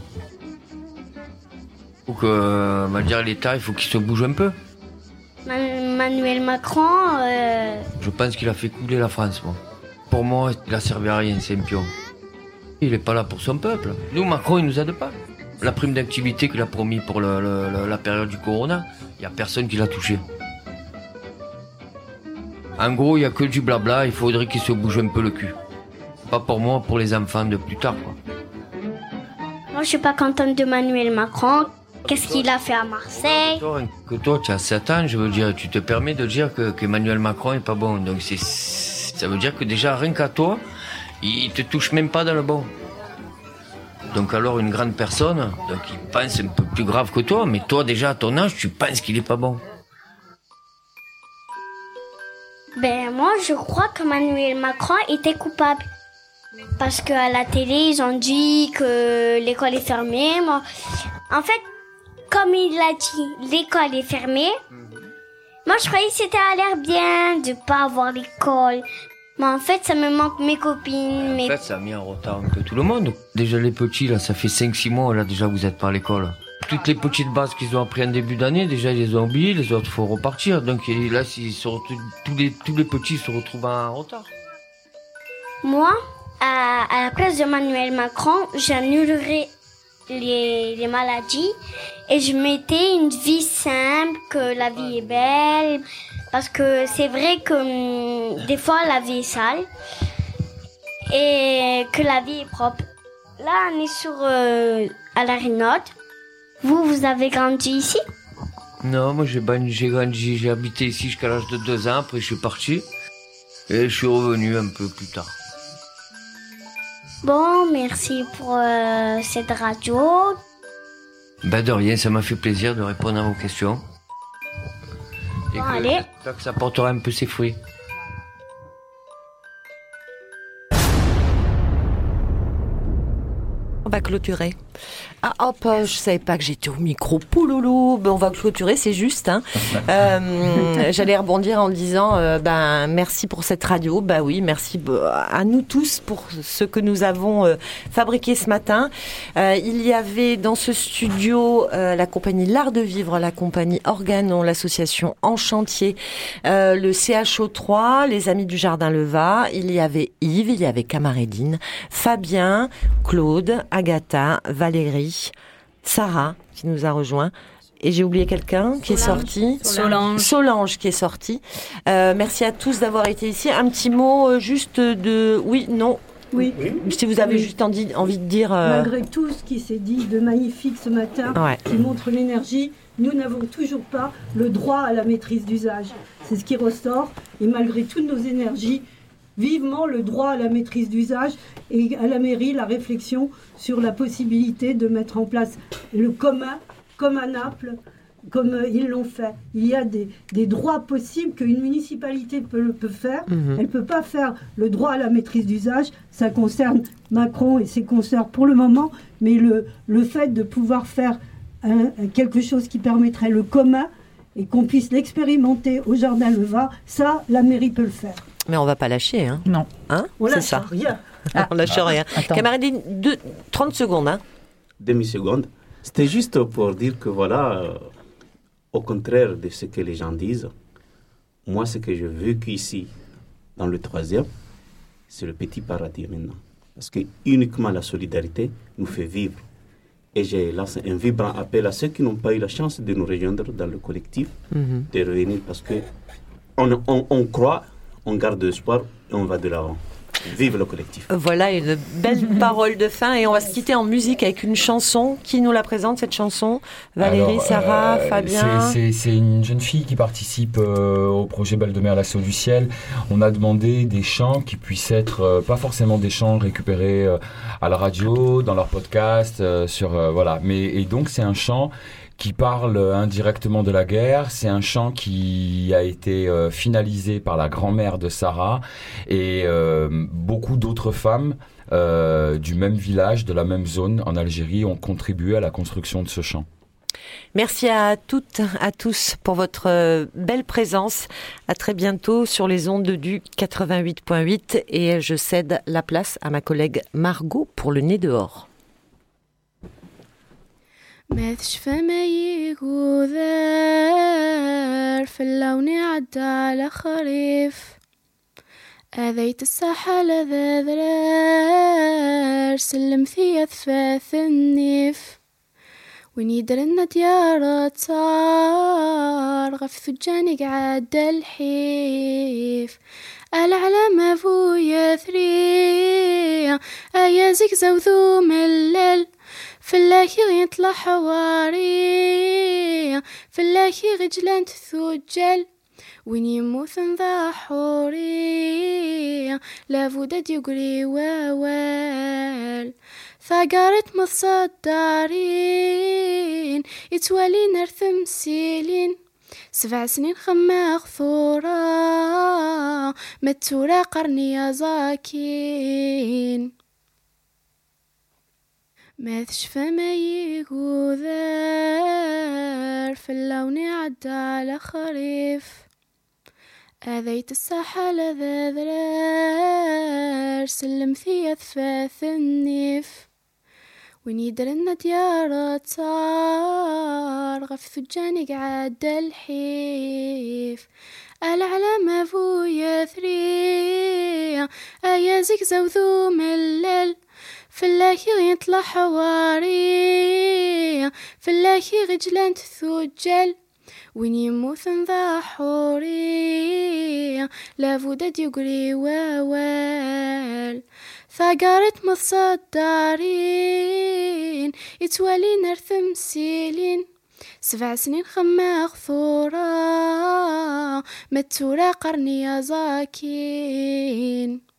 Faut que, on va dire, l'État, il faut qu'il se bouge un peu. Man- Manuel Macron, euh, Je pense qu'il a fait couler la France, moi. Pour moi, il a servi à rien, c'est un pion. Il est pas là pour son peuple. Nous, Macron, il nous aide pas. La prime d'activité qu'il a promis pour le- le- le- la période du Corona, il y a personne qui l'a touché. En gros, il y a que du blabla, il faudrait qu'il se bouge un peu le cul. Pas pour moi, pour les enfants de plus tard, quoi. moi je suis pas contente de Manuel Macron. Qu'est-ce qu'il a fait à Marseille que toi, tu as 7 ans, je veux dire, tu te permets de dire que qu'Emmanuel Macron est pas bon. Donc c'est, ça veut dire que déjà, rien qu'à toi, il te touche même pas dans le bon. Donc alors, une grande personne, donc il pense un peu plus grave que toi, mais toi déjà, à ton âge, tu penses qu'il est pas bon. Ben moi je crois que Manuel Macron était coupable. Parce qu'à la télé ils ont dit que l'école est fermée. Moi, en fait, comme il a dit, l'école est fermée. Moi je croyais que c'était à l'air bien de pas avoir l'école. Mais en fait ça me manque mes copines, mes En fait, ça a mis en retard un peu tout le monde. Déjà les petits, là, ça fait 5-6 mois, là, déjà, vous êtes pas à l'école. Toutes les petites bases qu'ils ont appris en début d'année, déjà, ils les ont oubliées, les autres, faut repartir. Donc là, retrouvent- tous les, tous les petits se retrouvent en retard. Moi, à, à la place de Manuel Macron, j'annulerais les, les maladies et je mettais une vie simple, que la vie est belle. Parce que c'est vrai que hum, des fois la vie est sale et que la vie est propre. Là, on est sur euh, à la Rénote. Vous, vous avez grandi ici? Non, moi j'ai grandi, j'ai habité ici jusqu'à l'âge de 2 ans, après je suis parti. Et je suis revenu un peu plus tard. Bon, merci pour euh, cette radio. Ben de rien, ça m'a fait plaisir de répondre à vos questions. Et Bon, que, allez. j'espère que ça portera un peu ses fruits. Va clôturer. Ah hop, euh, je savais pas que j'étais au micro. Pouloulou, ben, on va clôturer, c'est juste. Hein. (laughs) Euh, J'allais rebondir en disant, euh, ben merci pour cette radio. Bah oui, merci bah, à nous tous pour ce que nous avons euh, fabriqué ce matin. Il y avait dans ce studio la compagnie L'Art de Vivre, la compagnie Organon, l'association En Chantier, le CHO3, les Amis du Jardin Leva. Il y avait Yves, il y avait Camarédine, Fabien, Claude, Agatha, Valérie, Sarah qui nous a rejoint et j'ai oublié quelqu'un qui est sorti. Solange. Solange qui est sorti. Euh, merci à tous d'avoir été ici. Un petit mot euh, juste de oui, non. Oui. Si vous avez Oui. juste envie, envie de dire. euh, Malgré tout ce qui s'est dit de magnifique ce matin, Ouais. qui montre l'énergie, nous n'avons toujours pas le droit à la maîtrise d'usage. C'est ce qui ressort. Et malgré toutes nos énergies, vivement le droit à la maîtrise d'usage et à la mairie la réflexion sur la possibilité de mettre en place le commun, comme à Naples, comme ils l'ont fait. Il y a des, des droits possibles qu'une municipalité peut, peut faire. Mhm. Elle ne peut pas faire le droit à la maîtrise d'usage. Ça concerne Macron et ses consorts pour le moment. Mais le, le fait de pouvoir faire un- quelque chose qui permettrait le commun et qu'on puisse l'expérimenter au Jardin Leva, ça, la mairie peut le faire. Mais on va pas lâcher, hein Non. Hein On C'est lâche ça. rien. (laughs) on lâche Ah, rien. attends. Camarade, deux- 30 secondes, hein demi-seconde. C'était juste pour dire que voilà, euh, au contraire de ce que les gens disent, moi, ce que j'ai vécu ici, dans le troisième, c'est le petit paradis maintenant. Parce que uniquement la solidarité nous fait vivre. Et j'ai lancé un vibrant appel à ceux qui n'ont pas eu la chance de nous rejoindre dans le collectif, Mhm. de revenir parce que on, on- on croit, on garde espoir et on va de l'avant. Vive le collectif. Voilà une belle (laughs) parole de fin et on va se quitter en musique avec une chanson. Qui nous la présente cette chanson? Valérie, Alors, Sarah, euh, Fabien? c'est- une jeune fille qui participe euh, au projet Belle de Mer l'assaut du ciel. On a demandé des chants qui puissent être euh, pas forcément des chants récupérés euh, à la radio, dans leur podcast, euh, sur euh, voilà. Mais et donc c'est un chant qui parle euh, indirectement de la guerre. C'est un chant qui a été euh, finalisé par la grand-mère de Sarah et euh, beaucoup d'autres femmes du même village, de la même zone en Algérie ont contribué à la construction de ce chant. Merci à toutes, à tous pour votre belle présence. À très bientôt sur les ondes du 88.8 et je cède la place à ma collègue Margot pour le nez dehors. مثش فما يقوذر في اللون عدى على خريف؟ أذيت الساحة لذا ذرار سلمثي أثفاث النيف. وين يدرن ديار تصار غف ثجاني قعد الحيف. العلامة فو يثري أيا زكزو ذو ملل فلاكي يطلع حواري. فلاكي غجلان تثوجل وين يموت ذا حوري لابد يقري ووال. ثقارت مصدارين يتوالي نرثم سيلين سبع سنين خماغ ثورة متورة قرني يا زاكين. مثش فما يقوذر في اللون عدى على خريف؟ أذيت السحل ذا ذرار سلمثي أثفاث النيف وين يدرن النديار تصار غف ثجاني قعد الحيف. العلم فو يثري أيازك زوذو ملل في اللاهي يطلع حواري. في اللاهي غجلان تثوجل وين يموت نضحوري حوري. لافودا ديقري ووال. ثقارت مصدارين يتوالي نرثم سيلين سبع سنين خما خثورة متورا قرني يا زاكين.